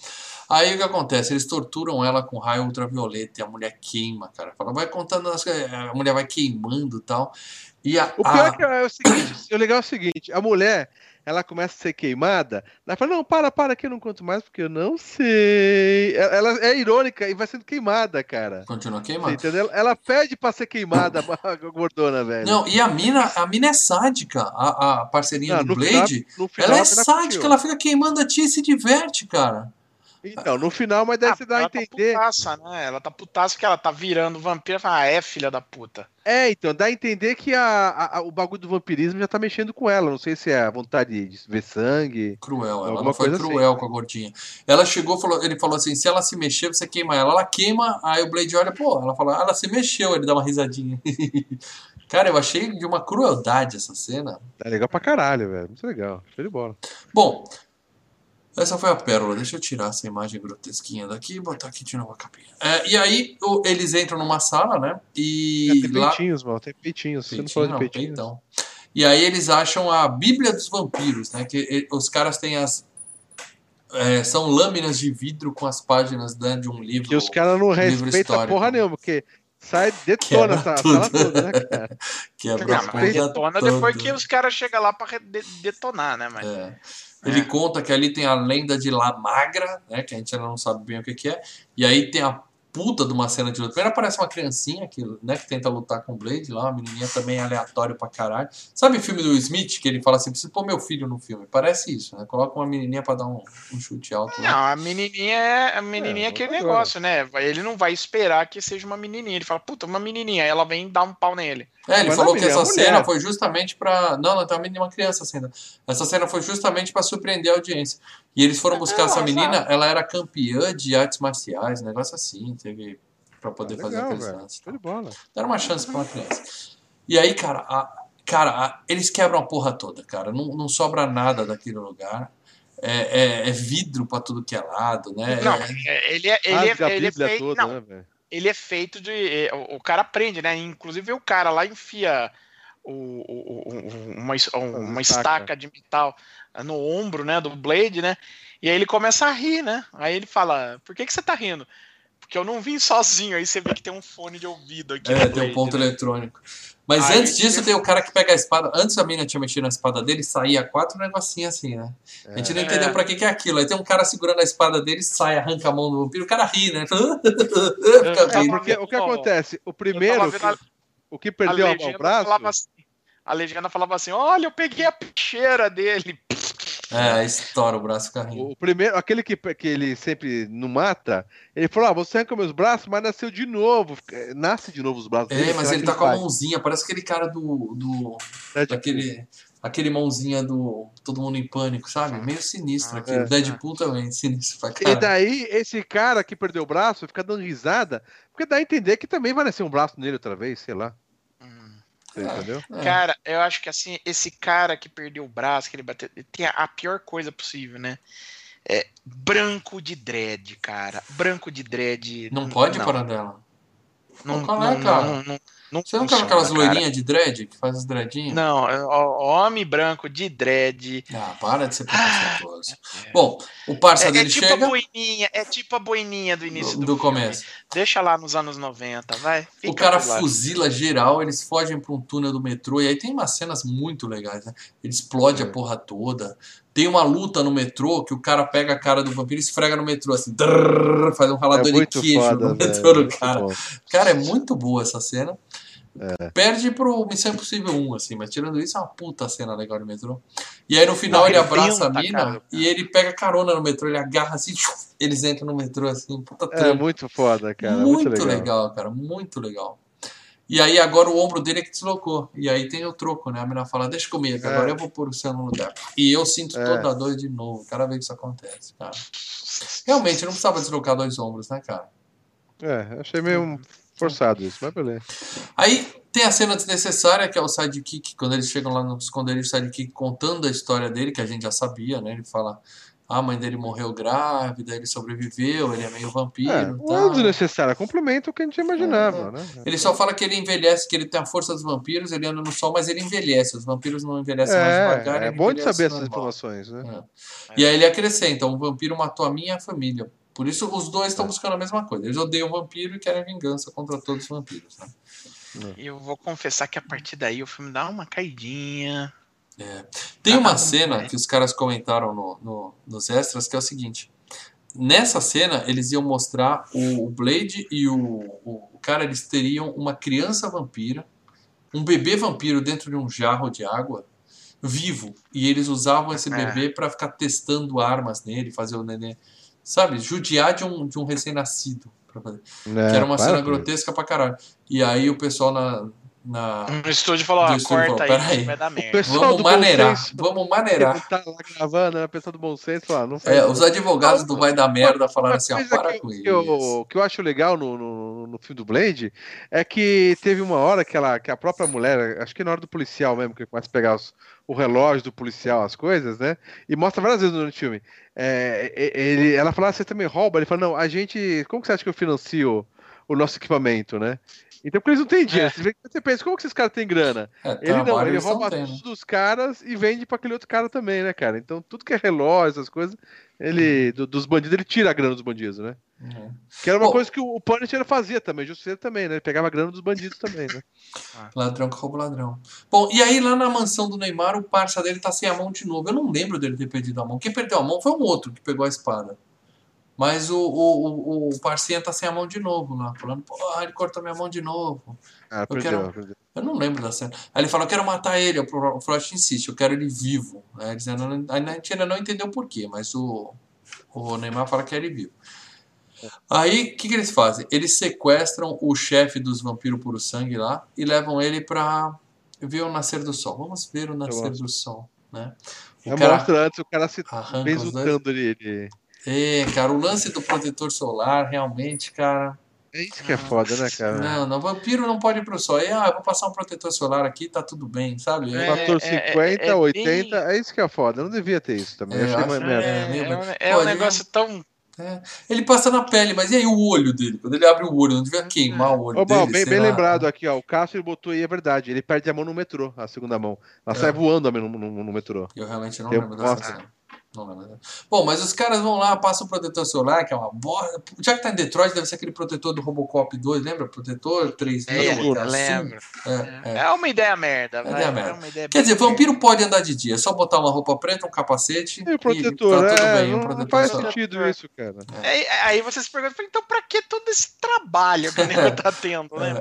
aí o que acontece? Eles torturam ela com raio ultravioleta e a mulher queima, cara. Fala, vai contando, as, a mulher vai queimando e tal. E a, o pior a... é que é o seguinte: o legal é o seguinte, a mulher ela começa a ser queimada, ela fala, não, para, para, que eu não conto mais, porque eu não sei. Ela, é irônica e vai sendo queimada, cara. Continua queimada. Entendeu? Ela pede pra ser queimada, a gordona, velho. Não, e a mina, a mina é sádica, a, a parceirinha não, do Blade, final, final, ela é sádica, ela fica queimando a tia e se diverte, cara. Então, no final, mas daí ah, você dá a tá entender. Tá putaça, né? Ela tá putaça porque ela tá virando vampiro. Fala, ah, é filha da puta. É, então, dá a entender que a, a, a, o bagulho do vampirismo já tá mexendo com ela. Não sei se é a vontade de ver sangue. Cruel, ela não foi cruel assim. com a gordinha. Ela chegou, falou, ele falou assim: se ela se mexer, você queima ela. Ela queima, aí o Blade olha, pô, ela fala, ela se mexeu, ele dá uma risadinha. Cara, eu achei de uma crueldade essa cena. Tá legal pra caralho, velho. Muito legal. Show de bola. Bom, essa foi a pérola. Deixa eu tirar essa imagem grotesquinha daqui e botar aqui de novo a capinha. É, e aí o, eles entram numa sala, né? E. É, tem peitinhos, lá... tem peitinhos. Peitinho, Você não falou de peitinhos. Então. E aí eles acham a Bíblia dos Vampiros, né? Que os caras têm as. É, são lâminas de vidro com as páginas né, de um livro. E os caras não respeitam porra nenhuma, porque sai, detona essa sala toda, né, cara? Quebra não, detona toda. depois que os caras chegam lá pra detonar, né? Mas... É. Ele é. conta que ali tem a lenda de La Magra, né? Que a gente ainda não sabe bem o que, que é. E aí tem a puta de uma cena de luta. Primeiro aparece uma criancinha que, né, que tenta lutar com o Blade lá, uma menininha também aleatório pra caralho. Sabe o filme do Smith, que ele fala assim, preciso pôr meu filho no filme? Parece isso, né? Coloca uma menininha pra dar um, um chute alto. Não, lá. a menininha é, a menininha é, é aquele negócio, né? Ele não vai esperar que seja uma menininha. Ele fala, puta, uma menininha. Aí ela vem dar um pau nele. É, ele Mas falou que essa cena foi justamente pra... Não, não, tem uma menina, uma criança cena. Essa cena foi justamente pra surpreender a audiência. E eles foram buscar essa menina, ela era campeã de artes marciais, um negócio assim, teve para poder ah, legal, fazer aqueles lances. Tá? Deram uma chance para uma criança. E aí, cara, a, cara a, eles quebram a porra toda, cara. Não, não sobra nada daquele lugar. É, é, é vidro para tudo que é lado, né? Não, é, ele é, ele é, ele é feito, toda, não, né, ele é feito de. O, o cara aprende, né? Inclusive o cara lá enfia o, o, uma, uma estaca de metal no ombro, né, do Blade, né? E aí ele começa a rir, né? Aí ele fala: Por que, que você tá rindo? Porque eu não vim sozinho. Aí você vê que tem um fone de ouvido aqui. É, tem um ponto né? eletrônico. Mas aí, antes disso, tem o cara que pega a espada. Antes a mina tinha mexido na espada dele, saía quatro negocinhos assim, né? A gente não é. entendeu é. pra que, que é aquilo. Aí tem um cara segurando a espada dele, sai, arranca a mão do vampiro, o cara ri, né? Fica é, porque, o que acontece? O primeiro. A, o que perdeu a, o braço. Assim, a legenda falava assim: olha, eu peguei a peixeira dele. É, estoura o braço carrinho. O primeiro, aquele que, que ele sempre não mata, ele falou: ah, você arranca meus braços, mas nasceu de novo. Nasce de novo os braços. É, dele, mas ele tá com a mãozinha, parece aquele cara do. do é, tipo... daquele, aquele mãozinha do Todo Mundo em Pânico, sabe? Meio sinistro aqui. É, Deadpool é. também, sinistro pra caralho. E daí, esse cara que perdeu o braço fica dando risada, porque dá a entender que também vai nascer um braço nele outra vez, sei lá. Você entendeu? É. Cara, eu acho que assim, esse cara que perdeu o braço, que ele bateu, ele tem a pior coisa possível, né? É branco de dread, cara. Branco de dread. Não, não pode parar dela. Não, não, é, cara? Não, não, não Você não quer aquelas loirinhas de dread que faz as dreadinhas? Não, é, homem branco de dread. Ah, para de ser preconceituoso. Ah, é. Bom, o parça é, dele é tipo chega. A boininha, é tipo a boininha do início do, do, do começo. Deixa lá nos anos 90, vai. o cara fuzila geral, eles fogem para um túnel do metrô e aí tem umas cenas muito legais, né? Ele explode a é. porra toda. Tem uma luta no metrô que o cara pega a cara do vampiro e esfrega no metrô, assim, drrr, faz um ralador é de queijo foda, no metrô do cara. Cara, é muito boa essa cena. É. Perde pro Missão Impossível 1, assim, mas tirando isso, é uma puta cena legal no metrô. E aí no final Não, ele, ele abraça a mina cara. e ele pega carona no metrô, ele agarra assim, eles entram no metrô assim, puta trama. É muito foda, cara. Muito, muito legal. legal. cara, muito legal. E aí agora o ombro dele é que deslocou. E aí tem o troco, né? A menina fala, deixa comigo, é. agora eu vou pôr o céu no lugar. E eu sinto é. toda a dor de novo, cada vez que isso acontece, cara. Realmente, não precisava deslocar dois ombros, né, cara? É, achei meio Forçado isso, mas beleza. Aí tem a cena desnecessária, que é o sidekick, quando eles chegam lá no esconderijo, o sidekick contando a história dele, que a gente já sabia, né? Ele fala. Ah, a mãe dele morreu grávida, ele sobreviveu, ele é meio vampiro. É, não é desnecessário, complementa o que a gente imaginava, é, né? Ele só fala que ele envelhece, que ele tem a força dos vampiros, ele anda no sol, mas ele envelhece. Os vampiros não envelhecem é, mais devagar. É bom de saber essas informações, né? É. E aí ele acrescenta: um vampiro matou a minha família. Por isso os dois estão buscando a mesma coisa. Eles odeiam o vampiro e querem vingança contra todos os vampiros. Né? Eu vou confessar que a partir daí o filme dá uma caidinha. É. Tem uma cena que os caras comentaram no, no, nos extras que é o seguinte. Nessa cena, eles iam mostrar o, Blade e o, o, o cara, eles teriam uma criança vampira, um bebê vampiro dentro de um jarro de água, vivo. E eles usavam esse é. bebê para ficar testando armas nele, fazer o neném sabe, judiar de um, de um recém-nascido. É, que era uma cena grotesca pra caralho. E aí o pessoal na, na, no estúdio falou, ó, corta falou, aí, vai dar merda. Vamos maneirar, senso, vamos maneirar. Tá lá gravando, né, a pessoa do bom senso falou, não É, os advogados do vai dar merda falaram assim, ó, para que, com isso. Eu, que eu acho legal no, no, no, filme do Blade é que teve uma hora que, ela, que a própria mulher, acho que na hora do policial mesmo, que começa a pegar os, o relógio do policial, as coisas, né, e mostra várias vezes no filme. É, ele, ela fala, ah, você também rouba? Ele fala, não, a gente, como que você acha que eu financio o nosso equipamento, né? Então, porque eles não têm dinheiro. É. Você pensa, como que esses caras têm grana? É, ele não, ele rouba tudo dos caras e vende para aquele outro cara também, né, cara? Então, tudo que é relógio, essas coisas, ele, do, dos bandidos, ele tira a grana dos bandidos, né? Uhum. Que era uma coisa que o, Punisher fazia também, o Justiceiro também, né? Ele pegava a grana dos bandidos também, né? Ah. Ladrão que rouba ladrão. Bom, e aí lá na mansão do Neymar, o parça dele tá sem a mão de novo. Eu não lembro dele ter perdido a mão. Quem perdeu a mão foi um outro que pegou a espada. Mas o, o, o, o parceiro tá sem a mão de novo lá, falando, pô, ele cortou minha mão de novo. Ah, eu, quero... eu não lembro da cena. Aí ele falou, eu quero matar ele, o Frost insiste, eu quero ele vivo. Aí dizendo, a gente ainda não entendeu por quê, mas o, o Neymar fala que é ele vivo. Aí, o que, que eles fazem? Eles sequestram o chefe dos vampiros puro sangue lá e levam ele pra ver o nascer do sol. Vamos ver o nascer do sol, né? O cara mostra antes o cara se besucando ele. É, cara, o lance do protetor solar, realmente, cara. É isso que é foda, né, cara? Não, não, vampiro não pode ir pro sol. É, ah, eu vou passar um protetor solar aqui, tá tudo bem, sabe? É, fator 50, é, 80, bem... é isso que é foda. Eu não devia ter isso também. É, achei acho, merda. É, é, um, é um negócio tão É. Ele passa na pele, mas e aí o olho dele? Quando ele abre o olho, não devia queimar o olho Ô, dele? Bem, bem lembrado aqui, ó. O Cássio botou aí, é verdade. Ele perde a mão no metrô, a segunda mão. Ela é. sai voando no, no, no, metrô. Eu realmente não Eu, lembro dessa cena. Não lembro. Bom, mas os caras vão lá, passam o protetor solar, que é uma bosta. Já que tá em Detroit, deve ser aquele protetor do Robocop 2, lembra? Protetor 3 é, lembro. É, é. é, uma ideia merda. É, vai, merda. Uma ideia Quer dizer, vampiro pode andar de dia, é só botar uma roupa preta, um capacete. E o protetor, e tá tudo é, bem. Um protetor não faz solar. sentido isso, cara. Aí, aí você se pergunta, então pra que todo esse trabalho que o nego tá tendo, né?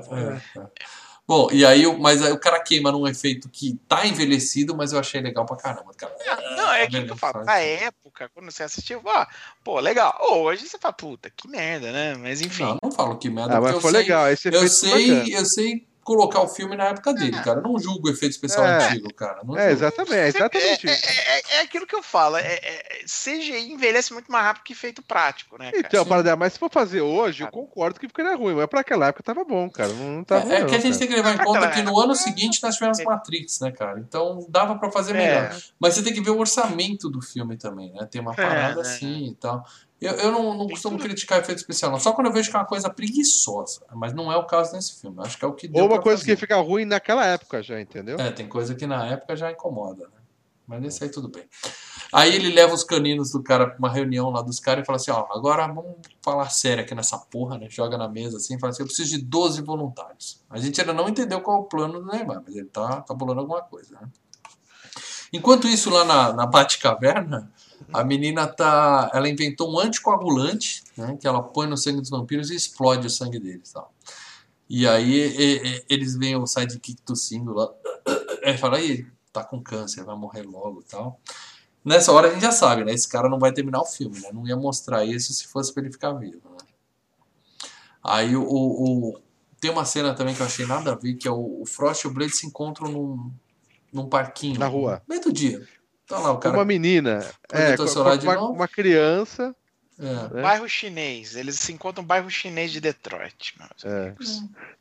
Bom, e aí, mas aí o cara queima num efeito que tá envelhecido, mas eu achei legal pra caramba. Cara. Não, não é, é que eu falo, na época, quando você assistiu, ó, pô, legal. Hoje você fala, puta, que merda, né? Mas enfim. Não, não falo que merda, ah, mas foi sei, legal. Esse eu sei, eu sei colocar o filme na época dele, é. cara. Eu não julgo o efeito especial é. antigo, cara. Não é, exatamente, é exatamente é, é, é, é, aquilo que eu falo. É, é, CGI envelhece muito mais rápido que feito prático, né? Cara? Então, para mas se for fazer hoje, eu concordo que ficaria ruim, mas para aquela época tava bom, cara. Não tava é, não, que a gente cara. tem que levar em conta que no ano seguinte nós tivemos Matrix, né, cara? Então dava para fazer melhor. Mas você tem que ver o orçamento do filme também, né? Tem uma parada assim e tal. Eu, eu não, não costumo criticar efeito especial, não. Só quando eu vejo que é uma coisa preguiçosa. Mas não é o caso nesse filme. Acho que é o que deu Ou uma coisa fazer. que fica ruim naquela época já, entendeu? É, tem coisa que na época já incomoda, né? Mas nesse aí tudo bem. Aí ele leva os caninos do cara pra uma reunião lá dos caras e fala assim: ó, agora vamos falar sério aqui nessa porra, né? Joga na mesa assim e fala assim: eu preciso de 12 voluntários. A gente ainda não entendeu qual é o plano do Neymar, mas ele tá, tá bolando alguma coisa, né? Enquanto isso, lá na, na Batcaverna, a menina tá. Ela inventou um anticoagulante, né? Que ela põe no sangue dos vampiros e explode o sangue deles. Tal. E aí e, e, eles veem o sidekick tossindo lá. Aí fala, aí, tá com câncer, vai morrer logo tal. Nessa hora a gente já sabe, né? Esse cara não vai terminar o filme, né? Não ia mostrar isso se fosse pra ele ficar vivo, né? Aí o, o, tem uma cena também que eu achei nada a ver, que é o, o Frost e o Blade se encontram num, num parquinho. Na rua. No meio do dia. Tá lá o cara. Uma menina. É, com, uma, uma, criança. É. Né? Bairro chinês. Eles se encontram no bairro chinês de Detroit. É.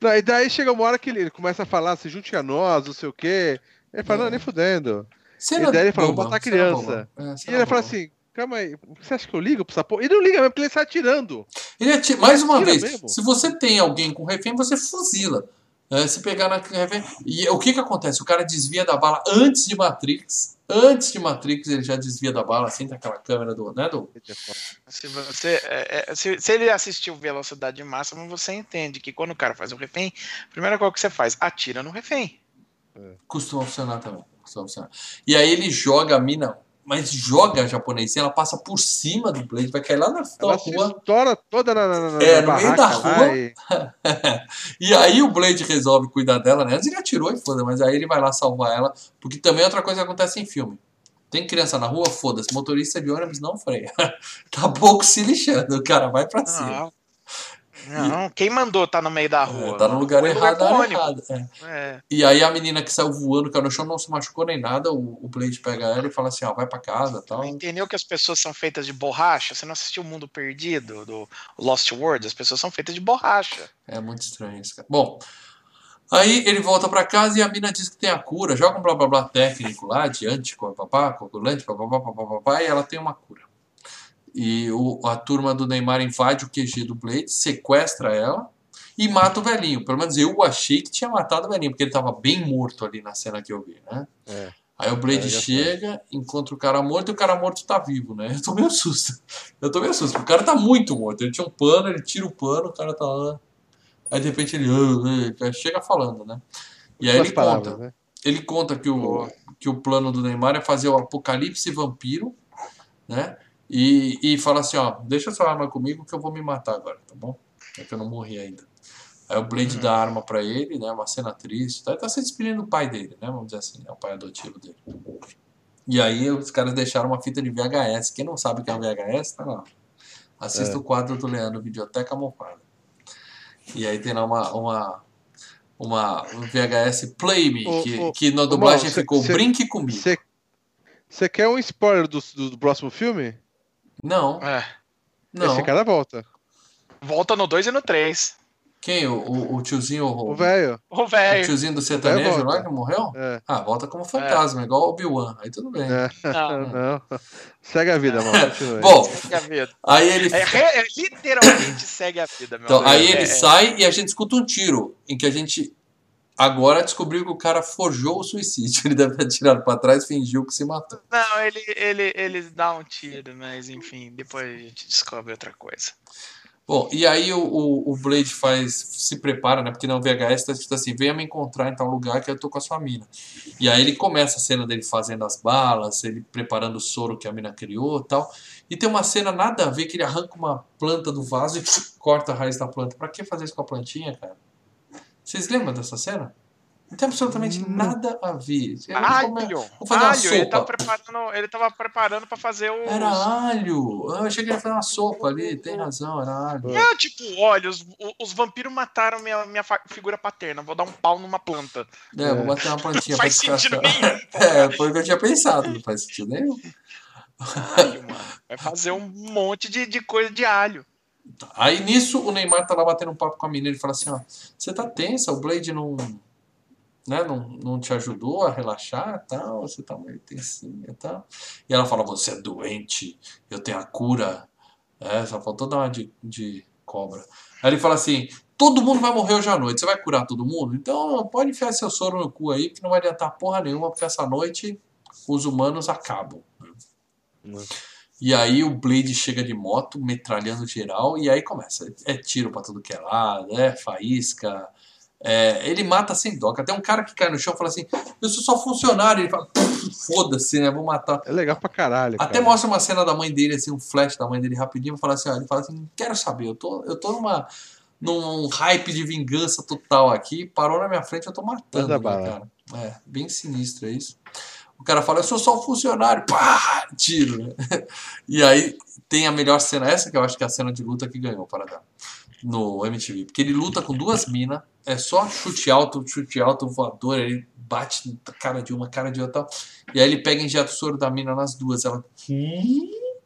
Não, e daí chega uma hora que ele, ele começa a falar, se junte a nós, não sei o quê. Ele fala, é. não, nem fudendo. Cena e daí ele fala, vou botar a criança. É, e ele fala assim, calma aí, você acha que eu ligo pra essa porra? Ele não liga mesmo, porque ele está atirando. Ele atira, mais uma vez, mesmo. se você tem alguém com refém, você fuzila. É, se pegar na refém. E o que que acontece? O cara desvia da bala antes de Matrix antes de Matrix ele já desvia da bala, assim, daquela câmera do. Né, do... Se, você, é, é, se, se, ele assistiu Velocidade Máxima, você entende que quando o cara faz um refém, a primeira coisa que você faz, atira no refém. É. Costuma funcionar também. Costuma funcionar. E aí ele joga a mina mas joga a japonesinha, ela passa por cima do Blade, vai cair lá na, ela rua. estoura toda na, na, na É, no meio da rua. E... e... aí o Blade resolve cuidar dela, né? Antes ele atirou e foda, mas aí ele vai lá salvar ela, porque também é outra coisa que acontece em filme. Tem criança na rua, foda-se, motorista de ônibus não freia. tá pouco se lixando, o cara vai pra cima. Não, e, quem mandou tá no meio da é, rua? É, tá no lugar errado, lugar errado. É. É. E aí a menina que saiu voando, caiu no chão, não se machucou nem nada. O, o Blade pega ela e fala assim: ó, vai pra casa tal. Entendeu que as pessoas são feitas de borracha? Você não assistiu o Mundo Perdido, do Lost World? As pessoas são feitas de borracha. É muito estranho isso, cara. Bom. Aí ele volta para casa e a mina diz que tem a cura, joga um blá blá blá técnico lá, de anticoagulante, coagulante, papapá, papapá, e ela tem uma cura. E o, a turma do Neymar invade o QG do Blade, sequestra ela e mata o velhinho. Pelo menos eu achei que tinha matado o velhinho, porque ele estava bem morto ali na cena que eu vi, né? É. Aí o Blade é, chega, encontra o cara morto e o cara morto tá vivo, né? Eu tô meio susto. Eu tô meio susto. O cara tá muito morto. Ele tinha um pano, ele tira o pano, o cara tá lá. Aí de repente ele uh, chega falando, né? E aí ele palavras, conta. Né? Ele conta que o, que o plano do Neymar é fazer o apocalipse vampiro, né? E, e fala assim, ó, deixa sua arma comigo que eu vou me matar agora, tá bom? É que eu não morri ainda. Aí o Blade uhum. dá a arma pra ele, né? Uma cena triste. Tá, tá se despedindo do pai dele, né? Vamos dizer assim, é o pai adotivo dele. E aí os caras deixaram uma fita de VHS. Quem não sabe o que é um VHS, tá lá. Assista é. o quadro do Leandro, Videoteca Mofada. E aí tem lá uma, uma, uma VHS Play Me, que, que na dublagem ficou cê, Brinque Comigo. Você quer um spoiler do, do, do próximo filme? Não. É. Não. Esse cara volta. Volta no 2 e no 3. Quem? O, o, o tiozinho. O velho. O velho. O tiozinho do sertanejo lá que morreu? É. Ah, volta como fantasma, é. igual o Obi-Wan. Aí tudo bem. É. Não. não. Segue a vida, mano. Bom, segue a vida. aí ele. É, literalmente segue a vida, meu Então, aí ele sai e a gente escuta um tiro, em que a gente agora descobriu que o cara forjou o suicídio. Ele deve ter tirado pra trás e fingiu que se matou. Não, ele, ele, ele dá um tiro, mas enfim, depois a gente descobre outra coisa. Bom, e aí o, o, o, Blade faz, se prepara, né? Porque no VHS tá escrito assim, venha me encontrar em tal lugar que eu tô com a sua mina. E aí ele começa a cena dele fazendo as balas, ele preparando o soro que a mina criou e tal. E tem uma cena nada a ver que ele arranca uma planta do vaso e corta a raiz da planta. Pra que fazer isso com a plantinha, cara? Vocês lembram dessa cena? Não tem absolutamente hum. nada a ver. Alho! Vou fazer alho, uma sopa. Ele tava preparando, ele tava preparando pra fazer o. Era alho! Eu achei que ele ia fazer uma sopa ali, tem razão, era alho. Não, tipo, olha, os, os vampiros mataram minha, minha figura paterna. Vou dar um pau numa planta. É, vou bater uma plantinha faz sentido nenhum. É, foi o que eu tinha pensado, não faz sentido nenhum. Alho, mano. Vai fazer um monte de, de coisa de alho. Aí nisso o Neymar tá lá batendo um papo com a menina e fala assim: ó, você tá tensa, o Blade não, né, não, não te ajudou a relaxar tal, você tá meio tensinha e tal. E ela fala: você é doente, eu tenho a cura. É, só faltou dar uma de, de cobra. Aí ele fala assim: todo mundo vai morrer hoje à noite, você vai curar todo mundo? Então pode enfiar seu soro no cu aí, que não vai adiantar porra nenhuma, porque essa noite os humanos acabam. Hum. E aí o Blade chega de moto, metralhando geral, e aí começa. É tiro pra tudo que é lado, é faísca. É, ele mata sem dó. Até um cara que cai no chão fala assim: Eu sou só funcionário. Ele fala: Foda-se, né? Vou matar. É legal pra caralho. Até cara. mostra uma cena da mãe dele, assim, um flash da mãe dele rapidinho. Fala assim: ó, Ele fala assim: Quero saber, eu tô, eu tô numa, num hype de vingança total aqui. Parou na minha frente, eu tô matando. Né, cara. É, bem sinistro é isso. O cara fala, eu sou só um funcionário, pá, tiro, né? E aí tem a melhor cena, essa que eu acho que é a cena de luta que ganhou para dar no MTV. Porque ele luta com duas minas, é só chute alto, chute alto, voador, ele bate na cara de uma, cara de outra. E aí ele pega e injeta o soro da mina nas duas, ela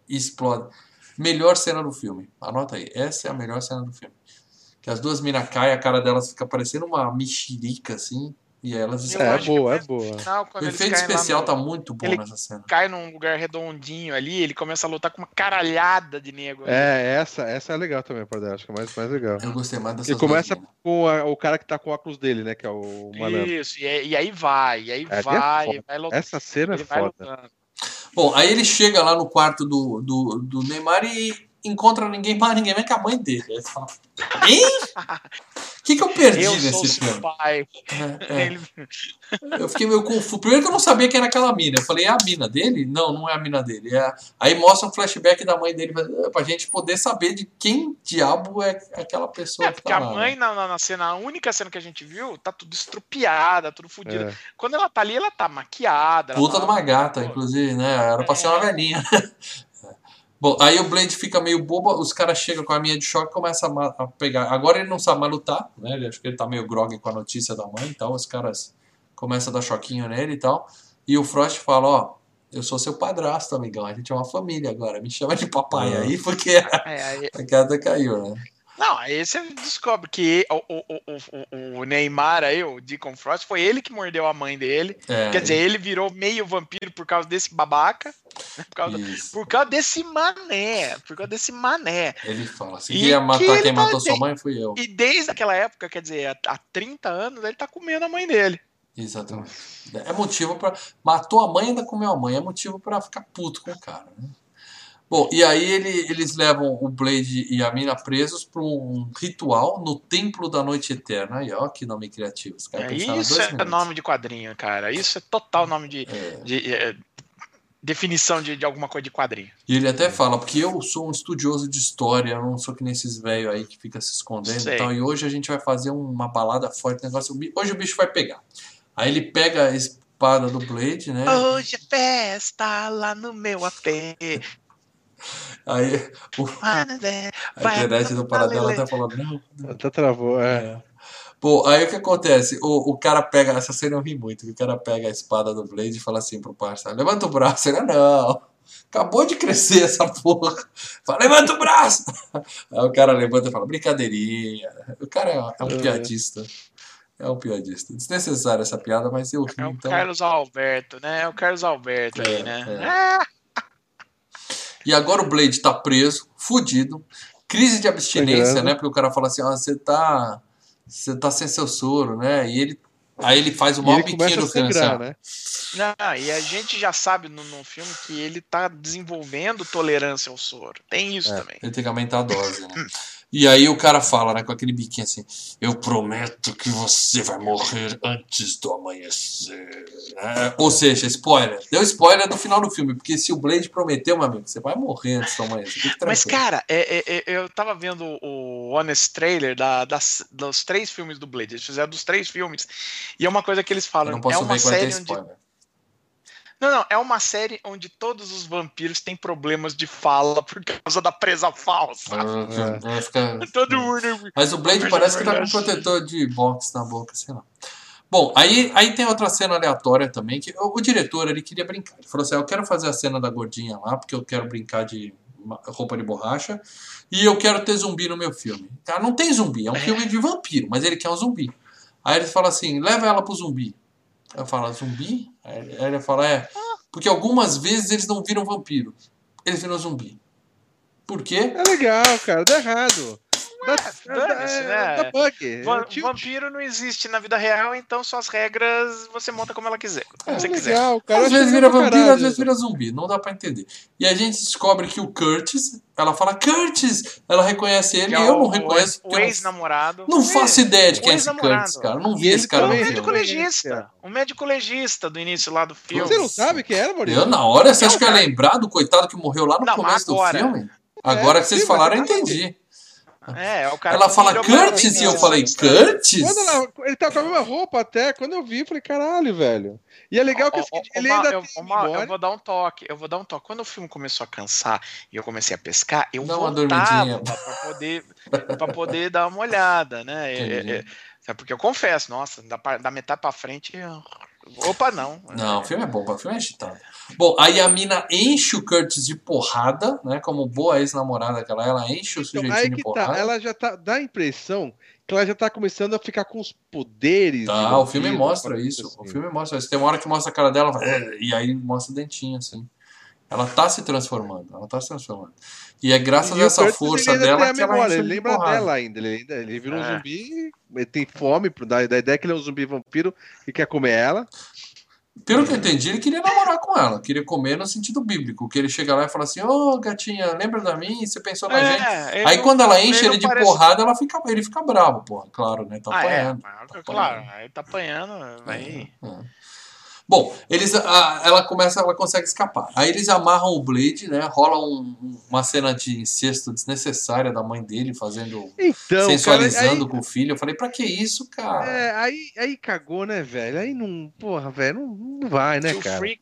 e explode. Melhor cena do filme. Anota aí, essa é a melhor cena do filme. Que as duas minas caem, a cara delas fica parecendo uma mexerica assim. E elas É, boa, é boa. Final, o efeito especial no... tá muito bom ele nessa cena. Cai num lugar redondinho ali, ele começa a lutar com uma caralhada de nego. É, essa, essa é legal também, Pardé. Acho que é mais, mais legal. Eu gostei mais dessa Ele começa com a, o cara que tá com o óculos dele, né? Que é o malandro. Isso, e, e aí vai, e aí é, vai, é vai lutando. Essa cena é foda. Bom, aí ele chega lá no quarto do, do, do Neymar e encontra ninguém mais ninguém mais que a mãe dele. Aí você fala, hein? O que, que eu perdi eu nesse filme? Pai. É, é. Ele... Eu fiquei meio confuso. Primeiro que eu não sabia quem era aquela mina. Eu falei, é a mina dele? Não, não é a mina dele. É... Aí mostra um flashback da mãe dele pra gente poder saber de quem diabo é aquela pessoa. É, porque tá a lá, mãe, né? na, na, cena, a única cena que a gente viu, tá tudo estrupiada, tudo fodida. É. Quando ela tá ali, ela tá maquiada. Puta tá... de uma gata, inclusive, né? Era pra ser uma é. velhinha. Bom, aí o Blade fica meio bobo, os caras chegam com a minha de choque e começam a, a, pegar. Agora ele não sabe mais lutar, né? Ele, acho que ele tá meio grog com a notícia da mãe e tal. Os caras começam a dar choquinho nele e tal. E o Frost fala: Ó, eu sou seu padrasto, amigão. A gente é uma família agora. Me chama de papai aí, porque é, a casa caiu, né? Não, aí você descobre que o, o, o, o, Neymar aí, o Deacon Frost, foi ele que mordeu a mãe dele. É, Quer dizer, ele virou meio vampiro por causa desse babaca. Né? Por causa, por causa desse mané. Por causa desse mané. Ele fala: se queria matar quem matou sua mãe, fui eu. E desde aquela época, quer dizer, há 30 anos, ele tá comendo a mãe dele. Exatamente. É motivo para Matou a mãe e ainda comeu a mãe. É motivo para ficar puto com o cara, né? Bom, e aí ele, eles levam o Blade e a Mina presos para um ritual no Templo da Noite Eterna. Aí, ó, que nome criativo. É, isso é minutos. nome de quadrinho, cara. Isso é total nome de. É. de é, definição de, de, alguma coisa de quadrinho. E ele até fala, porque eu sou um estudioso de história, eu não sou que nem esses velhos aí que fica se escondendo e tal. E hoje a gente vai fazer uma balada forte, negócio. Hoje o bicho vai pegar. Aí ele pega a espada do Blade, né? Hoje é festa lá no meu AP. Aí o, a internet do Paradela até falou, não. Até travou, é. é. Pô, aí o que acontece? O, o cara pega, essa cena eu ri muito, o cara pega a espada do Blade e fala assim pro parceiro, levanta o braço, ele, não. Acabou de crescer essa porra. Fala, levanta o braço! Aí o cara levanta e fala, brincadeirinha. O cara é, é um piadista. É um piadista. Desnecessária essa piada, mas eu ri, É o então... Carlos Alberto, né? É o Carlos Alberto É, aí, né? é. Ah, E agora o Blade tá preso, fudido. Crise de abstinência, né? Porque o cara fala assim, ó, você tá... Você tá sem seu soro, né? E ele... Aí ele faz o maior biquinho do câncer. né? Não, e a gente já sabe no, no filme que ele tá desenvolvendo tolerância ao soro. Tem isso É. também. Ele tem que aumentar a dose, né? E aí o cara fala, né, com aquele biquinho assim, eu prometo que você vai morrer antes do amanhecer. né? Ou seja, spoiler. Deu spoiler no final do filme, porque se o Blade prometeu, meu amigo, você vai morrer antes do amanhecer. Mas, cara, é- é- é- eu tava vendo o Honest Trailer da- das- dos três filmes do Blade. Eles fizeram dos três filmes. E é uma coisa que eles eu falam. não posso é uma ver série onde. spoiler. Não, não, é uma série onde todos os vampiros têm problemas de fala por causa da presa falsa. Ah, vai ficar- Todo mundo. Mas o Blade parece que tá com um protetor de box na boca, sei lá. Bom, aí, aí tem outra cena aleatória também, que o, o diretor ele queria brincar. Ele falou assim: "Ah, eu quero fazer a cena da gordinha lá, porque eu quero brincar de roupa de borracha, e eu quero ter zumbi no meu filme. Cara, não tem zumbi, é um filme de vampiro, mas ele quer um zumbi. Aí ele fala assim: leva ela pro zumbi. Eu falo, zumbi? Aí ele fala, é. Porque algumas vezes eles não viram vampiro, eles viram zumbi. Por quê? É legal, cara, dá errado. Dane-se, é, né? dá bug. Va- É, tio- Vampiro não existe na vida real, então suas regras você monta como ela quiser. Como é você quiser. legal, cara. eu às vezes vira vampiro, caralho às vezes vira zumbi. Não dá pra entender. E a gente descobre que o Curtis, ela fala Curtis, ela reconhece ele, e é eu não reconheço. O ex-namorado. não faço ideia de quem é o esse. Curtis, cara. Não vi esse cara filme. médico legista. cara. O médico legista do início lá do filme. Você não sabe quem era, Maurício? Eu, na hora, você É acha que ia cara- lembrar do coitado que morreu lá no Não, começo agora. do filme? Agora que vocês sim, falaram, eu entendi. É, é o cara Ela fala Curtis e eu né? falei, Curtis? Ela- ele tá com a mesma roupa até, quando eu vi, eu falei, caralho, velho. E é legal que ó, ele ainda eu, Mal, eu vou dar um toque, eu vou dar um toque. Quando o filme começou a cansar e eu comecei a pescar, eu Dá uma voltava dormidinha. pra poder, pra poder dar uma olhada, né? É, é, é, porque eu confesso, nossa, da, da metade pra frente. eu- Opa, não. Não, o filme é bom, o filme é agitado. Bom, aí a mina enche o Curtis de porrada, né? Como boa ex-namorada que ela é, ela enche o Então, sujeitinho aí de que porrada. tá, ela já tá, dá a impressão que ela já tá começando a ficar com os poderes. de Tá, o filme mostra isso. O assim. filme mostra isso. Tem uma hora que mostra a cara dela "É", e aí mostra o dentinho, assim. Ela tá se transformando, ela tá se transformando. E é graças E a essa força dela que ela memória, ele lembra porrada. dela ainda. Ele, ainda, ele vira um É. zumbi, ele tem fome, da, da ideia que ele é um zumbi vampiro e quer comer ela. Pelo que eu entendi, ele queria namorar com ela, queria comer no sentido bíblico, que ele chega lá e fala assim, ô gatinha, lembra da mim? Você pensou na gente? É, ele Aí quando ela enche ele de parece- porrada, ela fica, ele fica bravo, porra, claro, né? Tá Ah, é, apanhando. mas, claro, aí tá apanhando, aí. É. Bom, eles, a- ela começa, ela consegue escapar. Aí eles amarram o Blade, né? Rola um- um- uma cena de incesto desnecessária da mãe dele fazendo, Então, sensualizando cara, com o filho. Eu falei, pra que isso, cara? aí, é, aí, aí cagou, né, velho? Aí não, porra, velho, não, não vai, né, cara? Freak.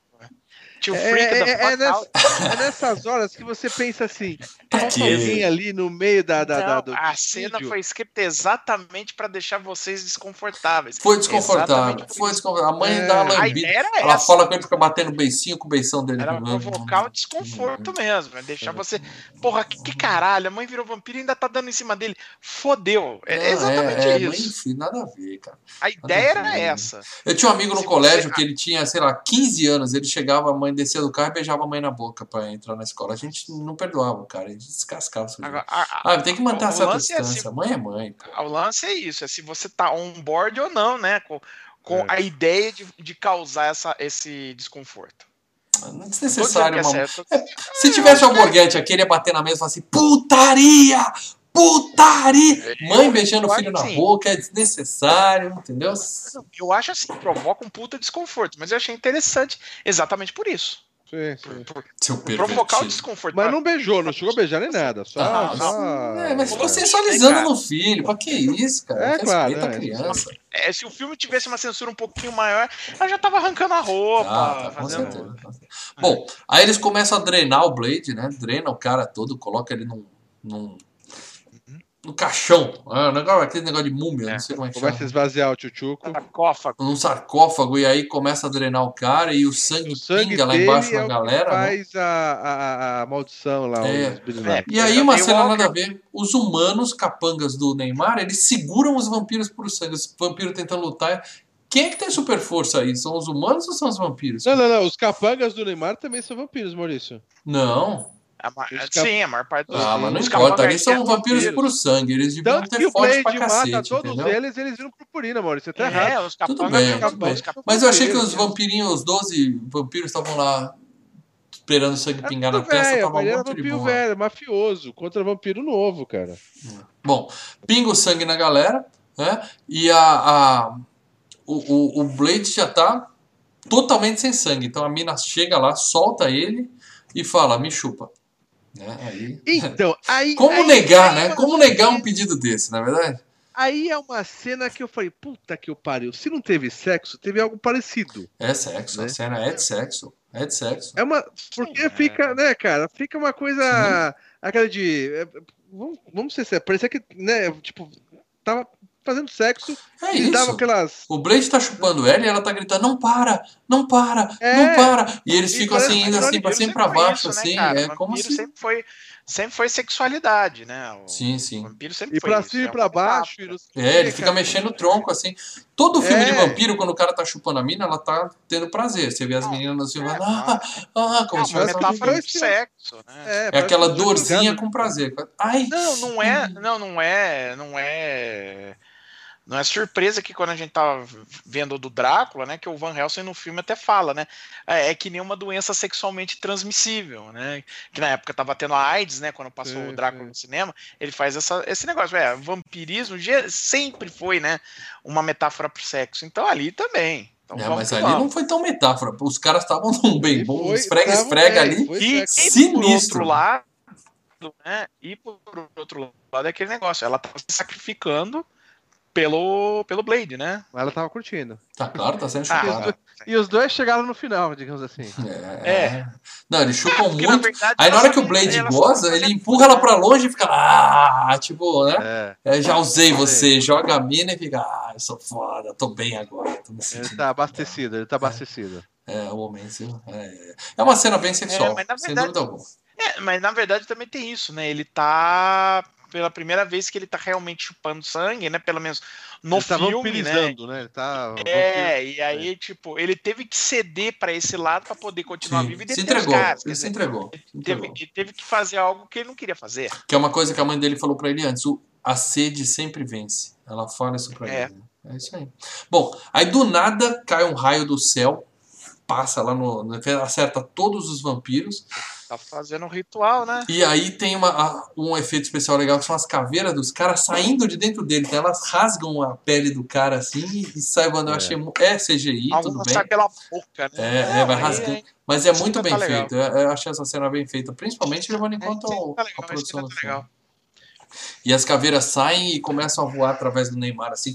Tio É, Freak da é, é, Out. nessa- é nessas horas que você pensa assim, falta quê? alguém ali no meio da, da, da- do a cena vídeo. foi escrita exatamente pra deixar vocês desconfortáveis. Foi desconfortável. Foi desconfortável. A mãe É. dá uma lambida. Ela essa. fala com ele, fica batendo beicinho com o beição dele. Era provocar o desconforto mesmo, é deixar você. Porra, que, que caralho, a mãe virou vampiro e ainda tá dando em cima dele. Fodeu. É, É, exatamente é, é, mãe isso. filho, nada a ver, cara. A ideia nada era essa. Eu tinha um amigo no Se colégio você- que ele tinha, sei lá, 15 anos. Ele chegava, a mãe descia do carro e beijava a mãe na boca pra entrar na escola. A gente não perdoava cara, a gente descascava o. Agora, a- Ah, tem que manter certa lance é distância. Mãe é mãe. pô. o lance é isso, é se você tá on board ou não, né? Com, com É. a ideia de, de causar essa, esse desconforto. Não é Não dizendo desnecessário, que é. Se tivesse o Alborguete aqui, ele ia bater na mesa e falar assim: putaria! Putaria! Mãe beijando o eu filho na assim. boca é desnecessário, entendeu? Eu acho assim, provoca um puta desconforto, mas eu achei interessante exatamente por isso. Sim, sim. Por, por provocar o desconforto. Mas não beijou, não chegou a beijar nem nada. Só. Ah, só... É, mas ficou Você- sensualizando cara. no filho. Pra que isso, cara? É, Respeita claro, a é. criança. É, se o filme tivesse uma censura um pouquinho maior, ela já tava arrancando a roupa, Ah, tá, com fazendo. certeza. com certeza. Bom, aí eles começam a drenar o Blade, né? Drena o cara todo, coloca ele num. num no caixão. Ah, negócio, aquele negócio de múmia, é. não sei como é que Começa chama. a esvaziar o tchutchuco. Sarcófago. Num sarcófago, e aí começa a drenar o cara e o sangue, o sangue pinga lá embaixo é na galera. Né? faz né? a, a, a, maldição lá. É. é. E aí, uma cena nada a ver: os humanos, capangas do Neymar, eles seguram os vampiros por sangue. Os vampiros tentando lutar. Quem é que tem super força aí? São os humanos ou são os vampiros? Não, não, não. Os capangas do Neymar também são vampiros, Maurício. Não. A Sim, a maior parte dos. Ah, mas não importa, eles são vampiros por sangue, eles deviam Tanto ter forte pra cacete. Mata todos entendeu? eles, eles viram purpurina, Maurício. Você tá é, errado. Os tudo bem, tudo bem. Mas eu achei que os vampirinhos, os 12 vampiros estavam lá esperando o sangue é pingar na testa, tava muito era vampiro de velho, mafioso, contra vampiro novo, cara. Bom, pinga o sangue na galera, né? E a, a o, o, o Blade já tá totalmente sem sangue. Então a mina chega lá, solta ele e fala: me chupa. Né? Aí... Então, aí. Como aí, negar, aí, né? Como negar um pedido desse, na é verdade? Aí é uma cena que eu falei, puta que eu pariu. Se não teve sexo, teve algo parecido. É sexo, né? a cena é de sexo. É de sexo. É uma. Porque Sim, fica, é. né, cara? Fica uma coisa. Sim. Aquela de. É, vamos, vamos ser sérios. Parecia que, né, tipo, tava fazendo sexo. É e isso. Aquelas... O Blade tá chupando ela e ela tá gritando: não para, não para, é. não para. E eles e ficam assim, indo assim, pra cima pra baixo, isso, né, assim. É como se. Sempre foi sempre foi sexualidade, né? O sim, sim. vampiro sempre e foi pra cima e é pra baixo. É, ele fica mexendo o tronco, assim. Todo filme é. de vampiro, quando o cara tá chupando a mina, ela tá tendo prazer. Você vê as meninas assim, é, ah, ah, como se fosse metáfora de sexo, né? É, é aquela dorzinha com prazer. Ai. Não, não é, não, não é, não é não é surpresa que quando a gente tava vendo do Drácula, né, que o Van Helsing no filme até fala, né, é, é que nem uma doença sexualmente transmissível, né, que na época tava tendo a AIDS, né, quando passou o Drácula no cinema, ele faz essa, esse negócio, é, vampirismo sempre foi, né, uma metáfora pro sexo, então ali também. Então, é, mas ali não foi tão metáfora, os caras estavam num bem bom, esfrega-esfrega ali, e, sinistro. E por outro lado, né, e por outro lado é aquele negócio, ela tava se sacrificando pelo, pelo Blade, né? Ela tava curtindo. Tá claro, tá sendo chupado. Ah, e os dois chegaram no final, digamos assim. É. é. Não, eles chupam muito. Na verdade, Aí na hora que o Blade goza, ele empurra ela pra longe e fica. Ah, tipo, né? É. é já usei você, joga a mina e fica. Ah, eu sou foda, tô bem agora. Tô ele tá abastecido, ele tá abastecido. É, o momento. É, é uma cena bem sexual, é, verdade, sem dúvida alguma. É, mas na verdade também tem isso, né? Ele tá pela primeira vez que ele tá realmente chupando sangue, né? Pelo menos no ele tá filme, né? né? Ele tá é, e aí, é. tipo, ele teve que ceder para esse lado para poder continuar Sim, vivo e se entregou, caras, ele se entregou. Ele teve, ele teve, que fazer algo que ele não queria fazer. Que é uma coisa que a mãe dele falou para ele antes, o, a sede sempre vence. Ela fala isso pra é. ele. Né? É isso aí. Bom, aí do nada cai um raio do céu, passa lá no. acerta todos os vampiros. Tá fazendo um ritual, né? E aí tem uma, um efeito especial legal que são as caveiras dos caras saindo de dentro dele. Então elas rasgam a pele do cara assim e sai quando eu é. achei. É CGI, Alguns tudo bem. pela boca, né? É, é vai rasgando. Mas é muito bem tá feito. Eu, eu, achei essa cena bem feita, principalmente levando em é, conta tá a produção do tá filme. Legal. E as caveiras saem e começam a voar através do Neymar, assim,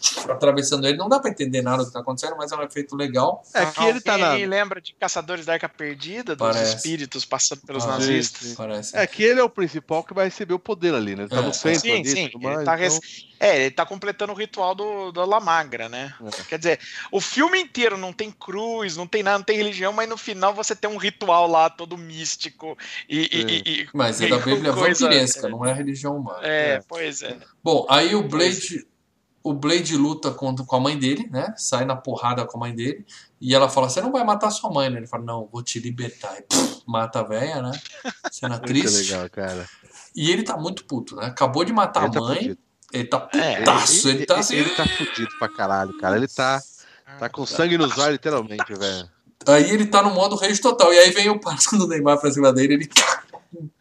atravessando ele. Não dá para entender nada do que está acontecendo, mas é um efeito legal. É que ele tá na. lembra de Caçadores da Arca Perdida, dos Parece. espíritos passando pelos ah, nazistas. Parece. É que ele é o principal que vai receber o poder ali, né? Ele tá é. no centro sim, ali, sim. Mais, ele tá então... É, ele tá completando o ritual do, do La Magra, né? É. Quer dizer, o filme inteiro não tem cruz, não tem nada, não tem religião, mas no final você tem um ritual lá todo místico e. e, e mas é da Bíblia coisa... vampiresca, não é religião humana. É, é, pois é. Bom, aí o Blade o Blade luta contra, com a mãe dele, né? Sai na porrada com a mãe dele. E ela fala: Você não vai matar sua mãe, né? Ele fala: Não, vou te libertar. E pff, mata a velha, né? Cena triste. Muito legal, cara. E ele tá muito puto, né? Acabou de matar ele a tá mãe. Tá ele tá putaço. É, ele, ele, tá assim. Ele tá fudido pra caralho, cara. Ele tá. Tá com sangue nos olhos, literalmente, velho. Aí ele tá no modo rage total. E aí vem o passo do Neymar pra cima dele. Ele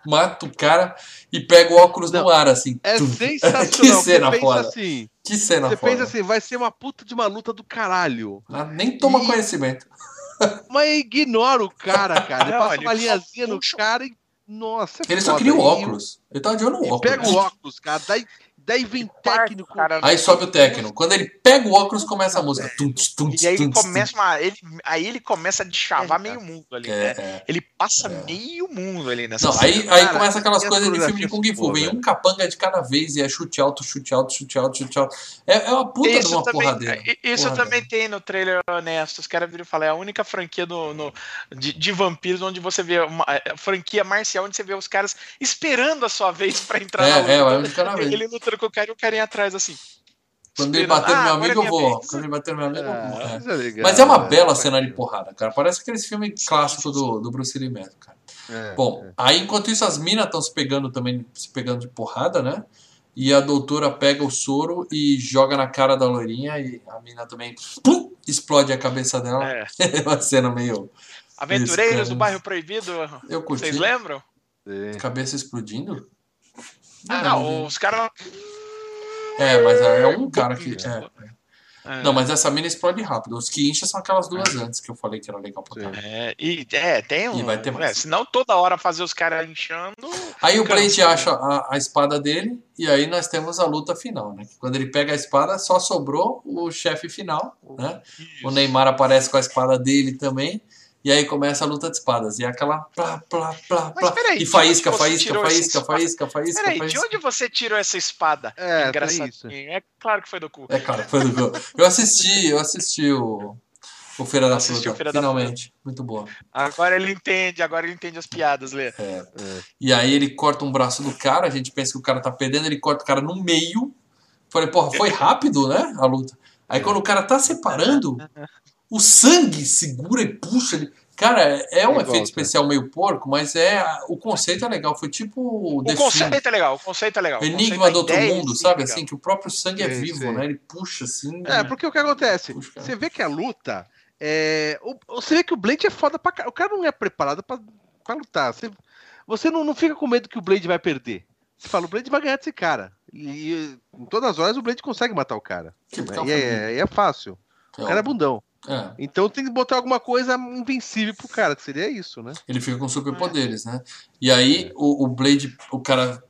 mata o cara e pega o óculos não, no ar, assim. É sensacional. que cena foda. Assim, que cena você foda. Você pensa assim, vai ser uma puta de uma luta do caralho. Ah, nem toma e... conhecimento. Mas ignora o cara, cara. Ele não, passa ele uma linhazinha no cara e. Nossa, é Ele foda. só queria o óculos. Ele tava de olho no óculos. Pega o óculos, cara, dá, Daí vem técnico. Cara, aí sobe o técnico. Quando ele pega o óculos, começa a música. Tunts, tunts, e aí ele começa uma, ele, aí ele começa a chavar é, meio mundo ali, é, né? É. Ele passa é. meio mundo ali nessa Não, cena. aí, aí começa aquelas coisas de filme de Kung Fu. Vem um capanga de cada vez e é chute alto, chute alto, chute alto, chute alto. É, é uma puta isso de uma também, porradeira. Isso porra também tem no trailer honesto. Os caras viram falar, é a única franquia do, no, de, de vampiros onde você vê uma franquia marcial onde você vê os caras esperando a sua vez pra entrar é, na luta. É, é a única vez. Ele lutando com o cara e o carinha atrás assim. Quando ele bater no meu ah, amigo, eu vou. Quando ele bater no meu amigo, eu vou. É. é. Mas é uma bela cena de porrada, cara. Parece aqueles filmes clássicos do, do Bruce Lee mesmo, cara. É, Bom, é. aí enquanto isso as minas estão se pegando também, se pegando de porrada, né? E a doutora pega o soro e joga na cara da loirinha e a mina também pum, explode a cabeça dela. É, é uma cena meio. Aventureiros do Bairro Proibido. Eu curti. Vocês lembram? Cabeça explodindo? Ah, não, os caras. É, mas é um cara que. É. É. Não, mas essa mina explode rápido. Os que incha são aquelas duas é. antes que eu falei que era legal pra caramba. É, e é, tem um. E vai ter mais. É, senão toda hora fazer os caras inchando. Aí o Blade acha a, a, espada dele, e aí nós temos a luta final, né? Quando ele pega a espada, só sobrou o chefe final, né? Isso. O Neymar aparece com a espada dele também. E aí começa a luta de espadas. E é aquela plá, plá, plá, plá. Peraí, e faísca, faísca, faísca, faísca, faísca, Peraí, de onde você tirou essa espada? É, isso. É claro que foi do cu. É claro que foi do cu. Eu assisti, eu assisti o, o Feira da Fruta, Feira finalmente. Da Muito boa. Agora ele entende, agora ele entende as piadas, Lê. É, é. E aí ele corta um braço do cara, a gente pensa que o cara tá perdendo, ele corta o cara no meio. Falei, porra, foi rápido, né, a luta. Aí quando o cara tá separando, o sangue segura e puxa ele. Cara, é um efeito especial meio porco, mas é o conceito é legal. Foi tipo o conceito é legal, o conceito é legal. Enigma do outro mundo, sabe? Assim que o próprio sangue é, vivo, né? Ele puxa assim. É, porque o que acontece? Puxa, você vê que a luta é, você vê que o Blade é foda pra O cara não é preparado pra, pra lutar. Você, você não, não fica com medo que o Blade vai perder. Você fala, o Blade vai ganhar desse cara. E em todas as horas o Blade consegue matar o cara. Tipo, né? e é, é, fácil. O cara é bundão. É. Então tem que botar alguma coisa invencível pro cara, que seria isso, né? Ele fica com superpoderes, né? E aí o, o, Blade, o cara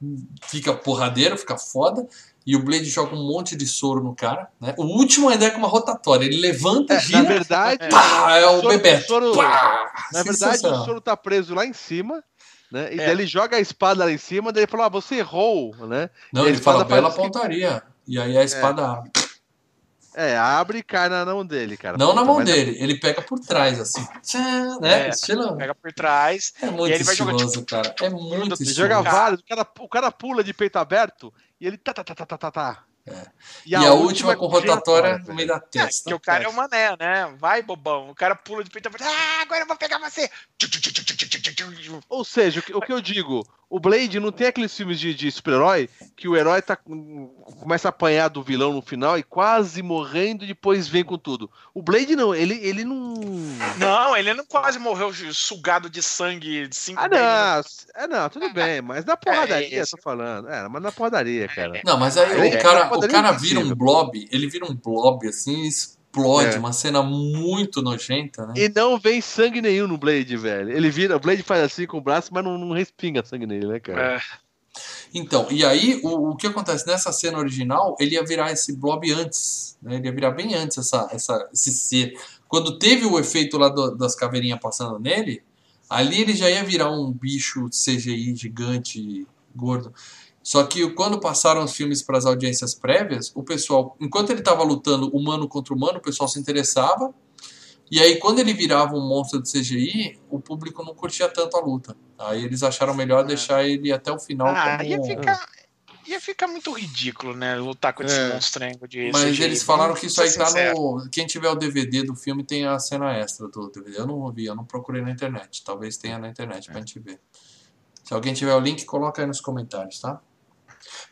fica porradeiro, fica foda, e o Blade joga um monte de soro no cara, né? O último ainda é com uma rotatória, ele levanta, é, gira, na verdade, pá, é o, o Bebeto. Soro, pá, na verdade, o soro tá preso lá em cima, né? E é. daí ele joga a espada lá em cima, daí ele fala, ah, você errou, né? Não, ele fala bela pontaria. Que... E aí a espada abre. É, abre e cai na mão dele, cara. Não Puta, na mão é dele, é... ele pega por trás, assim. né? É, Estilo... Pega por trás. É muito estiloso, tipo, cara. É muito estiloso. Joga vários, o cara, o cara pula de peito aberto e ele tá, tá, tá, tá, tá, tá. É. E, e, a, a última, última com rotatória no meio da é, testa. É, que o cara é o mané, né? Vai, bobão. O cara pula de peito aberto. Ah, agora eu vou pegar você. Ou seja, o que eu digo, o Blade não tem aqueles filmes de, de super-herói que o herói tá, começa a apanhar do vilão no final e quase morrendo e depois vem com tudo. O Blade não, ele, ele não. Não, ele não quase morreu sugado de sangue de cinco Ah, não. É, não, tudo bem, mas na porradaria, é, tô falando. É, mas na porradaria, cara. Não, mas aí o cara, o cara vira um blob, ele vira um blob assim, explode, é. uma cena muito nojenta, né? E não vem sangue nenhum no Blade, velho. Ele vira, o Blade faz assim com o braço, mas não, não respinga sangue nele, né, cara? É. Então, e aí o, o que acontece nessa cena original, ele ia virar esse blob antes, né? Ele ia virar bem antes essa, essa, esse ser. Quando teve o efeito lá do, das caveirinhas passando nele, ali ele já ia virar um bicho CGI gigante, gordo. Só que quando passaram os filmes para as audiências prévias, o pessoal, enquanto ele estava lutando humano contra humano, o pessoal se interessava. E aí, quando ele virava um monstro de CGI, o público não curtia tanto a luta. Aí eles acharam melhor é. deixar ele até o final. Ah, como... ia, ficar, ia ficar muito ridículo, né? Lutar com esse é. monstrengo de Mas CGI. eles falaram que isso aí tá no. Quem tiver o DVD do filme tem a cena extra do DVD. Eu não vi, eu não procurei na internet. Talvez tenha na internet pra gente ver. Se alguém tiver o link, coloca aí nos comentários, tá?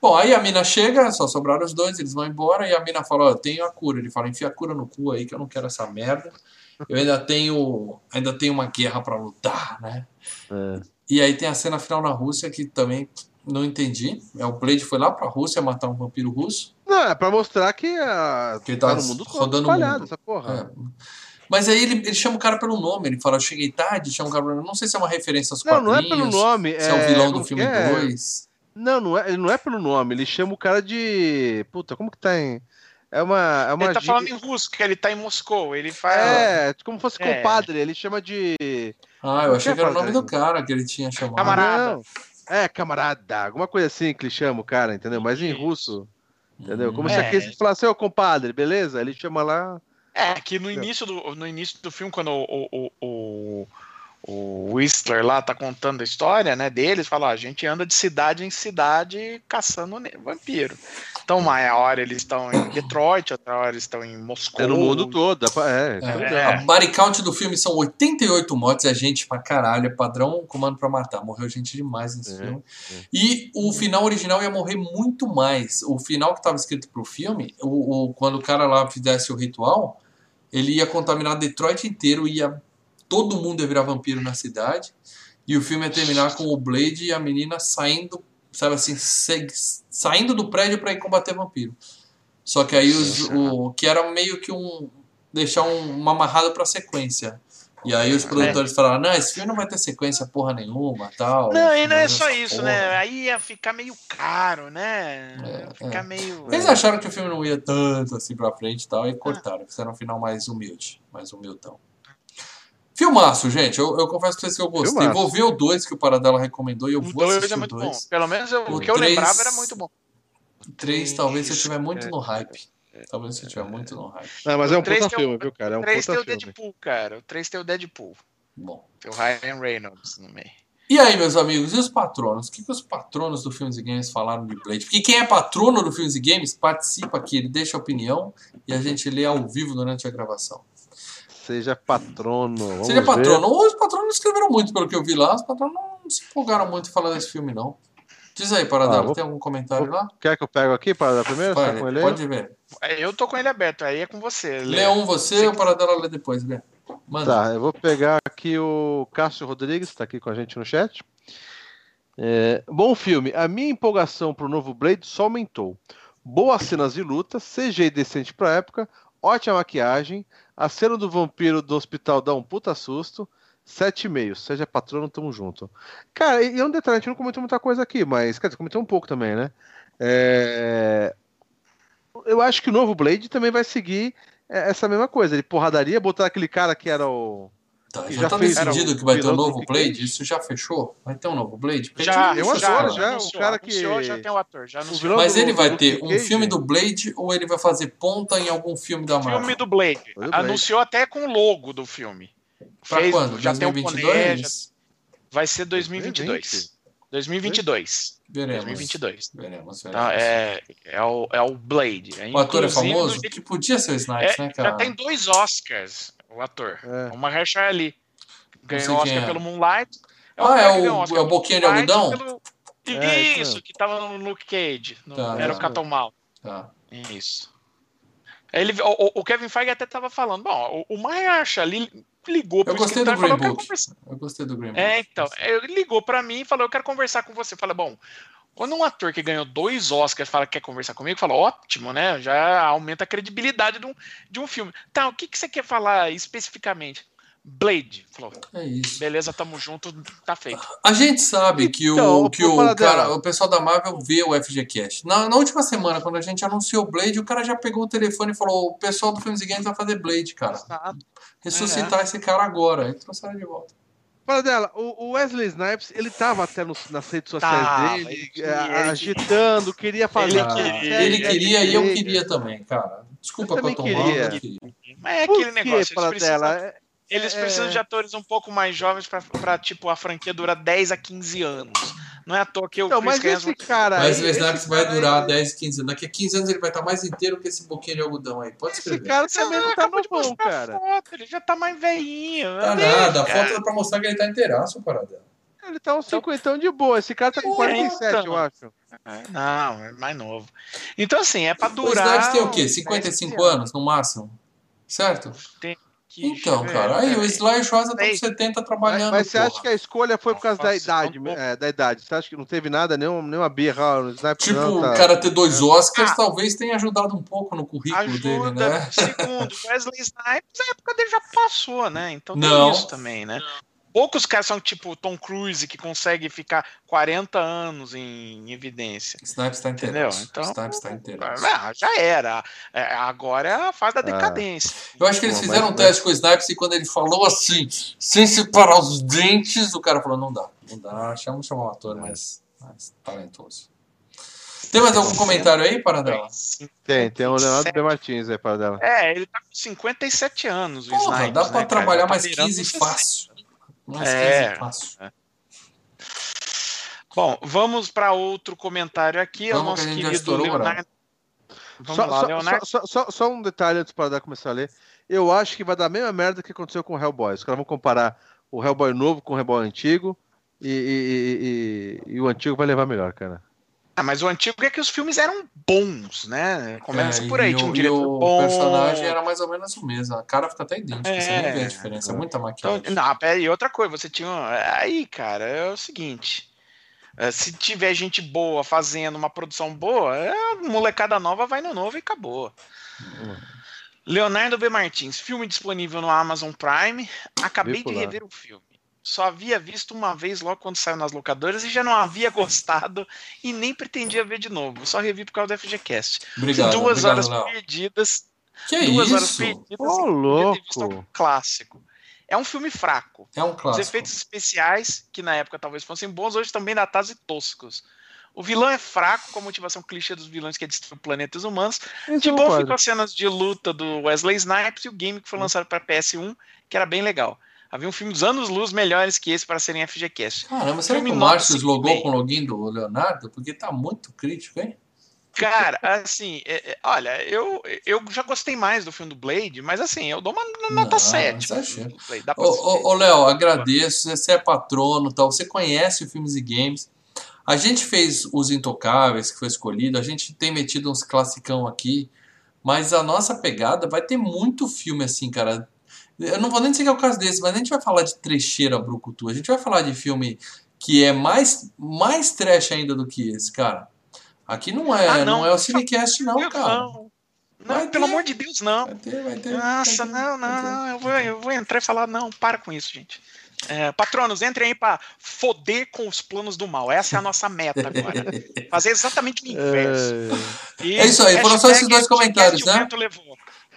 Bom, aí a mina chega, só sobraram os dois, eles vão embora, e a mina fala, ó, eu tenho a cura. Ele fala, enfia a cura no cu aí, que eu não quero essa merda. Eu ainda tenho, ainda tenho uma guerra para lutar, né? É. E aí tem a cena final na Rússia, que também não entendi. É o Blade foi lá pra Rússia matar um vampiro russo. Não, é pra mostrar que, a... que ele tá, tá no mundo rodando o mundo. essa porra. É. Mas aí ele, ele chama o cara pelo nome, ele fala, eu cheguei tarde, chama o cara pelo nome. Não sei se é uma referência aos não, quadrinhos. Não, não é pelo nome. Se é, é o vilão do filme 2. É? Não, não é, ele não é pelo nome, ele chama o cara de. Puta, como que tá em. É uma. É uma ele tá falando em russo, que ele tá em Moscou. Ele faz. É, como fosse é. compadre, ele chama de. Ah, eu achei que era o nome do cara que ele tinha chamado. Camarada. Não. É, camarada, alguma coisa assim que ele chama o cara, entendeu? Mas em russo. Entendeu? Como é. se aqui falasse, ô compadre, beleza? Ele chama lá. É, que no início do, no início do filme, quando o, o, o, o Whistler lá tá contando a história, né, deles, fala, ó, a gente anda de cidade em cidade caçando vampiro. Então, uma hora eles estão em Detroit, outra hora eles estão em Moscou. É no mundo todo, é. é, é. A body count do filme são 88 mortes, é gente pra caralho, é padrão comando pra matar. Morreu gente demais nesse é, filme. É. E o final original ia morrer muito mais. O final que estava escrito pro filme, o, o, quando o cara lá fizesse o ritual, ele ia contaminar Detroit inteiro, ia todo mundo ia virar vampiro na cidade. E o filme ia terminar com o Blade e a menina saindo, sabe assim, saindo do prédio para ir combater vampiro. Só que aí os, o que era meio que um deixar um, uma amarrada para sequência. E aí os produtores é. falaram, não, esse filme não vai ter sequência porra nenhuma, tal. Não, e não é só isso, porra. né? Aí ia ficar meio caro, né? É, ficar é. meio. Eles acharam que o filme não ia tanto assim pra frente e tal, e cortaram. Fizeram um final mais humilde, mais humildão. Filmaço, gente. Eu, eu confesso pra vocês que eu gostei. Filmaço. Vou ver o 2 que o Paradela recomendou e eu o vou assistir é muito o 2. Pelo menos eu, o, que três, eu lembrava era muito bom. 3, talvez se eu estiver muito no hype. Talvez se eu estiver muito no hype. Não, mas é um puta filme, viu, cara? É um o 3 tem o Deadpool, cara. O 3 tem o Deadpool. Bom. Tem o Ryan Reynolds no meio. E aí, meus amigos, e os patronos? O que, que os patronos do Filmes e Games falaram de Blade? Porque quem é patrono do Filmes e Games participa aqui, ele deixa a opinião e a gente lê ao vivo durante a gravação. Seja patrono. Vamos Seja patrono. Ver. Os patronos escreveram muito, pelo que eu vi lá. Os patronos não se empolgaram muito falar desse filme, não. Diz aí, Paradela, ah, vou... tem algum comentário vou... lá? Quer que eu pego aqui, Paradela, primeiro? Tá Pode, tá pode ver. É, eu tô com ele aberto, aí é com você. Lê, lê um você, o Paradela lê depois, Lê. Manda. Tá, eu vou pegar aqui o Cássio Rodrigues, está aqui com a gente no chat. É, bom filme. A minha empolgação pro novo Blade só aumentou. Boas cenas de luta, CG decente pra época, ótima maquiagem, a cena do vampiro do hospital dá um puta susto. 7,5. Seja patrono, tamo junto. Cara, e é um detalhe, a gente não comentou muita coisa aqui, mas, quer dizer, comentou um pouco também, né? É... Eu acho que o novo Blade também vai seguir é, essa mesma coisa. Ele porradaria, botar aquele cara que era o. Tá, já, já tá decidido que vai ter um novo Blade? Isso já fechou? Vai ter um novo Blade? já, tem um ator, já, já, o cara que... já tem o ator. Já Mas ele vai ter um filme do Blade ou ele vai fazer ponta em algum filme da Marvel? Filme do Blade. Anunciou até com o logo do filme. Pra Fez, quando? Já 2022? tem um boné, Vai ser 2022. 2022. Veremos. 2022. Veremos, veremos. Tá, é, é, o, é o Blade. É, o ator é famoso? Que podia ser o Snipes, é, né, cara? Já tem dois Oscars, o ator. É. O Mahershala Ali. Ganhou Oscar é. pelo Moonlight. É ah, é o, é o Boquinha de Algodão? Pelo... É, Isso, que tava no Luke Cage. No, tá, era o Capitão Mal. Tá. Isso. Ele, o, o, Kevin Feige até tava falando, bom, o, o Mahershala ali ligou para Eu gostei do Green falou, Book. Eu, eu gostei do Green Book. É, então, ele ligou para mim e falou, eu quero conversar com você. Fala, bom, quando um ator que ganhou dois Oscars fala que quer conversar comigo, fala, ótimo, né? Já aumenta a credibilidade de um, de um filme. Tá, o que, que você quer falar especificamente? Blade. Falou. É isso. Beleza, tamo junto, tá feito. A gente sabe que então, o, que o, cara, o pessoal da Marvel vê o FGCast. Na, na última semana, quando a gente anunciou o Blade, o cara já pegou o telefone e falou: o pessoal do Filmes e Games vai fazer Blade, cara. Ressuscitar é. esse cara agora. E trouxeram de volta. Fala dela, o Wesley Snipes, ele tava até no, nas redes sociais tá, dele, ele queria, é, agitando, queria fazer. Ele queria, ele queria e eu queria também, cara. Desculpa eu que eu tô mal, eu queria. Mas é aquele negócio, eles precisam... dela? Eles é... precisam de atores um pouco mais jovens pra, pra, tipo, a franquia durar 10 a 15 anos. Não é à toa que o então, mas esse cara Mas o Snipes vai durar 10, 15 anos. Daqui a 15 anos ele vai estar mais inteiro que esse boquinho de algodão aí. Pode escrever. Esse cara também não tá no bom, cara. Foto, ele já tá mais velhinho. Tá nada. A foto é pra mostrar que ele tá inteiraço, paradão. Ele tá uns então, 50 de boa. Esse cara tá com 47, então, eu acho. Não, é mais novo. Então, assim, é pra durar. O Snipes tem o quê? 55 anos, no máximo? Certo? Tem, então, cara, aí o Sly Rosa tá com 70 trabalhando. Mas, mas você acha que a escolha foi por causa da idade, é, da idade? Você acha que não teve nada, nenhuma, nenhuma birra no Sniper? Tipo, não, tá... o cara ter dois Oscars ah, talvez tenha ajudado um pouco no currículo ajuda, dele, né? Segundo, Wesley Snipes, a época dele já passou, né? Então tem não. isso também, né? Poucos caras são tipo Tom Cruise, que consegue ficar 40 anos em evidência. Snipes está inteiro. Então, Snipes está inteiro. Ah, já era. É, agora é a fase da ah. decadência. Eu acho que eles fizeram um teste com o Snipes e quando ele falou assim, sem separar os dentes, o cara falou: não dá, não dá. Vamos chamar um ator mais, mais talentoso. Tem mais algum comentário aí, Paradela? Tem, tem o Leonardo B. Martins aí, Paradela. É, ele tá com 57 anos, o Porra, Snipes, dá pra né, trabalhar tá mais 15 fácil. Mais é, 15 fácil. É. Bom, vamos para outro comentário aqui. Vamos é o nosso que querido Leonardo. Vamos só, lá, Leonardo. Só, só, só, um detalhe antes para começar a ler. Eu acho que vai dar a mesma merda que aconteceu com o Hellboy. Os caras vão comparar o Hellboy novo com o Hellboy antigo e, e, e, e o antigo vai levar melhor, cara. Ah, mas o antigo é que os filmes eram bons, né? Começa é, por aí, tinha um diretor o bom. O personagem era mais ou menos o mesmo. A cara fica até idêntica, é, você nem vê a diferença, é muita maquiagem. Então, não, pera aí, outra coisa, você tinha. Aí, cara, é o seguinte. É, se tiver gente boa fazendo uma produção boa, é, molecada nova vai no novo e acabou. Leonardo B. Martins, filme disponível no Amazon Prime. Acabei de rever o filme só havia visto uma vez logo quando saiu nas locadoras e já não havia gostado e nem pretendia ver de novo. Só revi por causa do FGCast. Obrigado, duas obrigado, horas Léo. perdidas. Que duas isso? horas perdidas. Ô, louco. clássico. É um filme fraco. É um clássico. Os efeitos especiais, que na época talvez fossem bons, hoje também datados e toscos. O vilão é fraco, com a motivação clichê dos vilões que é destruir planetas humanos. Então, de bom ficou as cenas de luta do Wesley Snipes e o game que foi lançado para PS1, que era bem legal. Havia um filme dos anos luz melhores que esse para serem FGCast. Caramba, será que o Márcio logou com o login do Leonardo? Porque tá muito crítico, hein? Cara, assim, é, é, olha, eu, eu já gostei mais do filme do Blade, mas assim, eu dou uma nota Não, 7. Ô, ô, ô, Léo, agradeço, você é patrono, tal, você conhece filmes e games. A gente fez Os Intocáveis, que foi escolhido, a gente tem metido uns classicão aqui, mas a nossa pegada vai ter muito filme assim, cara, eu não vou nem dizer que é o caso desse, mas a gente vai falar de trecheira brucutu. A gente vai falar de filme que é mais, mais trash ainda do que esse, cara. Aqui não é, ah, não. não. é o Cinecast, não, cara. Não. Não, pelo amor de Deus, não. Vai ter, vai ter. Nossa, ter, não, não, não. Eu vou, eu vou entrar e falar, não, para com isso, gente. É, patronos, entrem aí para foder com os planos do mal. Essa é a nossa meta agora. Fazer exatamente o inverso. É, é isso aí, foram só esses dois comentários, né?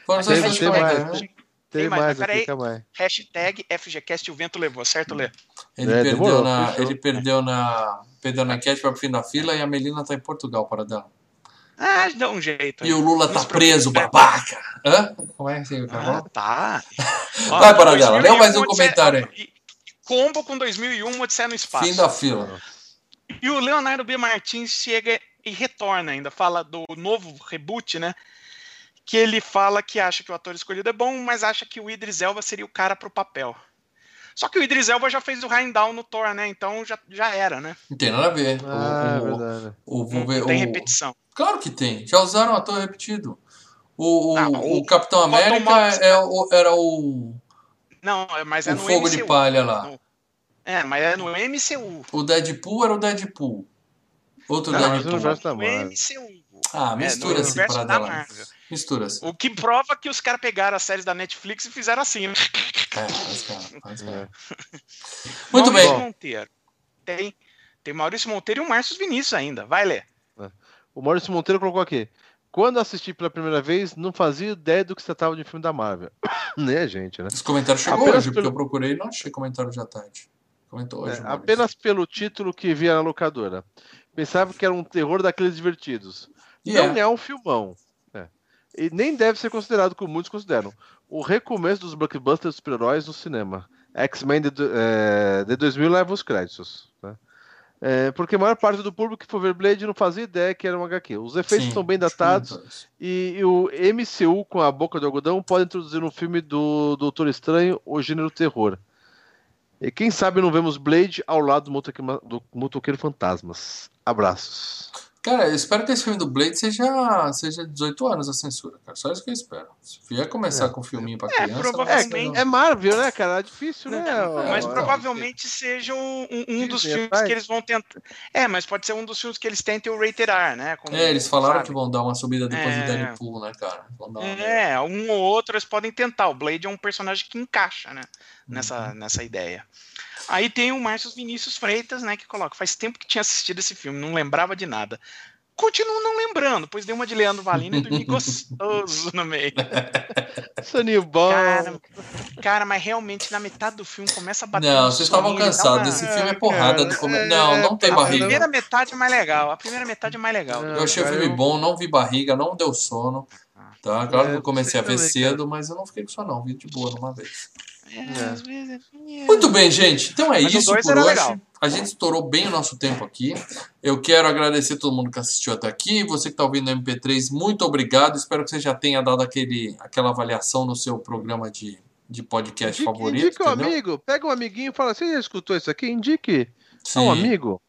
Foram só esses dois comentários. Tem, mais, mais aqui, mais. Hashtag FGCast o vento levou, certo, Lê? Ele, é, perdeu, demorou, na, ele perdeu na. Perdeu na enquete para o fim da fila e a Melina tá em Portugal para dela. Ah, dá um jeito. E o Lula tá preso, babaca. Hã? Como é assim? Ah, tá. Vai para dela, lê mais um comentário aí. Combo com 2001, Odisseia no Espaço. Fim da fila. E o Leonardo B. Martins chega e retorna ainda, fala do novo reboot, né? Que ele fala que acha que o ator escolhido é bom, mas acha que o Idris Elba seria o cara pro papel. Só que o Idris Elba já fez o Heimdall no Thor, né? Então já, já era, né? Não tem nada a ver. Ah, o, é verdade. O, o, não, tem repetição. Claro que tem. Já usaram ator repetido. O, ah, o, Capitão América é, era o. Não, mas é o no Fogo MCU. de Palha lá. É, mas é no MCU. O Deadpool era o Deadpool. Outro não, Deadpool. Mas no MCU. Ah, mistura-se é, para dar Mistura-se. O que prova que os caras pegaram as séries da Netflix e fizeram assim, né? É, faz cara, faz cara. Muito Maurício bem. Monteiro. Tem, tem Maurício Monteiro e o Márcio Vinícius ainda. Vai ler. É. O Maurício Monteiro colocou aqui. Quando assisti pela primeira vez, não fazia ideia do que se tratava de filme da Marvel. A gente, né? Esse comentário chegou apenas hoje, pelo... porque eu procurei e não achei comentário de à tarde. Comentou hoje. É, apenas pelo título que via na locadora. Pensava que era um terror daqueles divertidos. Yeah. Não é um filmão. E nem deve ser considerado, como muitos consideram, o recomeço dos blockbusters super-heróis no cinema. X-Men de, é, de 2000 leva os créditos. Né? É, porque a maior parte do público que for ver Blade não fazia ideia que era um HQ. Os efeitos sim, são bem datados e, e, o MCU com a boca de algodão pode introduzir no filme do Doutor Estranho o gênero terror. E quem sabe não vemos Blade ao lado do motoqueiro, do motoqueiro fantasmas. Abraços. Cara, eu espero que esse filme do Blade seja, seja 18 anos a censura, cara. Só isso que eu espero. Se vier começar é. com um filminho pra é, criança. Provavelmente... É, é Marvel, né, cara? É difícil, né? mas provavelmente seja um, um dos filmes que eles vão tentar. É, mas pode ser um dos filmes que eles tentem o Rated R, né? Como, é, eles falaram sabe? que vão dar uma subida depois do é. Deadpool, né, cara? é, um ou outro eles podem tentar. O Blade é um personagem que encaixa, né? Nessa, uhum. nessa ideia. Aí tem o Márcio Vinícius Freitas, né, que coloca, faz tempo que tinha assistido esse filme, não lembrava de nada. Continuo não lembrando, pois deu uma de Leandro Valina e dormi gostoso no meio. Soninho bom. Cara, cara, mas realmente na metade do filme começa a bater. Não, vocês estavam cansados. Uma... Esse filme é porrada do começo. Não, não tem a barriga. A primeira metade é mais legal. A primeira metade é mais legal. Eu achei o filme bom, não vi barriga, não deu sono. Tá? Claro que eu comecei a ver cedo, mas eu não fiquei com sono, não. Vi de boa numa vez. É. Muito bem, gente. Então é Mas isso por hoje. Legal. A gente estourou bem o nosso tempo aqui. Eu quero agradecer a todo mundo que assistiu até aqui. Você que está ouvindo no MP3, muito obrigado. Espero que você já tenha dado aquele, aquela avaliação no seu programa de, de podcast indique, favorito. Indique um amigo. Pega um amiguinho e fala: Você já escutou isso aqui? Indique. Sim. um amigo.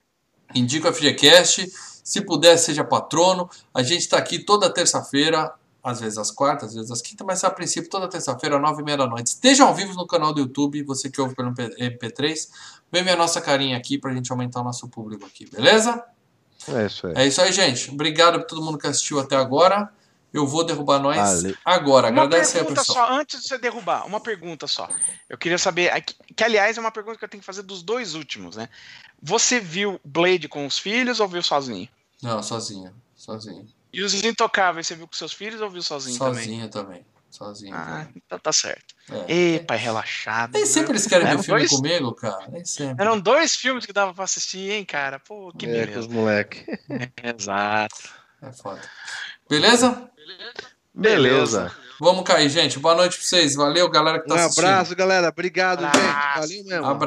Indica o FGCast. Se puder, seja patrono. A gente está aqui toda terça-feira às vezes às quartas, às vezes às quintas, mas a princípio toda terça-feira, nove e meia da noite. Esteja ao vivo no canal do YouTube, você que ouve pelo MP3, vem ver a nossa carinha aqui pra gente aumentar o nosso público aqui, beleza? É isso aí. É isso aí, gente. Obrigado por todo mundo que assistiu até agora. Eu vou derrubar nós vale. agora. Uma Agradece pergunta aí, pessoal. só, antes de você derrubar, uma pergunta só. Eu queria saber, que, que aliás é uma pergunta que eu tenho que fazer dos dois últimos, né? Você viu Blade com os filhos ou viu sozinho? Não, sozinho. Sozinho. E os Intocáveis, você viu com seus filhos ou viu sozinho, sozinho também? Sozinho também. Ah, também. então tá certo. É. Ei, pai, relaxado. Nem sempre eles querem ver filme dois... comigo, cara. Nem sempre. Eram dois filmes que dava pra assistir, hein, cara? Pô, que é, beleza. Com os moleque. É, exato. É foda. Beleza? Beleza. Vamos cair, gente. Boa noite pra vocês. Valeu, galera que tá um assistindo. Um abraço, galera. Obrigado, abraço. gente. Valeu mesmo. Abraço.